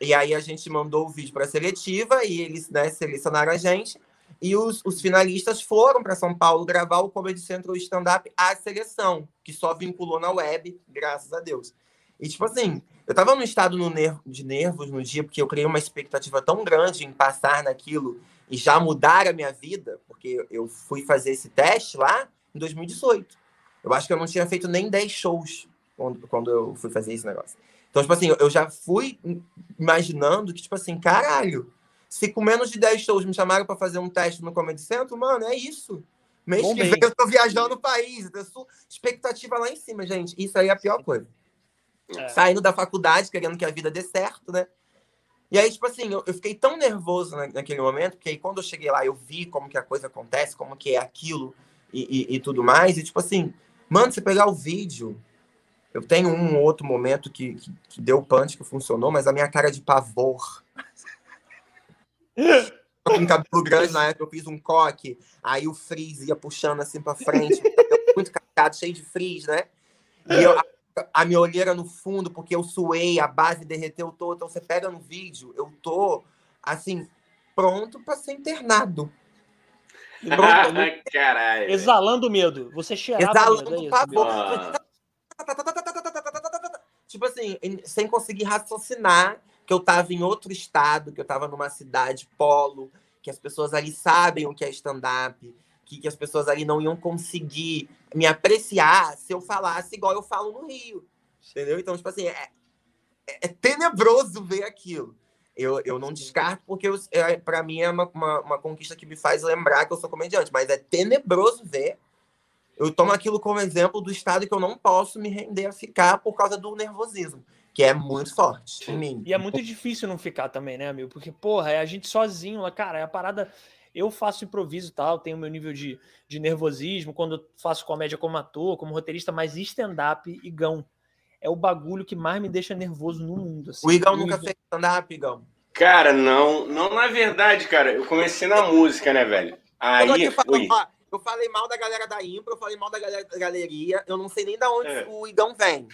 E aí a gente mandou o vídeo para a seletiva e eles né, selecionaram a gente. E os, os finalistas foram para São Paulo gravar o Comedy Central Stand-Up à seleção, que só vinculou na web, graças a Deus. E, tipo assim, eu tava num estado no nervo, de nervos no dia, porque eu criei uma expectativa tão grande em passar naquilo e já mudar a minha vida, porque eu fui fazer esse teste lá em 2018. Eu acho que eu não tinha feito nem 10 shows quando, quando eu fui fazer esse negócio. Então, tipo assim, eu já fui imaginando que, tipo assim, caralho, se com menos de 10 shows me chamaram para fazer um teste no Comedy Centro, mano, é isso. Mês Bom que vem eu tô viajando o país. Eu expectativa lá em cima, gente. Isso aí é a pior coisa. É. Saindo da faculdade, querendo que a vida dê certo, né? E aí, tipo assim, eu, eu fiquei tão nervoso na, naquele momento, que aí quando eu cheguei lá, eu vi como que a coisa acontece, como que é aquilo e, e, e tudo mais. E tipo assim, mano, você pegar o vídeo, eu tenho um outro momento que, que, que deu punch, que funcionou, mas a minha cara de pavor com cabelo grande na época, eu fiz um coque, aí o frizz ia puxando assim pra frente, muito cagado, cheio de frizz, né? E eu, a, minha olheira no fundo, porque eu suei, a base derreteu toda. Então você pega no vídeo, eu tô assim, pronto para ser internado. Pronto, Caralho. Exalando medo. Você cheirava Exalando medo, é pavor. Tipo assim, sem conseguir raciocinar que eu estava em outro estado, que eu estava numa cidade polo, que as pessoas ali sabem o que é stand-up, que, que as pessoas ali não iam conseguir me apreciar se eu falasse igual eu falo no Rio. Entendeu? Então, tipo assim, é, é, é tenebroso ver aquilo. Eu, eu não descarto, porque é, para mim é uma, uma, uma, conquista que me faz lembrar que eu sou comediante, mas é tenebroso ver. Eu tomo aquilo como exemplo do estado que eu não posso me render a ficar por causa do nervosismo que é muito forte em mim. E é muito difícil não ficar também, né, amigo? Porque, porra, é a gente sozinho lá, cara, é a parada. Eu faço improviso e tal, tenho meu nível de, de nervosismo quando eu faço comédia como ator, como roteirista, mas stand-up, Igão, é o bagulho que mais me deixa nervoso no mundo. Assim. O Igão nunca fez stand-up, Igão? Cara, não. Não, na verdade, cara, eu comecei na música, né, velho? Aí, eu, falando, ó, eu falei mal da galera da Impro, eu falei mal da galera da galeria, eu não sei nem da onde é. o Igão vem.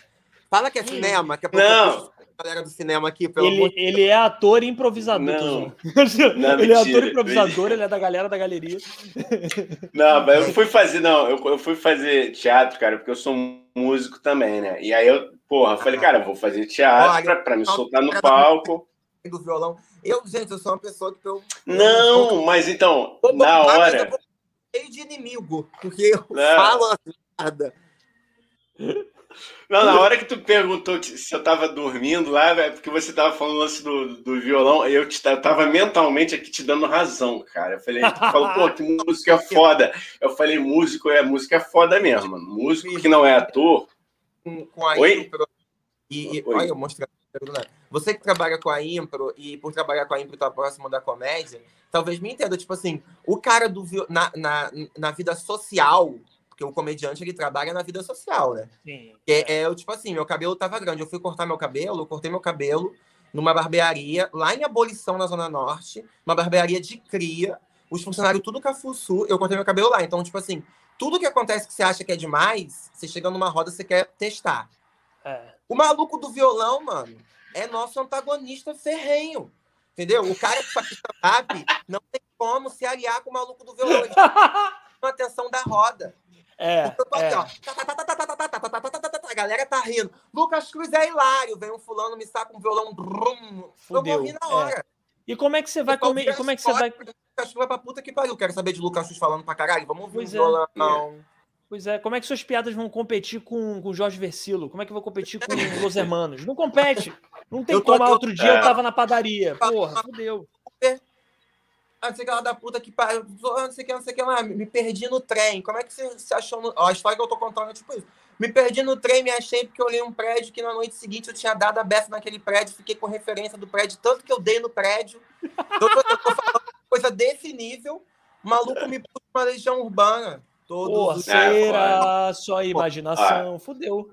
Fala que é cinema, que é não. Galera do cinema aqui. Pelo ele, ele é ator e improvisador. Não. não ele é ator e improvisador, ele é da galera da galeria. Não, mas eu fui fazer, não, eu, eu fui fazer teatro, cara, porque eu sou músico também, né? E aí eu, porra, falei, cara, eu vou fazer teatro pra, pra me soltar no palco. Do violão. Eu, gente, eu sou uma pessoa que eu. Não, mas então, na hora. cheio de inimigo, porque eu não. falo nada. Não, na hora que tu perguntou se eu tava dormindo lá, é porque você tava falando lance do, do violão, eu, te, eu tava mentalmente aqui te dando razão, cara. Eu falei, tu falou, pô, que música é foda. Eu falei, músico é música é foda mesmo, mano. Músico que não é ator. Com a Oi? Impro, e, e olha, eu mostrando. Você que trabalha com a Impro e por trabalhar com a Impro tá próximo da comédia, talvez me entenda, tipo assim, o cara do na, na, na vida social porque o comediante, ele trabalha na vida social, né? Sim. É, é, tipo assim, meu cabelo tava grande. Eu fui cortar meu cabelo, eu cortei meu cabelo numa barbearia, lá em Abolição, na Zona Norte. Uma barbearia de cria. Os funcionários tudo cafuçu. Eu cortei meu cabelo lá. Então, tipo assim, tudo que acontece que você acha que é demais, você chega numa roda, você quer testar. É. O maluco do violão, mano, é nosso antagonista ferrenho. Entendeu? O cara que faz stand-up não tem como se aliar com o maluco do violão. Ele atenção da roda. É, é. A galera tá rindo. Lucas Cruz é hilário. Vem um fulano, me saca um violão. Brum, Fudeu. Eu morri na hora. É. E como é que você vai comer? Como é que você vai. Lucas Cruz pra puta que pariu. Quero saber de Lucas Cruz falando pra caralho. Vamos ouvir pois um violão. É. Pois é, como é que suas piadas vão competir com o Jorge Versilo? Como é que vou competir com os Hermanos? Não compete. Não tem como. Outro dia eu tava na padaria. Porra, fudeu ah, não sei que lá da puta que pariu, não sei que, não sei que lá, me perdi no trem. Como é que você, você achou? No... Ó, a história que eu tô contando é tipo isso. Me perdi no trem, me achei porque eu olhei um prédio que na noite seguinte eu tinha dado a beça naquele prédio, fiquei com referência do prédio, tanto que eu dei no prédio. Então, eu tô falando coisa desse nível, o maluco me puxa uma legião urbana. Todos Porra, será só imaginação, ah. fudeu.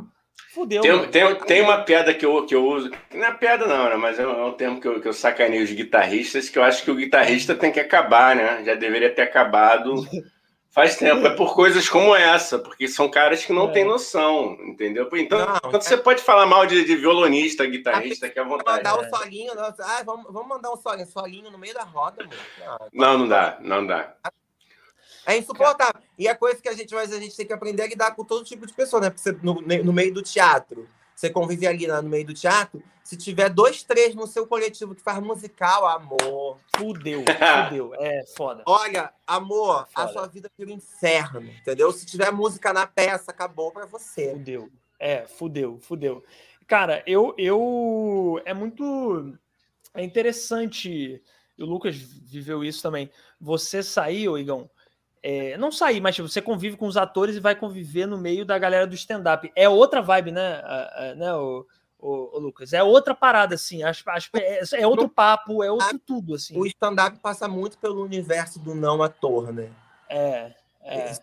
Fudeu. Tem, tem, tem, uma piada que eu, que eu uso, não é piada não, né? mas é um, é um termo que eu, que eu sacaneio os guitarristas, que eu acho que o guitarrista tem que acabar, né? Já deveria ter acabado faz tempo. É por coisas como essa, porque são caras que não é. têm noção, entendeu? Então, não, então é... você pode falar mal de, de violonista, guitarrista, que é à vontade. Mandar um solinho, ah, vamos, vamos mandar um solinho, solinho no meio da roda, mano. Ah, não, não dá, não dá. É insuportável. E a coisa que a gente, mas a gente tem que aprender a lidar com todo tipo de pessoa, né? Porque você, no, no meio do teatro, você convive ali no meio do teatro, se tiver dois, três no seu coletivo que faz musical, amor. Fudeu, fudeu. É foda. Olha, amor, foda. a sua vida vira um inferno, entendeu? Se tiver música na peça, acabou pra você. Fudeu. É, fudeu, fudeu. Cara, eu. eu é muito. É interessante. E o Lucas viveu isso também. Você saiu, Igão é, não sair, mas tipo, você convive com os atores e vai conviver no meio da galera do stand-up. É outra vibe, né, né o, o, o, Lucas? É outra parada, assim. Acho, acho, é, é outro papo, é outro tudo, assim. O stand-up passa muito pelo universo do não ator, né? É. É.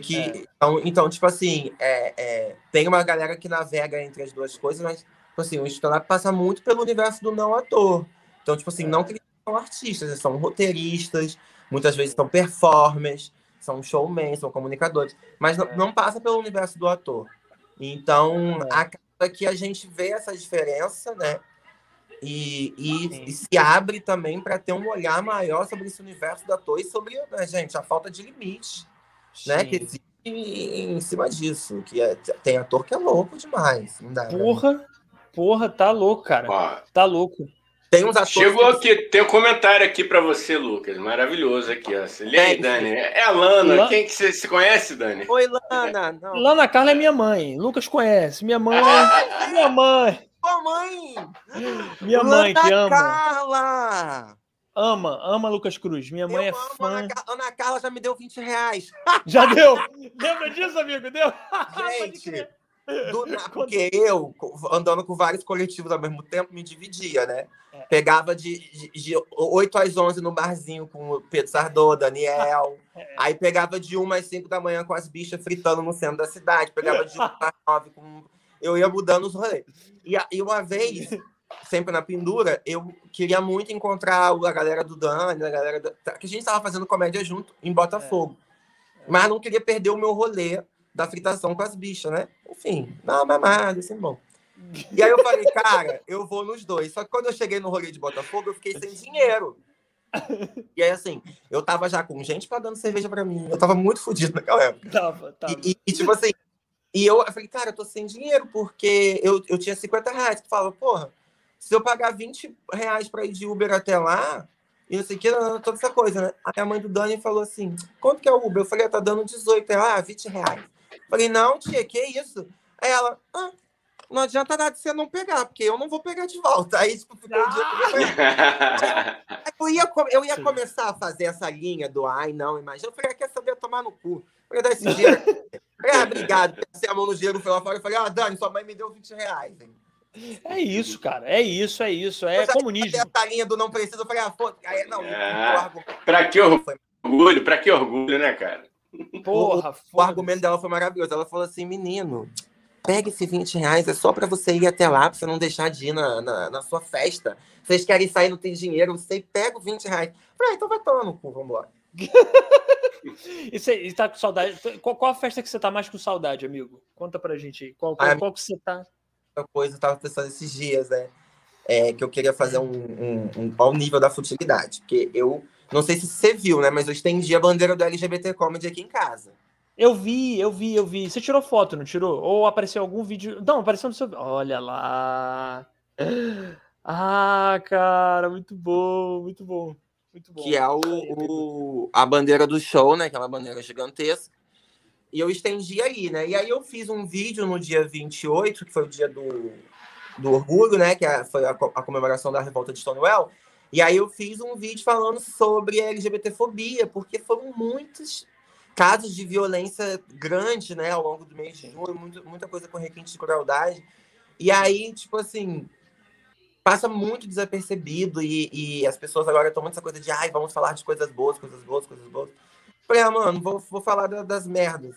Que, é. Então, então, tipo assim, é, é, tem uma galera que navega entre as duas coisas, mas tipo assim, o stand-up passa muito pelo universo do não ator. Então, tipo assim, não que eles são artistas, eles são roteiristas, muitas vezes são performers, são showmen, são comunicadores, mas não, não passa pelo universo do ator. Então, é. acaba que a gente vê essa diferença, né? E, e, e se abre também para ter um olhar maior sobre esse universo do ator e sobre, né, gente, a falta de limite, né? Que existe em cima disso. Que é, tem ator que é louco demais. Não dá, porra, né? porra, tá louco, cara. Ah. Tá louco. Tem uns atores Chegou aqui, tem um comentário aqui para você, Lucas. Maravilhoso aqui, ó. Lê aí, Dani. É a Lana. Lana. Quem que você se conhece, Dani? Oi, Lana. Não. Lana Carla é minha mãe. Lucas conhece. Minha mãe. minha mãe. Sua mãe. Minha Lana mãe que ama. Carla. Ama, ama Lucas Cruz. Minha mãe Eu é fã. Ana, Ana Carla já me deu 20 reais. Já deu? Lembra disso, amigo? Deu? Gente. Do, porque eu, andando com vários coletivos ao mesmo tempo, me dividia, né? É. Pegava de, de, de 8 às 11 no barzinho com o Pedro Sardô, Daniel. É. Aí pegava de 1 às 5 da manhã com as bichas fritando no centro da cidade. Pegava de 1 às 9 com... Eu ia mudando os rolês. E, e uma vez, sempre na pendura, eu queria muito encontrar a galera do Dani, a galera da... que a gente estava fazendo comédia junto em Botafogo. É. Mas não queria perder o meu rolê da fritação com as bichas, né? Enfim, não, mamada, assim, bom. E aí eu falei, cara, eu vou nos dois. Só que quando eu cheguei no rolê de Botafogo, eu fiquei sem dinheiro. E aí, assim, eu tava já com gente pra dando cerveja pra mim. Eu tava muito fodido naquela época. Tava, tava. E, e, tipo assim, e eu, eu falei, cara, eu tô sem dinheiro, porque eu, eu tinha 50 reais. Tu falava, porra, se eu pagar 20 reais pra ir de Uber até lá, e não sei o que, toda essa coisa, né? Aí a mãe do Dani falou assim: quanto que é o Uber? Eu falei, ah, tá dando 18. Ela, ah, 20 reais. Falei, não, tia, que isso? Aí ela, ah, não adianta nada você não pegar, porque eu não vou pegar de volta. Aí, tipo, ficou um dia eu ia, eu ia começar a fazer essa linha do ai, não, imagina. Eu falei, ah, quer saber tomar no cu? Eu dar esse dinheiro. falei, ah, obrigado. Pensei a mão no dinheiro, fui lá fora. Eu falei, ah, Dani, sua mãe me deu 20 reais. Hein? É isso, cara. É isso, é isso. É comunismo. Essa linha do não precisa, eu falei, ah, foda aí, não. Ah, pra que orgulho? Pra que orgulho, né, cara? Porra, o, o argumento dela foi maravilhoso. Ela falou assim, menino, pega esses 20 reais, é só para você ir até lá, pra você não deixar de ir na, na, na sua festa. Vocês querem sair, não tem dinheiro, você pega os 20 reais. Falei, ah, então vai tomar no cu, vambora. e você tá com saudade? Qual, qual, a festa que você tá mais com saudade, amigo? Conta pra gente aí. Qual, qual, ah, qual que você tá? Coisa, eu tava pensando esses dias, né? É, que eu queria fazer um, um, um, ao nível da futilidade. Porque eu, não sei se você viu, né? Mas eu estendi a bandeira do LGBT Comedy aqui em casa. Eu vi, eu vi, eu vi. Você tirou foto, não tirou? Ou apareceu algum vídeo? Não, apareceu no seu. Olha lá. Ah, cara, muito bom, muito bom. Muito bom. Que é o, o, a bandeira do show, né? Aquela bandeira gigantesca. E eu estendi ali, né? E aí eu fiz um vídeo no dia 28, que foi o dia do, do orgulho, né? Que é, foi a, a comemoração da revolta de Stonewall. E aí eu fiz um vídeo falando sobre a LGBTfobia, porque foram muitos casos de violência grande, né, ao longo do mês de junho, muito, muita coisa com requinte de crueldade. E aí, tipo assim, passa muito desapercebido e, e as pessoas agora tomam essa coisa de, ai, vamos falar de coisas boas, coisas boas, coisas boas. Falei, ah, mano, vou, vou falar das merdas.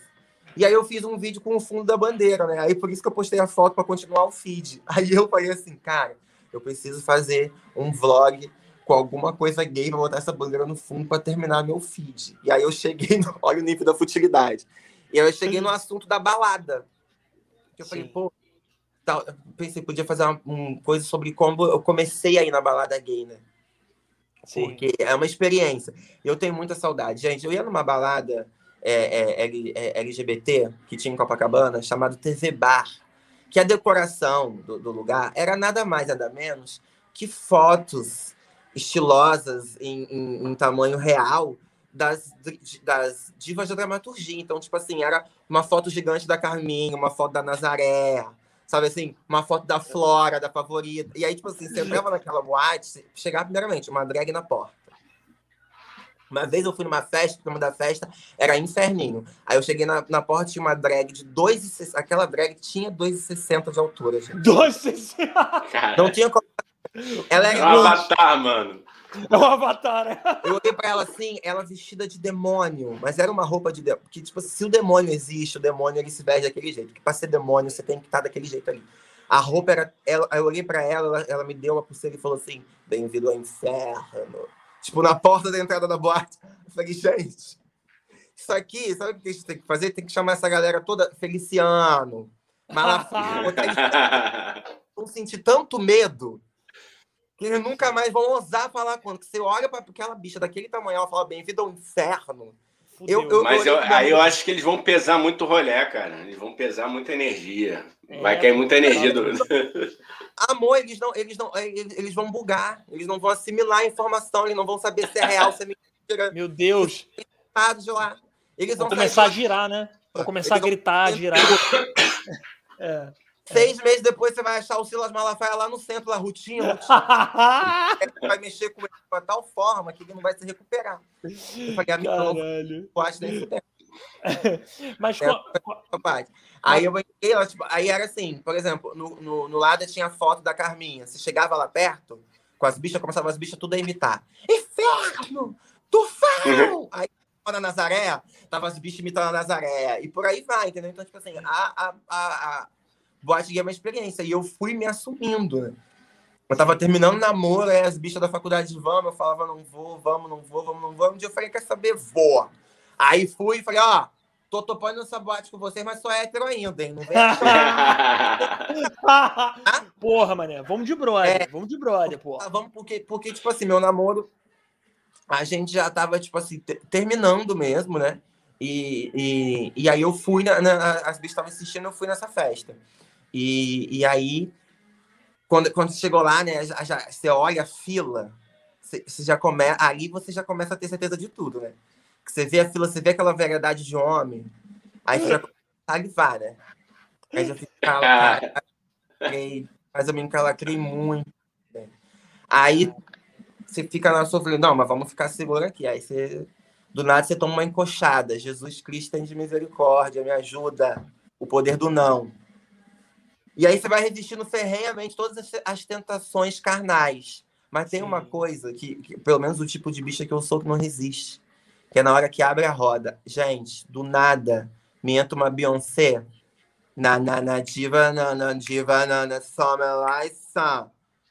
E aí eu fiz um vídeo com o fundo da bandeira, né? Aí por isso que eu postei a foto para continuar o feed. Aí eu falei assim, cara, eu preciso fazer um vlog com alguma coisa gay pra botar essa bandeira no fundo para terminar meu feed. E aí eu cheguei, no, olha o nível da futilidade. E aí eu cheguei no assunto da balada. Eu Sim. falei, pô, tal, pensei, podia fazer uma, uma, coisa sobre como eu comecei aí na balada gay, né? Sim. Porque é uma experiência. Eu tenho muita saudade. Gente, eu ia numa balada é, é, é, LGBT que tinha em Copacabana, chamado TV Bar, que a decoração do, do lugar era nada mais, nada menos que fotos estilosas em, em, em tamanho real das, das divas da dramaturgia. Então, tipo assim, era uma foto gigante da Carminha, uma foto da Nazaré, sabe assim, uma foto da Flora, da favorita. E aí, tipo assim, você entrava naquela boate, chegava primeiramente, uma drag na porta. Uma vez eu fui numa festa, o nome da festa era Inferninho. Aí eu cheguei na, na porta, tinha uma drag de 2,60. Aquela drag tinha 2,60 de altura, gente. 2,60? Não tinha como ela é, é um avatar, mano. É um avatar, né? Eu olhei pra ela assim, ela vestida de demônio, mas era uma roupa de demônio. Porque, tipo, se o demônio existe, o demônio ele se veste daquele jeito. Porque pra ser demônio, você tem que estar daquele jeito ali. A roupa era. Ela, eu olhei pra ela, ela, ela me deu uma pulseira e falou assim: bem-vindo ao inferno. Tipo, na porta da entrada da boate. Eu falei, gente, isso aqui, sabe o que a gente tem que fazer? Tem que chamar essa galera toda Feliciano, Malafaia. Vão sentir tanto medo que eles nunca mais vão ousar falar quando. Você olha para aquela bicha daquele tamanho, ela fala bem-vindo ao inferno. Eu, eu, Mas eu, aí eu acho que eles vão pesar muito rolé, cara. Eles vão pesar muita energia. É, Vai cair muita energia do. Amor, eles não, eles não, eles, eles vão bugar, eles não vão assimilar a informação, eles não vão saber se é real, se é mentira. Meu Deus! Eles de lá. Eles vão, vão começar a girar, né? Vão começar eles a gritar, a girar. É. Seis meses depois você vai achar o Silas Malafaia lá no centro, lá, Rutinha, Rutinha. vai mexer com ele de tal forma que ele não vai se recuperar. Eu falei, amigo, Caralho. eu acho Mas é, qual... Aí eu ela, tipo, aí era assim, por exemplo, no, no, no lado tinha a foto da Carminha. Você chegava lá perto, com as bichas, começava as bichas tudo a imitar. Inferno! Tufão! Uhum. Aí na Nazaré, tava as bichas imitando a Nazaré. E por aí vai, entendeu? Então, tipo assim, a, a, a, boate gay é uma experiência. E eu fui me assumindo, né? Eu tava terminando namoro, aí as bichas da faculdade vamos, eu falava, não vou, vamos, não vou, vamos, não vamos. Um dia eu falei, quer saber? Vou. Aí fui e falei, ó, tô topando essa boate com vocês, mas sou hétero ainda, hein? Não vem Porra, mané, vamos de brother, é, vamos de brother, porra. Vamos, porque, porque, tipo assim, meu namoro, a gente já tava, tipo assim, terminando mesmo, né? E, e, e aí eu fui, na, na as bichas estavam assistindo, eu fui nessa festa. E, e aí, quando, quando chegou lá, né, já, você olha a fila, você já começa. Ali você já começa a ter certeza de tudo, né? Que você vê a fila, você vê aquela variedade de homem, aí você já começa a salivar, né? Aí já fica calacrei, mas eu me encalacrei muito. Né? Aí você fica na sua não, mas vamos ficar seguro aqui. Aí você, do nada, você toma uma encoxada. Jesus Cristo tem de misericórdia, me ajuda. O poder do não. E aí você vai resistindo ferrenhamente todas as tentações carnais. Mas tem Sim. uma coisa que, que, pelo menos o tipo de bicha que eu sou, que não resiste. Que é na hora que abre a roda. Gente, do nada, me entra uma Beyoncé. Na, na, na diva, na, na diva, na, na summer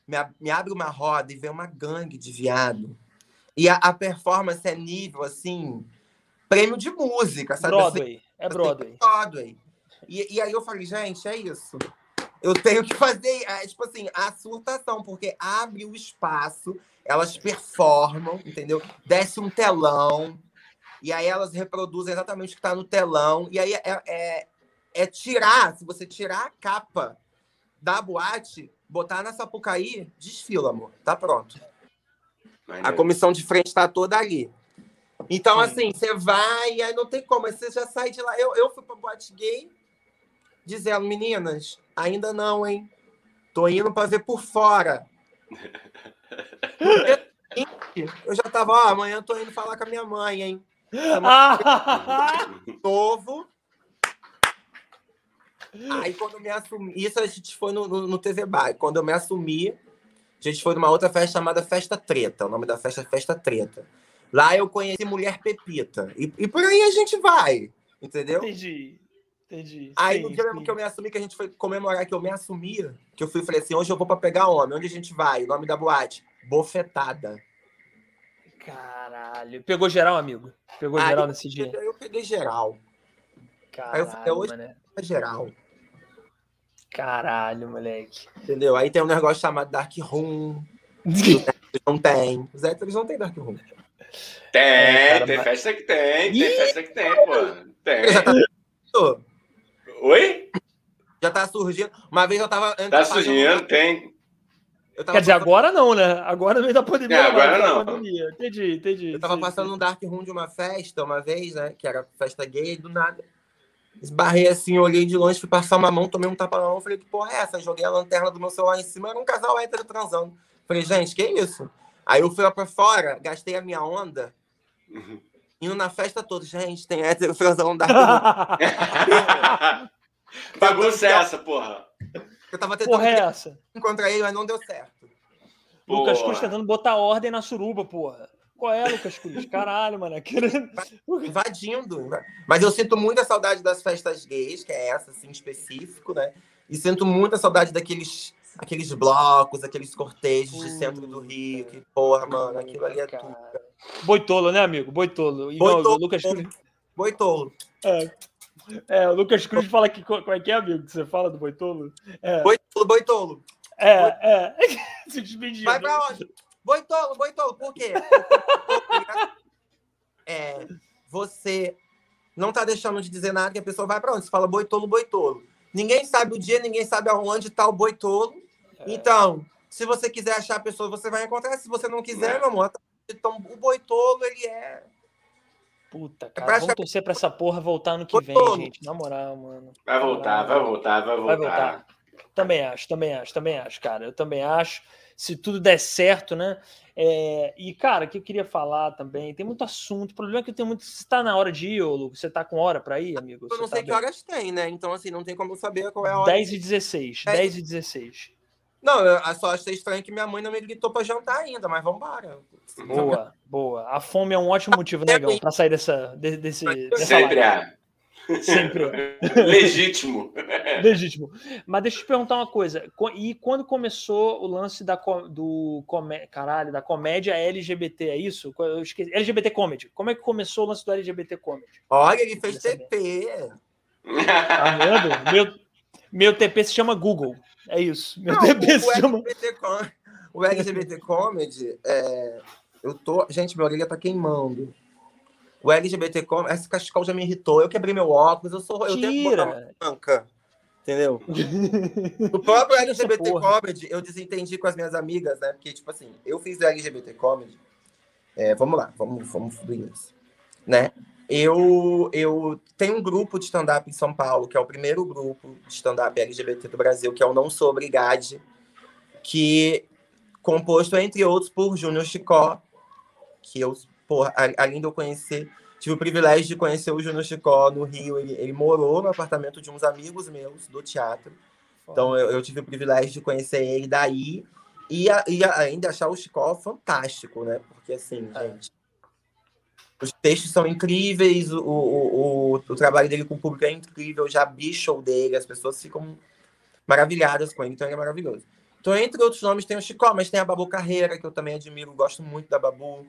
Me, me abre uma roda e vem uma gangue de viado. E a, a performance é nível, assim, prêmio de música, sabe? Broadway. Assim, é Broadway. Broadway. E, e aí eu falei, gente, é isso eu tenho que fazer, é, tipo assim, a surtação, porque abre o espaço, elas performam, entendeu? Desce um telão, e aí elas reproduzem exatamente o que está no telão, e aí é, é, é, tirar, se você tirar a capa da boate, botar na Sapucaí, desfila, amor, tá pronto. A comissão de frente está toda ali. Então, Sim. assim, você vai, aí não tem como, aí você já sai de lá. Eu, eu fui para boate gay, dizendo, meninas, ainda não, hein? Tô indo para ver por fora. Eu já tava, ó, amanhã tô indo falar com a minha mãe, hein? Novo. Aí quando eu me assumi, isso a gente foi no, no, no TV Bar. Quando eu me assumi, a gente foi numa outra festa chamada Festa Treta. O nome da festa é Festa Treta. Lá eu conheci Mulher Pepita. E, e por aí a gente vai, entendeu? Entendi. Entendi. Aí no dia mesmo que eu me assumi, que a gente foi comemorar que eu me assumia, que eu fui e falei assim: hoje eu vou pra pegar homem. Onde a gente vai? O nome da boate? Bofetada. Caralho. Pegou geral, amigo? Pegou Aí, geral nesse dia? Eu peguei geral. Caralho, Aí eu falei, hoje mané. é geral. Caralho, moleque. Entendeu? Aí tem um negócio chamado Dark Room. não tem. Os héteros não tem Dark Room. Tem, é, tem festa que tem. Tem festa que tem, pô. Tem. Oi? Já tá surgindo. Uma vez eu tava. Tá surgindo, tem. Quer dizer, agora não, né? Agora no meio da pandemia. É, agora não. Pandemia. Entendi, entendi. Eu tava sim, passando sim. um dark room de uma festa uma vez, né? Que era festa gay, e do nada. Esbarrei assim, olhei de longe, fui passar uma mão, tomei um tapa na mão, falei, que porra é essa? Joguei a lanterna do meu celular em cima, era um casal hétero transando. Falei, gente, que isso? Aí eu fui lá pra fora, gastei a minha onda, uhum indo na festa toda. Gente, tem hétero transando dark Bagunça é essa, porra. Eu tava tentando porra é essa? encontrar ele, mas não deu certo. Lucas Cruz tentando botar ordem na suruba, porra. Qual é, Lucas Cruz? Caralho, mano. Invadindo. Mas eu sinto muita saudade das festas gays, que é essa, assim, específico, né? E sinto muita saudade daqueles aqueles blocos, aqueles cortejos de centro do Rio, que, porra, mano, aquilo ali é tudo. Boitolo, né, amigo? Boitolo. E Boitolo. Não, o Lucas Cruz. Boitolo. É. É, o Lucas Cruz fala que como é que é, amigo? Que você fala do Boitolo? É. Boitolo, Boitolo. É, é. Se despediu. Vai pra onde? Boitolo, Boitolo, por quê? é, você não tá deixando de dizer nada que a pessoa vai para onde? Você fala Boitolo, Boitolo. Ninguém sabe o dia, ninguém sabe aonde tá o Boitolo. É. Então, se você quiser achar a pessoa, você vai encontrar. Se você não quiser, é. meu amor, então, o Boitolo, ele é. Puta, é cara, é vamos torcer pra essa porra voltar no que vem, gente. Na moral, mano. Vai voltar, vai voltar, vai voltar. Vai voltar. Também acho, também acho, também acho, cara. Eu também acho. Se tudo der certo, né? É... E, cara, o que eu queria falar também, tem muito assunto. O problema é que eu tenho muito. Você tá na hora de ir, ô Lucas? Você tá com hora pra ir, amigo? Eu não Você sei tá que bem? horas tem, né? Então, assim, não tem como saber qual é a hora. 10 e 16. 10, 10 e 16. Não, eu só achei estranho que minha mãe não me gritou pra jantar ainda, mas vamos embora. Boa, boa. A fome é um ótimo motivo, né, Gão, pra sair dessa, desse, Sempre é. Sempre é. Legítimo. Legítimo. Mas deixa eu te perguntar uma coisa. E quando começou o lance da, do caralho, da comédia LGBT, é isso? Eu esqueci. LGBT Comedy. Como é que começou o lance do LGBT Comedy? Olha, ele fez TP. Tá vendo? Meu, meu TP se chama Google. É isso. Meu Não, TP o, chama... LGBT, o LGBT Comedy, é, eu tô. Gente, minha orelha tá queimando. O LGBT Comedy, esse cachecol já me irritou. Eu quebrei meu óculos, eu sou. Eu Tira. tenho branca. Entendeu? o próprio LGBT Comedy, eu desentendi com as minhas amigas, né? Porque, tipo assim, eu fiz o LGBT Comedy. É, vamos lá, vamos, vamos isso. Né? Eu, eu tenho um grupo de stand-up em São Paulo, que é o primeiro grupo de stand-up LGBT do Brasil, que é o Não Sou Obrigade, que composto, entre outros, por Júnior Chicó, que eu, porra, além de eu conhecer, tive o privilégio de conhecer o Júnior Chicó no Rio. Ele, ele morou no apartamento de uns amigos meus do teatro. Então eu, eu tive o privilégio de conhecer ele daí. E, a, e ainda achar o Chicó fantástico, né? Porque assim, é. gente, os textos são incríveis, o, o, o, o, trabalho dele com o público é incrível, já vi show dele, as pessoas ficam maravilhadas com ele, então ele é maravilhoso. Então, entre outros nomes, tem o Chicó, mas tem a Babu Carreira, que eu também admiro, gosto muito da Babu.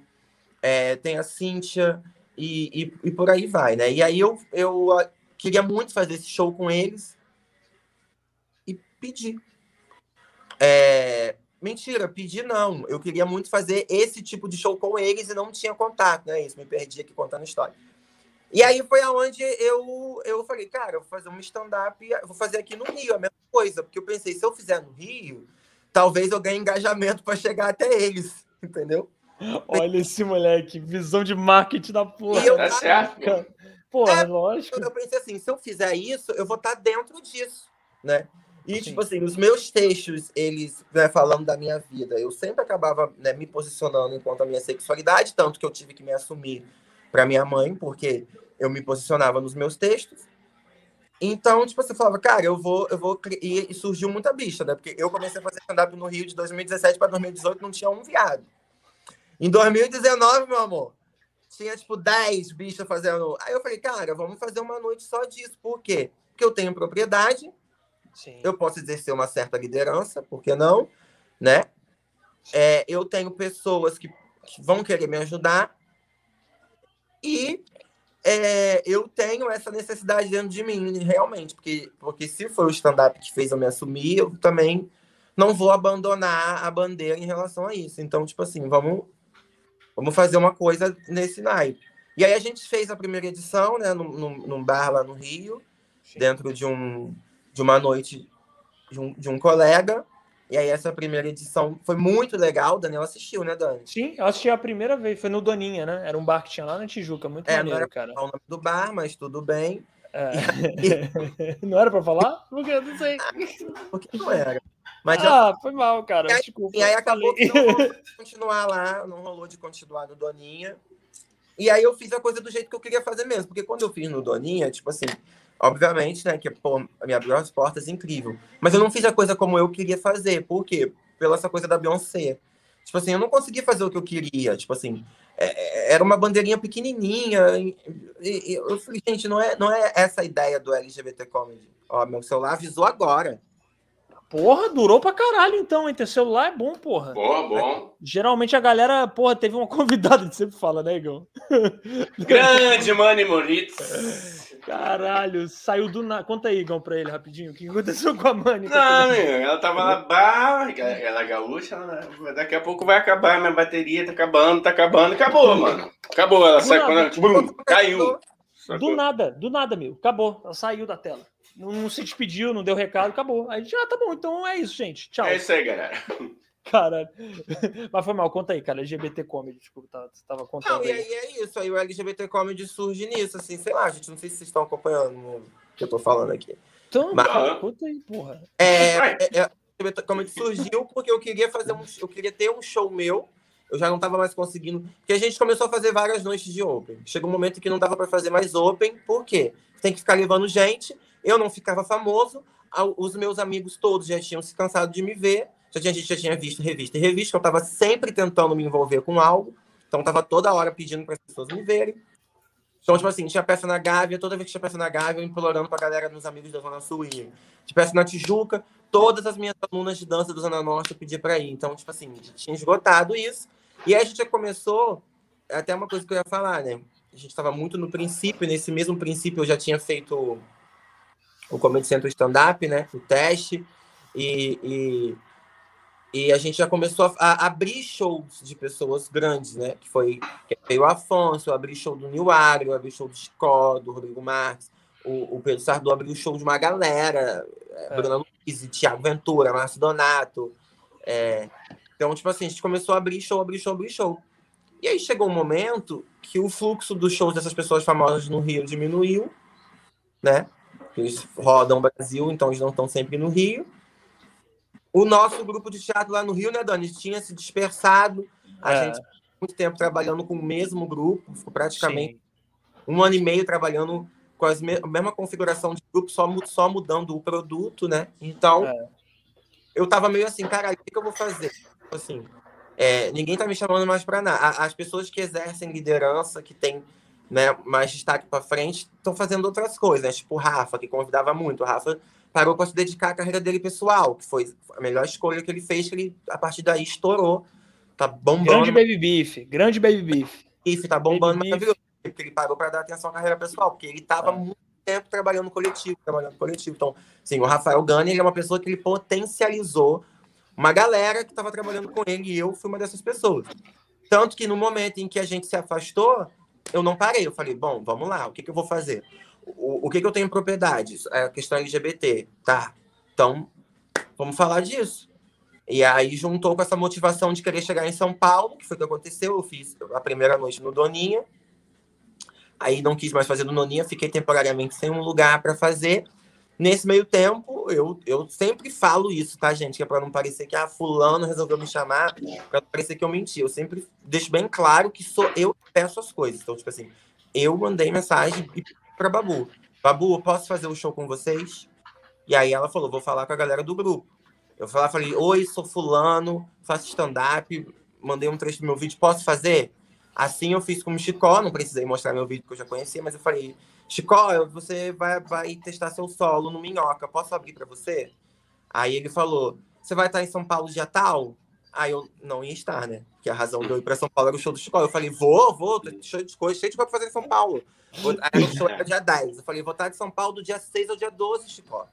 É, tem a Cíntia, e, e, e, por aí vai, né? E aí eu, eu queria muito fazer esse show com eles e pedi. É, Mentira, pedi não. Eu queria muito fazer esse tipo de show com eles e não tinha contato, né? Isso, me perdi aqui contando história. E aí foi aonde eu, eu falei, cara, eu vou fazer um stand-up, vou fazer aqui no Rio, a mesma coisa, porque eu pensei, se eu fizer no Rio, talvez eu ganhe engajamento para chegar até eles, entendeu? Olha esse moleque, visão de marketing da porra. E eu, tá certo. Porra, é, lógico. Eu pensei assim, se eu fizer isso, eu vou estar tá dentro disso, né? E, Sim. tipo assim, os meus textos, eles, né, falando da minha vida, eu sempre acabava né, me posicionando enquanto a minha sexualidade, tanto que eu tive que me assumir para minha mãe, porque eu me posicionava nos meus textos. Então, tipo, você falava, cara, eu vou, eu vou. E, surgiu muita bicha, né? Porque eu comecei a fazer stand-up no Rio de 2017 para 2018, não tinha um viado. Em 2019, meu amor, tinha, tipo, 10 bichas fazendo. Aí eu falei, cara, vamos fazer uma noite só disso. Por quê? Porque eu tenho propriedade, Sim. Eu posso exercer uma certa liderança, por que não? Né? É, eu tenho pessoas que, que, vão querer me ajudar e é, eu tenho essa necessidade dentro de mim, realmente, porque, porque se foi o stand-up que fez eu me assumir, eu também não vou abandonar a bandeira em relação a isso. Então, tipo assim, vamos, vamos fazer uma coisa nesse naipe. E aí a gente fez a primeira edição, né, num, num bar lá no Rio, Sim. dentro de um, de uma noite de um, de um colega. E aí essa primeira edição foi muito legal. O Daniel assistiu, né, Dani? Sim, eu assisti a primeira vez. Foi no Doninha, né? Era um bar que tinha lá na Tijuca. Muito é, maneiro, não era cara. o nome do bar, mas tudo bem. É. não era pra falar? Porque eu não sei. Porque não era. Mas ah, foi mal, cara. E aí, Desculpa. E aí acabou falei. que não rolou de continuar lá, não rolou de continuar no Doninha. E aí eu fiz a coisa do jeito que eu queria fazer mesmo. Porque quando eu fiz no Doninha, tipo assim, Obviamente, né, que pô, me abriu as portas, incrível. Mas eu não fiz a coisa como eu queria fazer. Por quê? Pela essa coisa da Beyoncé. Tipo assim, eu não consegui fazer o que eu queria. Tipo assim, é, é era uma bandeirinha pequenininha. E, e, eu falei, gente, não é, não é essa a ideia do LGBT Comedy. Ó, meu celular avisou agora. Porra, durou pra caralho então, hein? Ter celular é bom, porra. Boa, bom. Geralmente a galera, porra, teve uma convidada, a gente sempre fala, né, Igor? Grande Mani Moritz. Caralho, saiu do nada. Conta aí, Igor, pra ele rapidinho. O que aconteceu com a Mani? Não, meu, ela tava lá, bah, ela é gaúcha, né? daqui a pouco vai acabar, minha bateria tá acabando, tá acabando, acabou, mano. Acabou, ela saiu quando, tipo, caiu. Do nada, do nada, meu. Acabou, ela saiu da tela não, não, se despediu, não deu recado, acabou. Aí gente, ah, tá bom, então é isso, gente. Tchau. É isso aí, galera. Cara, mas foi mal, conta aí, cara. LGBT Comedy, desculpa, você tava contando. Não, e aí é isso, aí o LGBT Comedy surge nisso, assim, sei lá, gente, não sei se vocês estão acompanhando o que eu tô falando aqui. Então, mas, cara, conta aí, porra. É, é, é, LGBT Comedy surgiu porque eu queria fazer um, eu queria ter um show meu, eu já não tava mais conseguindo, porque a gente começou a fazer várias noites de open. Chegou um momento que não dava para fazer mais open, por quê? Tem que ficar levando gente, eu não ficava famoso, os meus amigos todos já tinham se cansado de me ver, já tinha, a gente já tinha visto revista e revista, eu estava sempre tentando me envolver com algo, então estava toda hora pedindo para as pessoas me verem. Então, tipo assim, tinha peça na Gávea, toda vez que tinha peça na Gávea, eu implorando para a galera dos amigos da Zona Sul ir. De peça na Tijuca, todas as minhas alunas de dança da Zona Norte eu pedia para ir. Então, tipo assim, tinha esgotado isso. E aí a gente já começou, até uma coisa que eu ia falar, né? A gente estava muito no princípio, nesse mesmo princípio eu já tinha feito o Comedy Central Stand-Up, né? O teste. E, e, e, a gente já começou a, abrir shows de pessoas grandes, né? Que foi que veio o Afonso, eu abri show do Nil Agro, eu abri show do Chicó, do Rodrigo Marques, o, o Pedro Sardô abriu show de uma galera. É. Bruna Luiz, Thiago Ventura, Márcio Donato. É, então, tipo assim, a gente começou a abrir show, abrir show, abrir show. E aí chegou um momento que o fluxo dos shows dessas pessoas famosas no Rio diminuiu, né? Eles rodam o Brasil, então eles não estão sempre no Rio. O nosso grupo de teatro lá no Rio, né, Dani? Tinha se dispersado. A é. gente muito tempo trabalhando com o mesmo grupo, ficou praticamente Sim. um ano e meio trabalhando com a mesma configuração de grupo, só, só mudando o produto, né? Então, é. eu tava meio assim, cara, o que, eu vou fazer? Tipo assim, é, ninguém tá me chamando mais para nada. As pessoas que exercem liderança, que têm né, mais destaque para frente, estão fazendo outras coisas, né? Tipo o Rafa, que convidava muito. O Rafa parou para se dedicar à carreira dele pessoal, que foi a melhor escolha que ele fez, que ele, a partir daí, estourou. Tá bombando. Grande Baby Beef, grande Baby Beef. Beef, tá bombando baby maravilhoso. Porque ele parou para dar atenção à carreira pessoal, porque ele estava é. muito tempo trabalhando coletivo, trabalhando coletivo. Então, sim, o Rafael Gani, ele é uma pessoa que ele potencializou uma galera que estava trabalhando com ele, e eu fui uma dessas pessoas. Tanto que no momento em que a gente se afastou, eu não parei. Eu falei, bom, vamos lá, o que, que eu vou fazer? O, o que, que eu tenho em propriedade? É a questão LGBT. Tá, então vamos falar disso. E aí juntou com essa motivação de querer chegar em São Paulo, que foi o que aconteceu. Eu fiz a primeira noite no Doninha. Aí não quis mais fazer no Doninha, fiquei temporariamente sem um lugar para fazer. Nesse meio tempo, eu, eu sempre falo isso, tá, gente? Que é para não parecer que a ah, fulano resolveu me chamar, para não parecer que eu menti. Eu sempre deixo bem claro que sou eu que peço as coisas. Então, tipo assim, eu mandei mensagem para Babu. Babu, posso fazer um show com vocês? E aí ela falou, vou falar com a galera do grupo. Eu falei, oi, sou fulano, faço stand-up, mandei um trecho do meu vídeo, posso fazer? Assim eu fiz com o Chicó, não precisei mostrar meu vídeo que eu já conhecia, mas eu falei, Chicó, você vai, vai testar seu solo no Minhoca, posso abrir para você? Aí ele falou, você vai estar em São Paulo dia tal? Aí eu não ia estar, né? Que a razão de eu ir para São Paulo era o show do Chicó. Eu falei, vou, vou, cheio de coisa, cheio de coisa pra fazer em São Paulo. Aí o show era dia 10. Eu falei, vou estar em São Paulo do dia 6 ao dia 12, Chicó.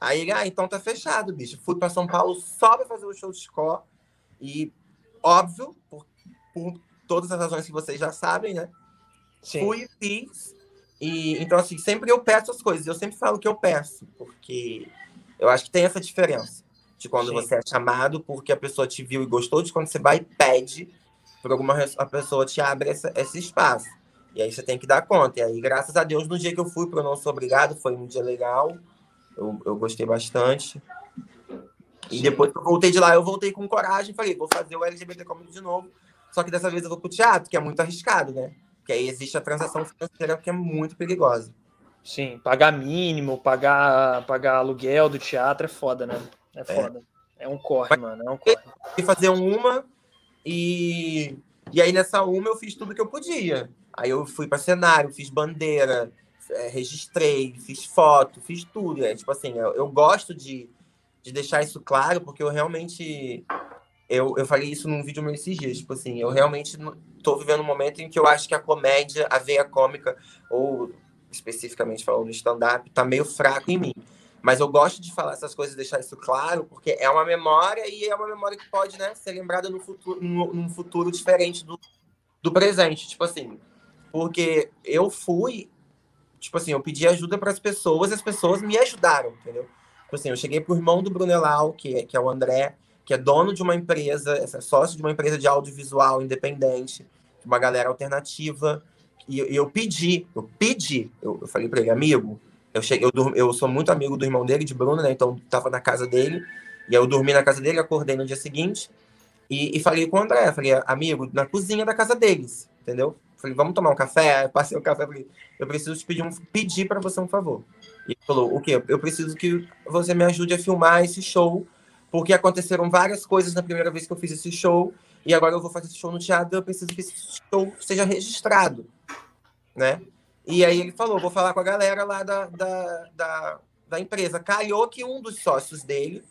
Aí ele, ah, então tá fechado, bicho. Fui para São Paulo só para fazer o show do Chicó. E, óbvio, por, por todas as razões que vocês já sabem, né? Sim. Fui e fiz. E, então, assim, sempre eu peço as coisas. Eu sempre falo que eu peço, porque eu acho que tem essa diferença de quando Sim. você é chamado porque a pessoa te viu e gostou, de quando você vai e pede por alguma a pessoa te abre essa, esse espaço. E aí você tem que dar conta. E aí, graças a Deus, no dia que eu fui para o Não Sou Obrigado, foi um dia legal. Eu, eu gostei bastante. E Sim. depois que eu voltei de lá, eu voltei com coragem. Falei, vou fazer o LGBT Comedy de novo. Só que dessa vez eu vou pro teatro, que é muito arriscado, né? Porque aí existe a transação financeira que é muito perigosa. Sim, pagar mínimo, pagar, pagar aluguel do teatro é foda, né? É, é. foda. É, é um corre, mano. É um corre. E fazer uma e. E aí nessa uma eu fiz tudo que eu podia. Aí eu fui para cenário, fiz bandeira, é, registrei, fiz foto, fiz tudo. É, tipo assim, eu, eu gosto de, de deixar isso claro, porque eu realmente. Eu, eu falei isso num vídeo meu esses dias. Tipo assim, eu realmente estou vivendo um momento em que eu acho que a comédia, a veia cômica, ou especificamente falando do stand-up, tá meio fraco em mim. Mas eu gosto de falar essas coisas, deixar isso claro, porque é uma memória e é uma memória que pode né, ser lembrada no futuro, num futuro diferente do, do presente. Tipo assim, porque eu fui tipo assim, eu pedi ajuda para as pessoas e as pessoas me ajudaram, entendeu? Tipo assim, eu cheguei pro irmão do Brunelau, que é, que é o André, que é dono de uma empresa, é sócio de uma empresa de audiovisual independente, uma galera alternativa, e, eu pedi, eu pedi, eu falei para ele, amigo, eu cheguei, eu, eu sou muito amigo do irmão dele, de Bruno, né? Então tava na casa dele, e eu dormi na casa dele, acordei no dia seguinte, e, e falei com o André, falei, amigo, na cozinha da casa deles, entendeu? Falei, vamos tomar um café? Passei o café, falei, eu preciso te pedir um pedir para você um favor. E ele falou, o quê? Eu preciso que você me ajude a filmar esse show, porque aconteceram várias coisas na primeira vez que eu fiz esse show, e agora eu vou fazer esse show no teatro, eu preciso que esse show seja registrado, né? E aí ele falou, vou falar com a galera lá da, da, da, da empresa. Calhou que um dos sócios dele,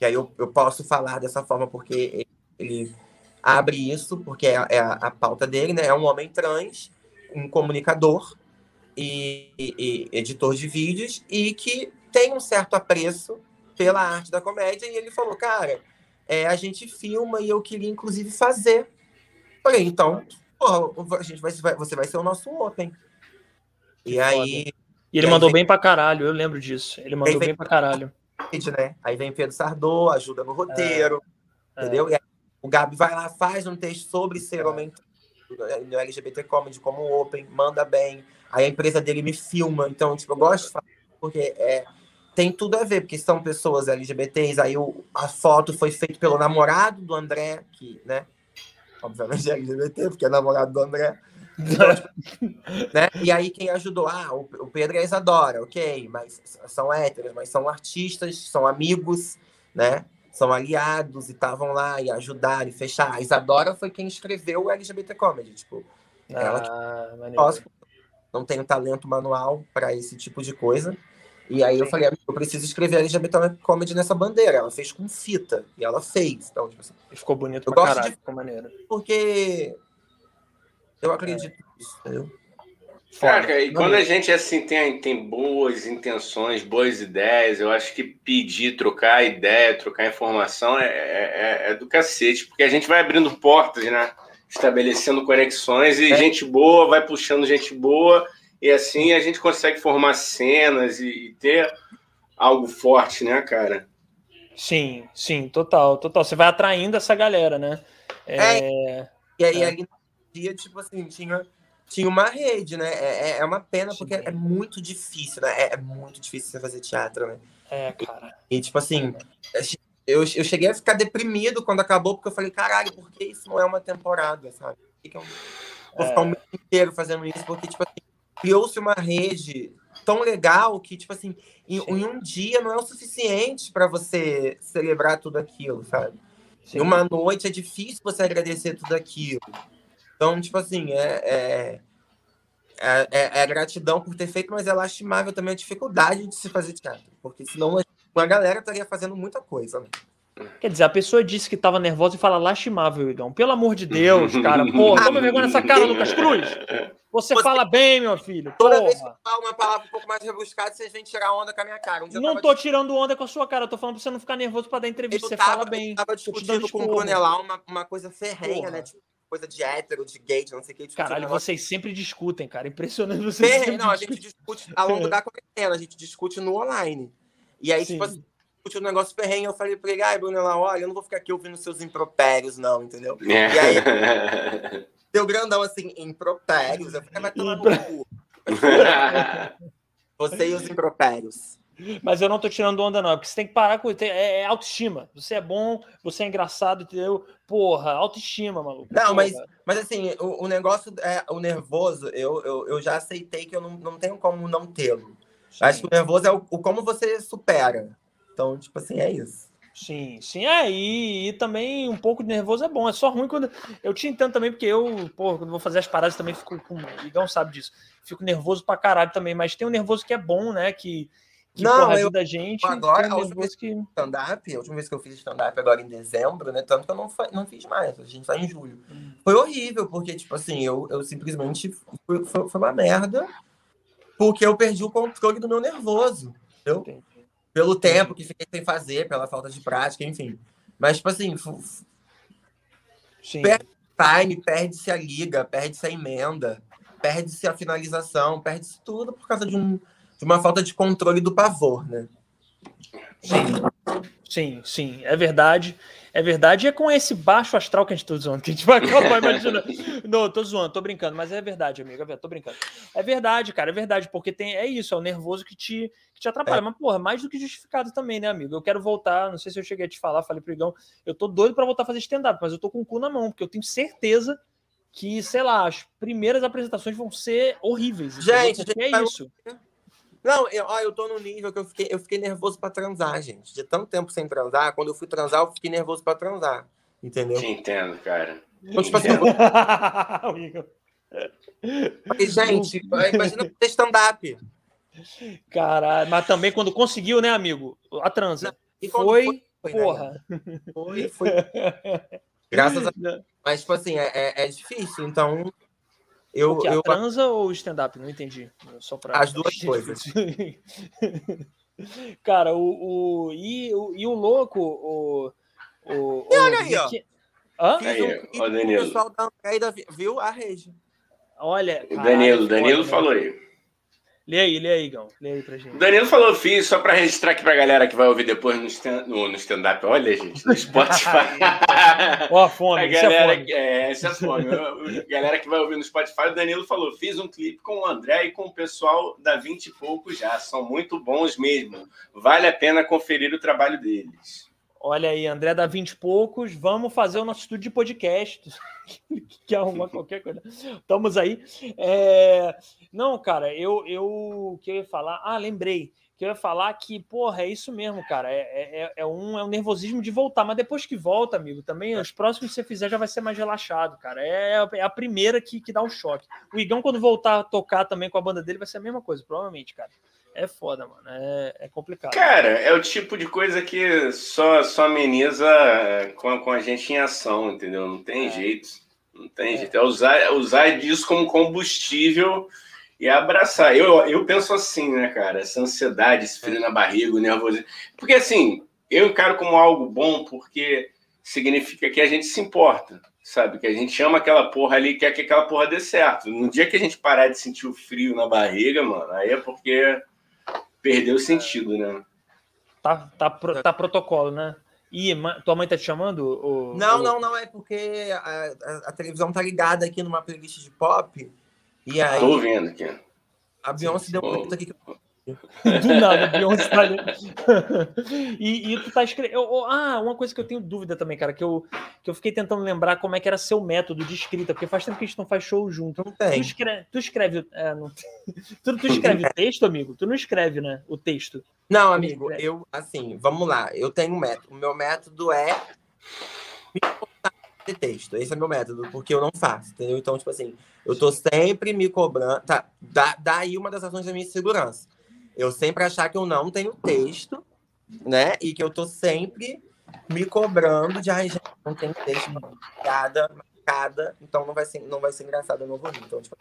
e aí eu, eu posso falar dessa forma porque ele abre isso, porque é, é a, a, pauta dele, né? É um homem trans, um comunicador e, e, e, editor de vídeos, e que tem um certo apreço pela arte da comédia, e ele falou, cara, é, a gente filma e eu queria, inclusive, fazer. Falei, então, porra, a gente vai, você vai ser o nosso open. E aí, E ele E mandou vem- bem pra caralho, eu lembro disso. Ele mandou vem- bem pra caralho. né? Aí vem Pedro Sardô, ajuda no roteiro, É. entendeu? E aí o Gabi vai lá, faz um texto sobre ser homem no LGBT Comedy como open, manda bem. Aí a empresa dele me filma. Então, tipo, eu gosto de falar, porque é, tem tudo a ver, porque são pessoas LGBTs. Aí o, a foto foi feita pelo namorado do André, que, né? Obviamente é LGBT, porque é namorado do André. Né? E aí quem ajudou? Ah, o, Pedro e a Isadora, ok, mas são héteros, mas são artistas, são amigos, né? São aliados e estavam lá e ajudaram e fecharam. A Isadora foi quem escreveu o LGBT Comedy, tipo, Ela que- Ah, maneiro. posso, não tenho talento manual para esse tipo de coisa. E aí eu falei, "Amigo, eu preciso escrever LGBT Comedy nessa bandeira. Ela fez com fita e ela fez. Então, tipo assim, Ficou bonito Eu pra gosto caralho, de- ficou maneiro. porque eu acredito nisso, entendeu? Foda. Cara, e quando a gente assim tem, tem boas intenções, boas ideias, eu acho que pedir, trocar ideia, trocar informação é, é, é do cacete, porque a gente vai abrindo portas, né? Estabelecendo conexões e É. gente boa vai puxando gente boa, e assim a gente consegue formar cenas e, e ter algo forte, né, cara? Sim, sim, total, total. Você vai atraindo essa galera, né? É, E aí, É. dia, tipo assim, tinha, tinha uma rede, né? É, é- é uma pena, porque é muito difícil, né? É, é muito difícil você fazer teatro, né? é, cara. E, tipo assim, eu, eu cheguei a ficar deprimido quando acabou, porque eu falei, caralho, por que isso não é uma temporada, sabe? Por que eu vou ficar o mês inteiro fazendo isso? Porque, tipo assim, criou-se uma rede tão legal que, tipo assim, em, em um dia não é o suficiente para você celebrar tudo aquilo, sabe? Sim. Em uma noite é difícil você agradecer tudo aquilo. Então, tipo assim, é, é, é, é- é gratidão por ter feito, mas é lastimável também a dificuldade de se fazer teatro. Porque senão uma galera estaria fazendo muita coisa. Né? Quer dizer, a pessoa disse que tava nervosa e fala lastimável, Igão. Pelo amor de Deus, cara. Porra, toma vergonha nessa cara, Lucas Cruz. Você, Você- fala bem, meu filho. Toda vez que Porra. eu falo uma palavra um pouco mais rebuscada, vocês vêm tirar onda com a minha cara. Um Não tô tirando onda com a sua cara, eu tô falando pra você não ficar nervoso pra dar entrevista. Eu Você tava, fala bem. eu tava discutindo com o. Brunelão uma, uma coisa ferrenha, Porra. né? Tipo, coisa de hétero, de gay, de não sei o que. um Caralho, negócio vocês sempre discutem, cara. Impressionante vocês. sempre Não, a gente discute ao longo da quarentena, a gente discute no online. E aí, Sim. tipo assim, discute um negócio ferrenho, eu falei pra ele, ai, Brunelão, olha, eu não vou ficar aqui ouvindo seus impropérios, não, entendeu? É. Deu grandão assim, impropérios. Eu falei, vai tomar no cu. Você e os impropérios. Mas eu não tô tirando onda, não, porque você tem que parar com. É, é autoestima. Você é bom, você é engraçado, entendeu? Porra, autoestima, maluco. Não, Porra. mas, mas assim, o, o negócio, é, o nervoso, eu, eu, eu já aceitei que eu não, não tenho como não tê-lo. Acho que o nervoso é o, o como você supera. Então, tipo assim, é isso. Sim, sim. É, e, e também um pouco de nervoso é bom. É só ruim quando. Eu te entendo também, porque eu, pô, quando vou fazer as paradas também fico com. O Igão sabe disso. Fico nervoso pra caralho também, mas tem um nervoso que é bom, né? Que, que Não, porra, eu- ajuda a gente. agora, a última nervoso que. Stand-up, a última vez que eu fiz stand-up agora em dezembro, né? Tanto que eu não, não fiz mais, a gente tá em julho. Foi horrível, porque, tipo assim, eu, eu simplesmente. Foi, foi, foi uma merda, porque eu perdi o controle do meu nervoso. Entendeu? Entendi. Pelo tempo que fiquei sem fazer, pela falta de prática, enfim. Mas, tipo assim, Sim. Per- time, perde-se a liga, perde-se a emenda, perde-se a finalização, perde-se tudo por causa de, um, de uma falta de controle do pavor, né? Sim, sim, sim, é verdade. É verdade. E é com esse baixo astral que a gente tá zoando, que a gente vai acabar imaginando. Não, tô zoando, tô brincando, mas é verdade, amigo. é Tô brincando. É verdade, cara, é verdade, porque tem, é isso, é o nervoso que te, que te atrapalha. É. Mas, porra, mais do que justificado também, né, amigo? Eu quero voltar, não sei se eu cheguei a te falar, falei pro Igão, eu tô doido pra voltar a fazer stand-up, mas eu tô com o cu na mão, porque eu tenho certeza que, sei lá, as primeiras apresentações vão ser horríveis. Gente, a gente é vai- isso. Não, eu, ó, eu tô no nível que eu fiquei, eu fiquei nervoso pra transar, gente. De tanto tempo sem transar, quando eu fui transar, eu fiquei nervoso pra transar. Entendeu? Te entendo, cara. Então, tipo assim, falei, gente, imagina ter stand-up. Caralho, mas também quando conseguiu, né, amigo? A transa. E quando Foi, foi, né, porra. Foi, foi. Graças a Mas, tipo assim, é, é, é difícil. Então, eu, O que, a eu transa ou stand-up? Não entendi. Só pra... As duas coisas. Cara, o, o, e, o, e o louco, o. o E olha aí, ó. que- Hã? Aí, um ó, Danilo. o pessoal da Almeida, viu a rede. Olha. O caralho, Danilo, Danilo né? falou aí. Lê aí, lê aí, Gão. Lê aí pra gente. O Danilo falou, fiz só pra registrar aqui pra galera que vai ouvir depois no stand- stand-up. Olha, gente, no Spotify. Ó, a fome, A isso é galera, fome. que- é, essa é fome. A galera que vai ouvir no Spotify, o Danilo falou: fiz um clipe com o André e com o pessoal da 20 e pouco já. São muito bons mesmo. Vale a pena conferir o trabalho deles. Olha aí, André dá 20 e poucos. Vamos fazer o nosso estúdio de podcast. que arrumar qualquer coisa. Estamos aí. É, Não, cara, eu, eu o que eu ia falar. Ah, lembrei. Que eu ia falar que, porra, é isso mesmo, cara. É, é, é um, é um nervosismo de voltar. Mas depois que volta, amigo, também os próximos que você fizer já vai ser mais relaxado, cara. É, é a primeira que, que dá um choque. O Igão, quando voltar a tocar também com a banda dele, vai ser a mesma coisa, provavelmente, cara. É foda, mano. É, é complicado. Cara, é o tipo de coisa que só, só ameniza é, com a, com a gente em ação, entendeu? Não tem É. jeito. Não tem jeito. É usar, é usar disso como combustível e abraçar. Eu, eu penso assim, né, cara? Essa ansiedade, esse frio na barriga, o nervosismo. Porque assim, eu encaro como algo bom porque significa que a gente se importa, sabe? Que a gente ama aquela porra ali e quer que aquela porra dê certo. No dia que a gente parar de sentir o frio na barriga, mano, aí é porque perdeu o sentido, né? Tá, tá, pro- tá protocolo, né? Ih, ma- tua mãe tá te chamando? ô- Não, ô- não, não, é porque a, a- a televisão tá ligada aqui numa playlist de pop. E aí Tô ouvindo aqui. a Beyoncé deu um grito aqui. que- Do nada, Beyoncé tá ali. e, e tu tá escrevendo. Ah, uma coisa que eu tenho dúvida também, cara, que eu, que eu fiquei tentando lembrar como é que era seu método de escrita, porque faz tempo que a gente não faz show junto. Não Tu tem. escreve. Tu escreve, é, não- tu, tu escreve o texto, amigo? Tu não escreve, né? O texto. Não, amigo, eu, assim, vamos lá. Eu tenho um método. O meu método é me cobrar de texto. Esse é meu método, porque eu não faço, entendeu? Então, tipo assim, eu tô sempre me cobrando. Tá, dá, daí uma das razões da minha insegurança. Eu sempre achar que eu não tenho texto, né? E que eu tô sempre me cobrando de, gente, não tenho texto, marcada, marcada, então não vai ser, não vai ser engraçado, eu não vou rir. Então, tipo,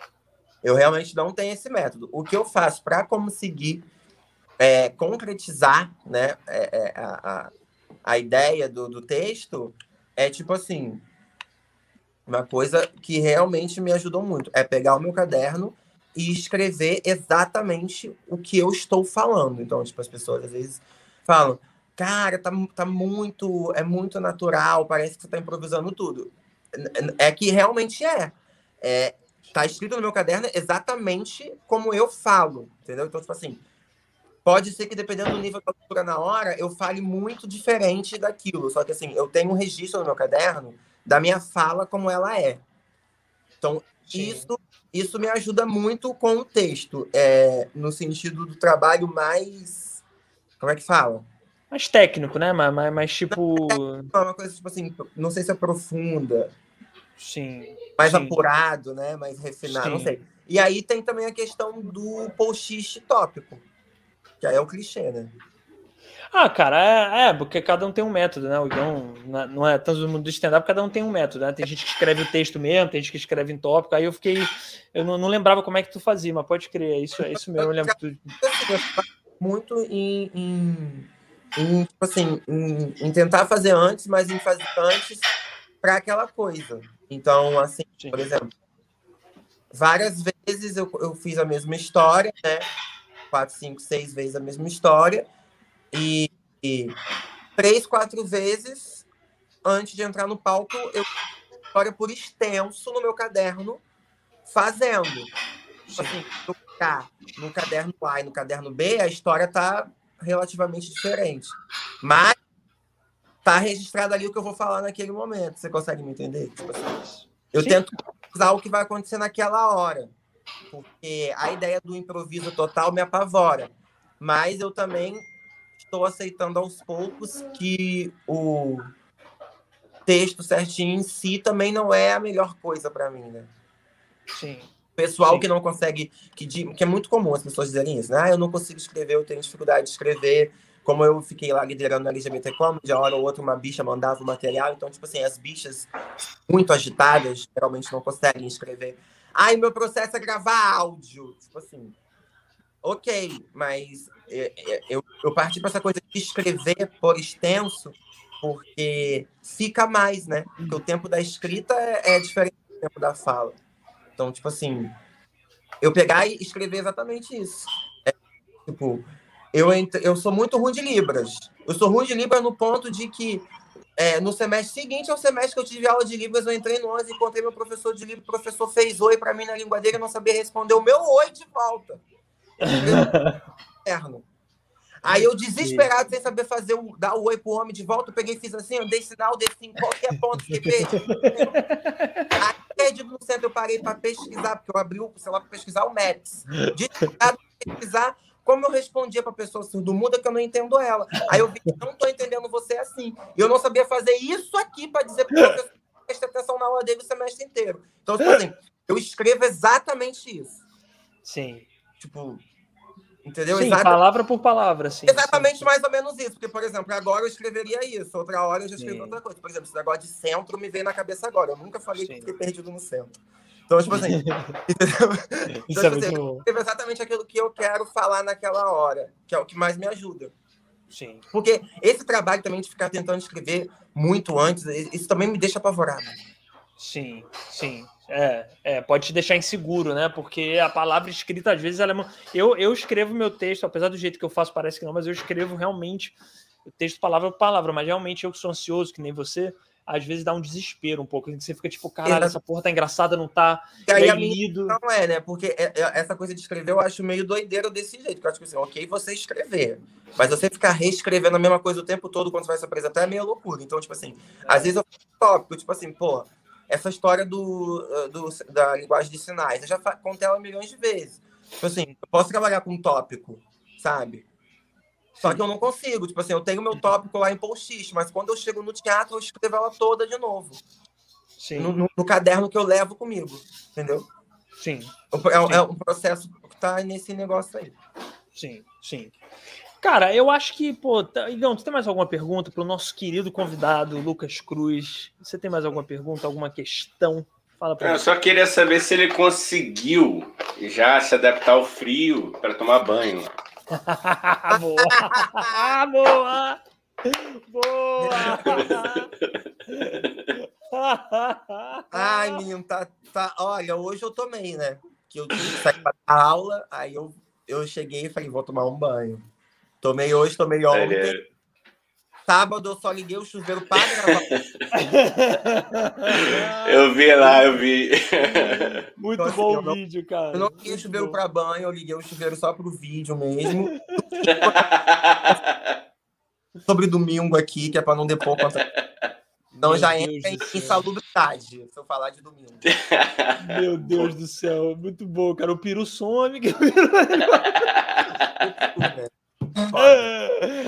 eu realmente não tenho esse método. O que eu faço para conseguir é, concretizar né, é, é, a, a, a ideia do, do texto é tipo assim. Uma coisa que realmente me ajudou muito é pegar o meu caderno e escrever exatamente o que eu estou falando. Então, tipo, as pessoas às vezes falam, cara, tá, tá muito, é muito natural, parece que você tá improvisando tudo. É que realmente é. é. Tá escrito no meu caderno exatamente como eu falo, entendeu? Então, tipo assim, pode ser que dependendo do nível da leitura na hora, eu fale muito diferente daquilo. Só que assim, eu tenho um registro no meu caderno da minha fala como ela é. Então, isso, isso me ajuda muito com o texto, é, no sentido do trabalho mais. Como é que fala? Mais técnico, né? Mas, mas, mas tipo. É uma coisa, tipo assim, não sei se é profunda, Sim. mais sim. apurado, né? Mais refinado, não Sim. sei. E aí tem também a questão do post tópico, que aí é o clichê, né? Ah, cara, é, é, porque cada um tem um método, né? O Igão não é- é tanto do mundo do stand-up, cada um tem um método, né? Tem gente que escreve o texto mesmo, tem gente que escreve em tópico. Aí eu fiquei. Eu não, não lembrava como é que tu fazia, mas pode crer, é isso, é isso mesmo. Eu lembro que tu. muito em, em, em, tipo assim, em, em tentar fazer antes, mas em fazer antes para aquela coisa. Então, assim, Sim. por exemplo, várias vezes eu, eu fiz a mesma história, né? Quatro, cinco, seis vezes a mesma história. E, e três, quatro vezes antes de entrar no palco, eu história por extenso no meu caderno, fazendo. Tipo assim, ficar no caderno A e no caderno B, a história tá relativamente diferente. Mas tá registrado ali o que eu vou falar naquele momento. Você consegue me entender? Tipo assim, eu Sim. tento usar o que vai acontecer naquela hora. Porque a ideia do improviso total me apavora. Mas eu também estou aceitando aos poucos que o texto certinho em si também não é a melhor coisa para mim, né? Sim. pessoal Sim. que não consegue, que, que é muito comum as pessoas dizerem isso, né? Ah, eu não consigo escrever, eu tenho dificuldade de escrever. Como eu fiquei lá liderando a LGBT Como, de hora ou outra uma bicha mandava o material, então, tipo assim, as bichas muito agitadas geralmente não conseguem escrever. Ai, meu processo é gravar áudio. Tipo assim, ok, mas é, é, eu, eu parti para essa coisa de escrever por extenso, porque fica mais, né? Porque o tempo da escrita é, é diferente do tempo da fala. Então, tipo assim, eu pegar e escrever exatamente isso. É, tipo, eu, eu sou muito ruim de Libras. Eu sou ruim de Libras no ponto de que é, no semestre seguinte ao semestre que eu tive aula de Libras, eu entrei no 11 e encontrei meu professor de Libras. O professor fez oi para mim na língua dele, eu não sabia responder o meu oi de volta. Interno. Aí eu, desesperado, sem saber fazer o, dar o oi pro homem de volta, eu peguei e fiz assim, eu dei sinal, desci em qualquer ponto que perdido. Aí, perdido no centro, eu parei para pesquisar, porque eu abri o celular para pesquisar o Max. Desesperado pesquisar como eu respondia para pessoa surdo-muda que eu não entendo ela. Aí eu vi que não estou entendendo você assim. E eu não sabia fazer isso aqui para dizer para professor preste atenção na aula dele o semestre inteiro. Então, tipo assim, eu escrevo exatamente isso. Sim. Tipo, Entendeu? Sim, palavra por palavra, sim. Exatamente sim. mais ou menos isso. Porque, por exemplo, agora eu escreveria isso, outra hora eu já escrevi sim. outra coisa. Por exemplo, esse negócio de centro me veio na cabeça agora. Eu nunca falei sim. que fiquei perdido no centro. Então, tipo assim. entendeu? Então, é tipo assim, eu escrevo exatamente aquilo que eu quero falar naquela hora, que é o que mais me ajuda. Sim. Porque esse trabalho também de ficar tentando escrever muito antes, isso também me deixa apavorado. Sim, sim. É, é, pode te deixar inseguro, né? Porque a palavra escrita, às vezes, ela é... eu, eu escrevo meu texto, apesar do jeito que eu faço, parece que não, mas eu escrevo realmente o texto palavra por palavra, mas realmente eu que sou ansioso, que nem você, às vezes dá um desespero um pouco. Você fica tipo, caralho, essa porra tá engraçada, não tá. E aí, lido. Não é, né? Porque é, é, essa coisa de escrever eu acho meio doideira desse jeito. Que eu acho que assim, ok, você escrever. Mas você ficar reescrevendo a mesma coisa o tempo todo quando você vai se apresentar é meio loucura. Então, tipo assim, é. às vezes eu tópico, tipo assim, pô, essa história do, ah, do, da linguagem de sinais. Eu já contei ela milhões de vezes. Tipo assim, eu posso trabalhar com um tópico, sabe? Só que eu não consigo. Tipo assim, eu tenho meu tópico lá em post mas quando eu chego no teatro, eu escrevo ela toda de novo. Sim. No, no, no caderno que eu levo comigo. Entendeu? Sim. É, é, é um processo que tá nesse negócio aí. Sim, sim. Cara, eu acho que, pô, tá... Igão, você tem mais alguma pergunta para o nosso querido convidado, Lucas Cruz? Você tem mais alguma pergunta, alguma questão? Fala pra Eu só queria saber se ele conseguiu já se adaptar ao frio para tomar banho. boa! boa! Boa! Ai, menino, tá, tá. Olha, hoje eu tomei, né? Que eu tive que sair para aula, aí eu, eu cheguei e falei, vou tomar um banho. Tomei hoje, tomei ontem. É... Sábado eu só liguei o chuveiro para gravar. eu vi lá, eu vi. Muito então, bom assim, o vídeo, cara. Eu não liguei o chuveiro para banho, eu liguei o chuveiro só para o vídeo mesmo. Sobre domingo aqui, que é para não depor contra. Não, já entra em insalubridade se eu falar de domingo. Meu Deus do céu, muito bom, cara. O peru some.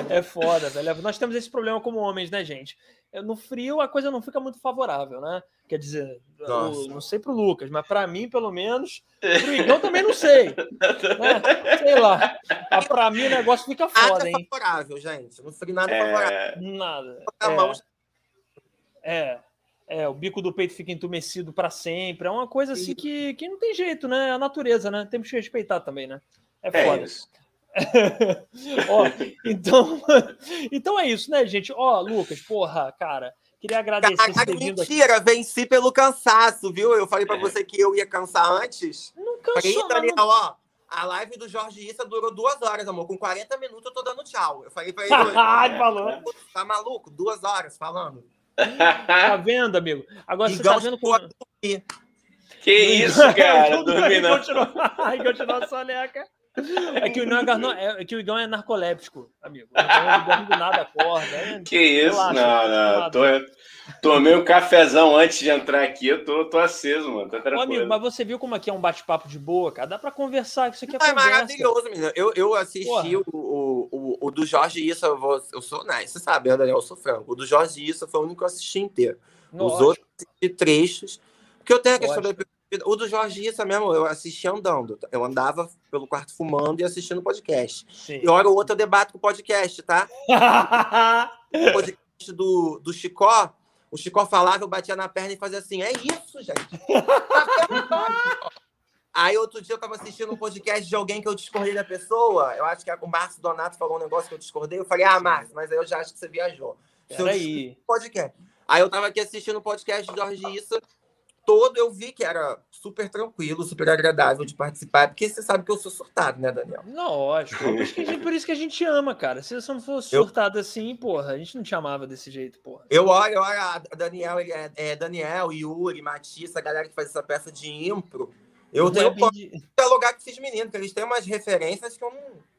É foda, velho. Nós temos esse problema como homens, né, gente? No frio a coisa não fica muito favorável, né? Quer dizer, eu, não sei pro Lucas, mas para mim, pelo menos, pro Igão também não sei. Né? Sei lá. Mas pra mim o negócio fica foda, nada hein? favorável, gente. No frio nada é... favorável. Nada. É. é. É, o bico do peito fica entumecido para sempre. É uma coisa assim que, que não tem jeito, né? É a natureza, né? Temos que respeitar também, né? É, é foda. É isso. Ó, então, então é isso, né, gente? Ó, Lucas, porra, cara, queria agradecer Caraca, ter vindo Mentira, aqui. venci pelo cansaço, viu? Eu falei para é. você que eu ia cansar antes. Não cansou, Daniel, não... ó, a live do Jorge Issa durou duas horas, amor. Com 40 minutos eu tô dando tchau. Eu falei pra ele. Ai, falou. Tá maluco? Duas horas falando. Tá vendo, amigo? Agora você tá vendo como... Que isso, cara? Dormir não. Continuou, continuou a soneca. É que o Igão é, é, que o Igão é narcoléptico, amigo. O Igão do nada acorda. É... Que isso? Relaxa, não, não. Tô, tomei um cafezão antes de entrar aqui. Eu tô, tô aceso, mano. Tô Ô, amigo, mas você viu como aqui é um bate-papo de boa, cara? Dá pra conversar, que isso aqui é, é maravilhoso, menino. Eu, eu assisti o, o, o, o, do Jorge Issa, eu, vou, eu sou, né, você sabe, né, Daniel, eu sou franco. O do Jorge Issa foi o único que eu assisti inteiro. Os outros assisti trechos. Porque eu tenho a questão da o do Jorge Issa mesmo, eu assisti andando. Eu andava pelo quarto fumando e assistindo podcast. Sim. E hora ou outra eu debato com o podcast, tá? o podcast do, do Chicó, o Chicó falava, eu batia na perna e fazia assim: é isso, gente. Aí outro dia eu tava assistindo um podcast de alguém que eu discordei da pessoa. Eu acho que o Márcio Donato falou um negócio que eu discordei. Eu falei, ah, Márcio, mas aí eu já acho que você viajou. Peraí. Podcast. Aí eu tava aqui assistindo o um podcast de Jorge Issa todo eu vi que era super tranquilo, super agradável de participar, porque você sabe que eu sou surtado, né, Daniel? Lógico. Por isso que a gente, por isso que a gente ama, cara. Se você não fosse eu... surtado assim, porra, a gente não te amava desse jeito, porra. Eu olho, eu olho a Daniel, é, é Daniel, Yuri, Matissa, a galera que faz essa peça de impro. Eu não tenho é de... dialogar com esses meninos, porque eles têm umas referências que eu não.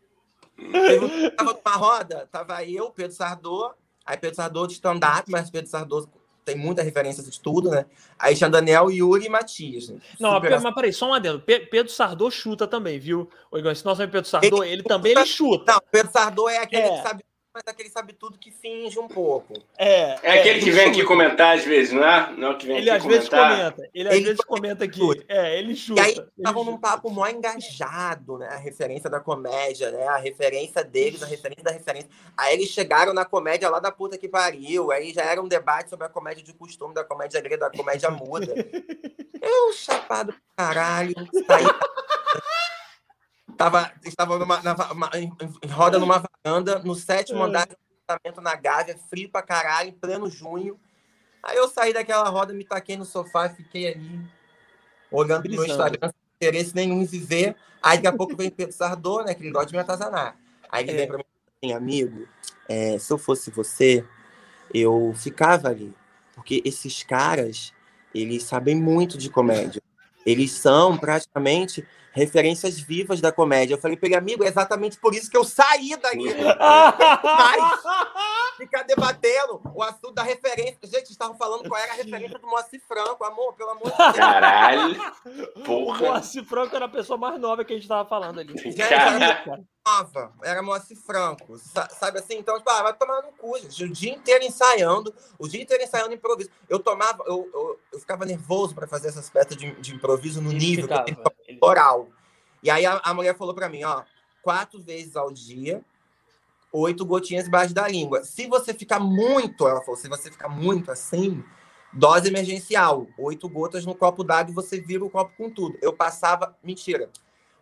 Eu tava numa roda, tava eu, Pedro Sardô, aí Pedro Sardô de stand-up, mas Pedro Sardô tem muita referência de tudo, né? Aí tinha Daniel, Yuri e Matias. Né? Não, Super... mas peraí, só um adendo. Pedro Sardô chuta também, viu? O Igor, se nosso Pedro Sardô, ele, ele também ele chuta. Não, Pedro Sardô é aquele é. que sabe mas aquele sabe tudo que finge um pouco. É, é aquele é, que vem aqui comentar às vezes, não é? Não, que vem ele às vezes comenta. Ele às ele vezes comenta aqui. É, ele chuta. E aí estavam num papo mó engajado, né? A referência da comédia, né? A referência deles, a referência da referência. Aí eles chegaram na comédia lá da puta que pariu. Aí já era um debate sobre a comédia de costume, da comédia grega, da comédia muda. Eu, chapado caralho, saí Tava, estava numa, na, uma, em, em, roda numa varanda, no sétimo é. andar de apartamento na Gávea, frio pra caralho, em pleno junho. Aí eu saí daquela roda, me taquei no sofá, fiquei ali, olhando Brisando. pro meu Instagram, sem interesse nenhum em viver. Aí daqui a pouco vem Pedro Sardô, né, que ele gosta de me atazanar. Aí ele é. vem pra mim assim, amigo, é, se eu fosse você, eu ficava ali. Porque esses caras, eles sabem muito de comédia. Eles são praticamente referências vivas da comédia. Eu falei para ele, amigo, é exatamente por isso que eu saí dali. Mas ficar debatendo o assunto da referência. Gente, estavam falando qual era a referência do Moacir Franco, amor, pelo amor de Deus. Caralho! Porra! O Moacir Franco era a pessoa mais nova que a gente estava falando ali. Gente, era nova, era Moacir Franco. Sabe assim? Então, tipo, ah, vai tomar no cu, gente. O dia inteiro ensaiando, o dia inteiro ensaiando improviso. Eu tomava, eu, eu, eu ficava nervoso para fazer essas peças de, de improviso no nível oral. E aí a, a mulher falou para mim, ó, quatro vezes ao dia, oito gotinhas embaixo da língua. Se você ficar muito, ela falou, se você ficar muito assim, dose emergencial, oito gotas no copo d'água e você vira o copo com tudo. Eu passava, mentira,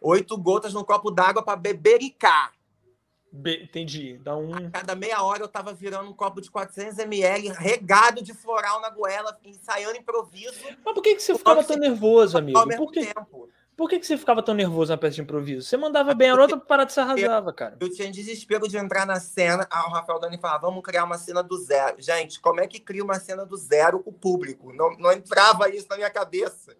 oito gotas no copo d'água para bebericar. Be entendi. Dá um... A cada meia hora eu tava virando um copo de 400 ml, regado de floral na goela, ensaiando improviso. Mas por que, que você ficava tão nervoso, amigo? Ao mesmo por que... tempo. Por que, que você ficava tão nervoso na peça de improviso? Você mandava bem a outra para de se arrasava, cara. Eu tinha desespero de entrar na cena. Ah, o Rafael Dani falava, vamos criar uma cena do zero. Gente, como é que cria uma cena do zero com o público? Não, não entrava isso na minha cabeça.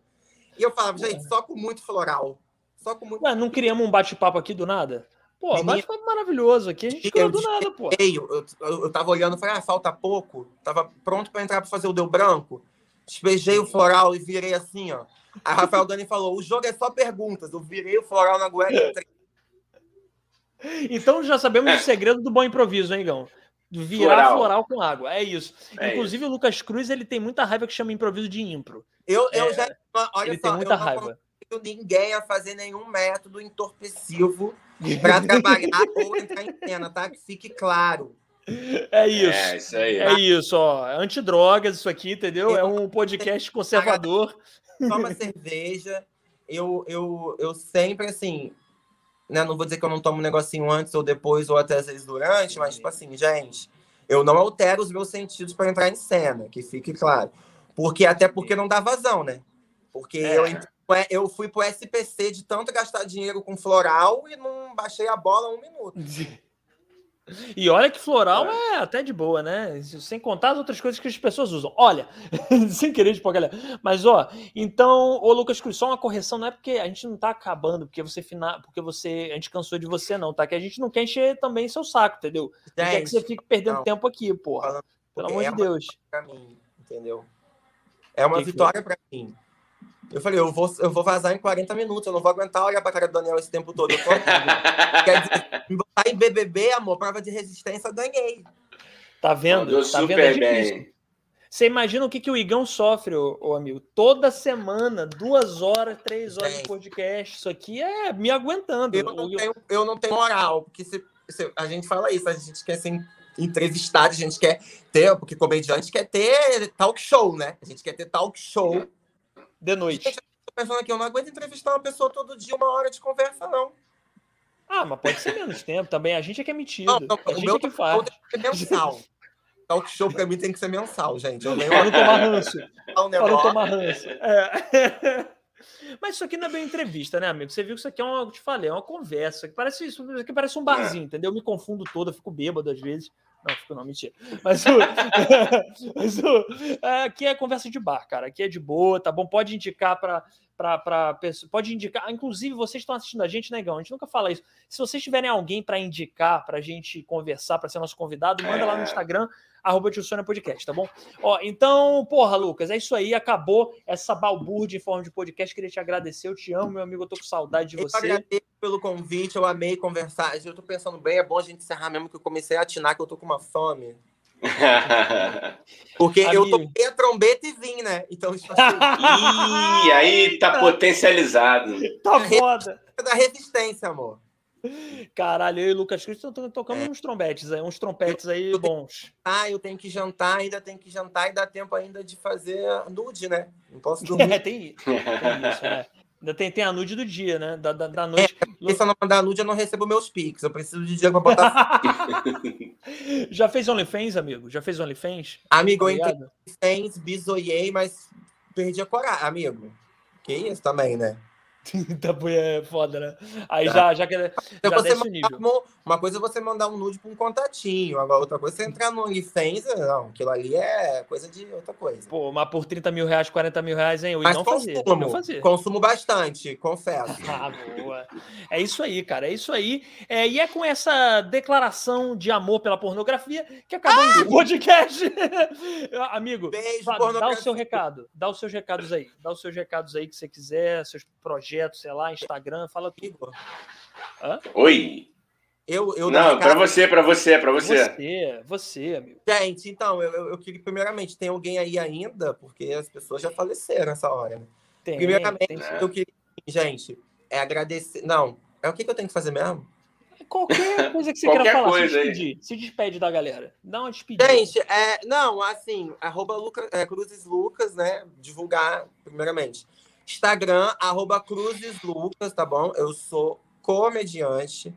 E eu falava, gente, só com muito floral. Só com muito... Ué, não criamos um bate-papo aqui do nada? Pô, Menino, bate-papo maravilhoso aqui. A gente criou do nada, pô. Eu, eu, eu, eu tava olhando e falei, ah, falta pouco. Tava pronto para entrar para fazer o Deu Branco. Despejei o floral e virei assim, ó. A Rafael Dani falou: o jogo é só perguntas. Eu virei o floral na goela. Então já sabemos é. o segredo do bom improviso, hein, Gão? Virar floral. floral com água. É isso. É Inclusive, isso. o Lucas Cruz ele tem muita raiva que chama improviso de impro. Eu, eu é, já. Olha ele só, tem muita raiva. Não ninguém a fazer nenhum método entorpecivo para trabalhar ou entrar em cena, tá? Que fique claro. É isso. É isso aí. É isso, ó. Antidrogas, isso aqui, entendeu? É um podcast conservador toma cerveja. Eu, eu, eu sempre, assim, né? Não vou dizer que eu não tomo um negocinho antes ou depois, ou até às vezes durante, mas, tipo assim, gente, eu não altero os meus sentidos para entrar em cena, que fique claro. Porque, até porque não dá vazão, né? Porque é. eu, eu fui pro SPC de tanto gastar dinheiro com floral e não baixei a bola um minuto. E olha que floral é. é. até de boa, né? Sem contar as outras coisas que as pessoas usam. Olha, sem querer de galera. Mas, ó, então, ô Lucas Cruz, só uma correção, não é porque a gente não tá acabando, porque você final, porque você. A gente cansou de você, não, tá? Que a gente não quer encher também seu saco, entendeu? Não quer que você fique perdendo não. tempo aqui, porra. Pelo amor é de Deus. Pra mim, entendeu? É uma que vitória para mim. Eu falei, eu vou, eu vou vazar em 40 minutos, eu não vou aguentar olhar pra cara do Daniel esse tempo todo. Eu tô Quer dizer, me botar em BBB, amor, prova de resistência, ganhei. Tá vendo? Mandou tá vendo? É bem. Você imagina o que, que o Igão sofre, ô, ô amigo? Toda semana, duas horas, três horas de podcast. Isso aqui é me aguentando. Eu não, tenho, eu não tenho moral, porque se, se, a gente fala isso, a gente quer ser entrevistado, a gente quer ter, porque comediante quer ter talk show, né? A gente quer ter talk show de noite. Gente, eu tô pensando aqui, eu não aguento entrevistar uma pessoa todo dia, uma hora de conversa, não. Ah, mas pode ser menos tempo também. A gente é que é metido. Não, não, a gente é que faz. É mensal. talk show pra mim tem que ser mensal, gente. Eu venho não tomar ranço. um não negócio. tomar ranço. É. Mas isso aqui não é bem entrevista, né, amigo? Você viu que isso aqui é uma, eu te falei, é uma conversa. que Parece isso, isso aqui parece um barzinho, entendeu? Eu me confundo todo, eu fico bêbado às vezes. Não, fico não, mentira. Mas, o, mas o, é, aqui é conversa de bar, cara. Aqui é de boa, tá bom? Pode indicar para para pessoa, pode indicar. Inclusive, vocês estão assistindo a gente, negão. A gente nunca fala isso. Se vocês tiverem alguém para indicar, para a gente conversar, para ser nosso convidado, manda lá no É. Instagram, arroba Tio Sônia Podcast, tá bom? Ó, então, porra, Lucas, é isso aí. Acabou essa balbúrdia em forma de podcast. Queria te agradecer. Eu te amo, meu amigo. Eu tô com saudade de Eu você. agradeço pelo convite, eu amei conversar. Eu tô pensando bem, é bom a gente encerrar mesmo, que eu comecei a atinar que eu tô com uma fome. Porque eu Amigo. toquei a trombeta e vim, né? Então, tipo assim, Ih, aí tá potencializado. Tá foda. é da resistência, amor. Caralho, eu e o Lucas Cristo estamos tocando uns trombetes aí, uns trompetes aí eu tenho- bons. Ah, eu tenho que jantar, ainda tenho que jantar e dá tempo ainda de fazer nude, né? Não posso dormir. É, tem, tem isso, né? Ainda tem, tem a nude do dia, né? Da, da, da noite. Porque se eu não mandar nude, eu não recebo meus pics. Eu preciso de dinheiro pra botar. Já fez OnlyFans, amigo? Já fez OnlyFans? Amigo, eu entrei em bizoiei, mas perdi a coragem. Amigo, que isso também, né? Pô, é foda, né? Aí Tá. já, já, que- Então já você desce nível. uma, uma coisa é você mandar um nude pra um contatinho, agora outra coisa é você entrar no OnlyFans, não, aquilo ali é coisa de outra coisa. Pô, mas por 30 mil reais, 40 mil reais, hein? Eu Mas não consumo, Não consumo bastante, confesso. Ah, boa. É isso aí, cara. É isso aí. É, e é com essa declaração de amor pela pornografia que acabamos Ah! o podcast. Amigo, Beijo, Dá- Dá o seu recado, dá os seus recados aí, dá os seus recados aí que você quiser, seus projetos, sei lá, Instagram, fala tudo. Amigo, Oi. Eu, eu Não, recado- você, pra você, pra você. Você, você, amigo. Gente, então, eu, eu, eu queria, primeiramente, tem alguém aí ainda? Porque as pessoas já faleceram nessa hora. Né? Tem, Primeiramente, tem- eu queria, gente, é agradecer. Não, é o que, que eu tenho que fazer mesmo? qualquer coisa que você Qualquer queira falar, coisa se despedir, se despede da galera, dá uma despedida. Gente, é, não, assim, arroba Luca, é, Cruzes Lucas, né? Divulgar, primeiramente. Instagram, arroba Cruzes Lucas, tá bom? Eu sou comediante,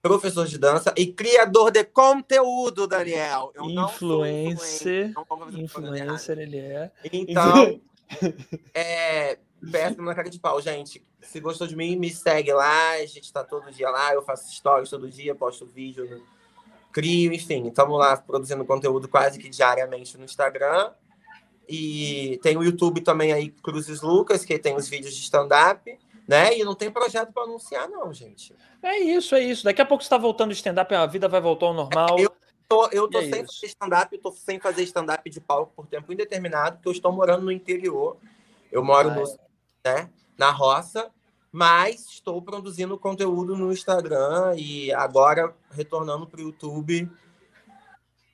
professor de dança e criador de conteúdo, Daniel. Eu Influencer, influencer, não. Influencer ele é. Então, é, peço na cara de pau, gente. Se gostou de mim, me segue lá. A gente tá todo dia lá. Eu faço stories todo dia, posto vídeo, crio, enfim. Estamos lá produzindo conteúdo quase que diariamente no Instagram. E tem o YouTube também aí, Cruzes Lucas, que tem os vídeos de stand-up, né? E não tem projeto para anunciar, não, gente. É isso, é isso. Daqui a pouco você tá voltando de stand-up, a vida vai voltar ao normal. Eu tô, eu tô é sem isso. fazer stand-up, eu tô sem fazer stand-up de palco por tempo indeterminado, porque eu estou morando no interior. Eu moro Ah, no, né, na roça, mas estou produzindo conteúdo no Instagram e agora retornando para o YouTube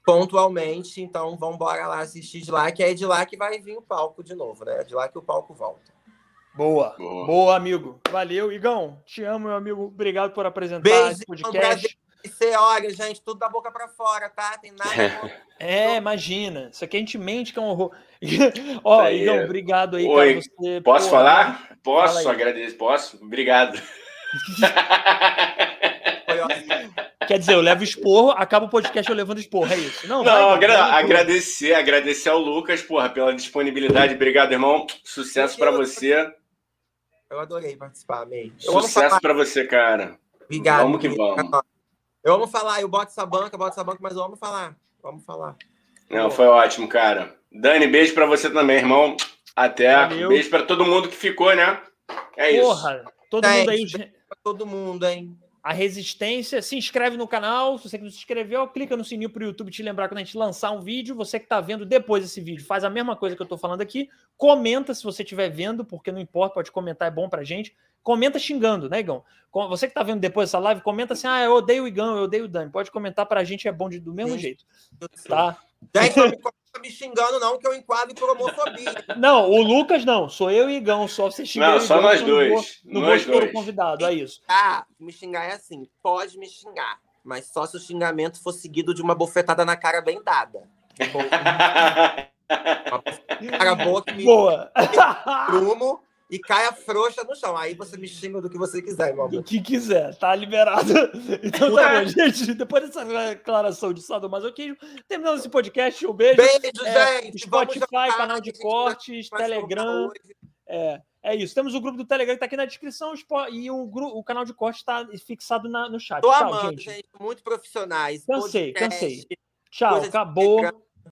pontualmente. Então, vamos embora lá assistir de lá, que é de lá que vai vir o palco de novo, né? É de lá que o palco volta. Boa. Boa. Boa, amigo. Valeu, Igão. Te amo, meu amigo. Obrigado por apresentar Beijo, esse é podcast. E você olha, gente, tudo da boca para fora, tá? Tem nada. É, imagina. Isso aqui a gente mente que é um horror. Ó. Igão, obrigado aí, Oi. cara. Você, Posso porra, falar? Posso, Fala agradeço. Posso? Obrigado. Foi ótimo. Quer dizer, eu levo esporro, acaba o podcast eu levando esporro, é isso. Não, Não, vai, agra- vai, agradecer, agradecer ao Lucas, porra, pela disponibilidade. Obrigado, irmão. Sucesso pra você. Eu adorei participar. Eu amo Sucesso pra você, cara. Obrigado. Vamos que vamos. Eu amo falar, eu boto essa banca, boto essa banca, mas eu amo falar. Vamos falar. Não, foi ótimo, cara. Dani, beijo pra você também, irmão. Até. Valeu. Beijo pra todo mundo que ficou, né? É isso. Porra, todo Gente, mundo aí. Pra todo mundo, hein? A Resistência, se inscreve no canal. Se você que não se inscreveu, clica no sininho para o YouTube te lembrar quando a gente lançar um vídeo. Você que está vendo depois desse vídeo, faz a mesma coisa que eu estou falando aqui. Comenta se você estiver vendo, porque não importa, pode comentar, é bom pra gente. Comenta xingando, né, Igão? Você que tá vendo depois dessa live, comenta assim: ah, eu odeio o Igão, eu odeio o Dani. Pode comentar pra gente, é bom de- do mesmo jeito, tá? Gente, não me xingando, não, que eu enquadro por homofobia. Não, o Lucas não, sou eu e Igão, só você xinga Não, só Igão, nós dois. Não vou Nós expor o dois. convidado, é isso. Ah, me xingar é assim. Pode me xingar. Mas só se o xingamento for seguido de uma bofetada na cara bem dada. Uma cara boa que me Boa! prumo e caia frouxa no chão. Aí você me xinga do que você quiser, meu amor. O que quiser, tá liberado. Então tá bom, gente. Depois dessa declaração de sadomasoquismo, terminando esse podcast. Um beijo. Beijo, É, gente. Spotify, canal de cortes, Telegram. É, é isso. Temos o grupo do Telegram que tá aqui na descrição e o, gru- o canal de cortes está fixado na- no chat. Tô Tchau, amando, gente. gente. Muito profissionais. Cansei, Podcast, cansei. Tchau, acabou.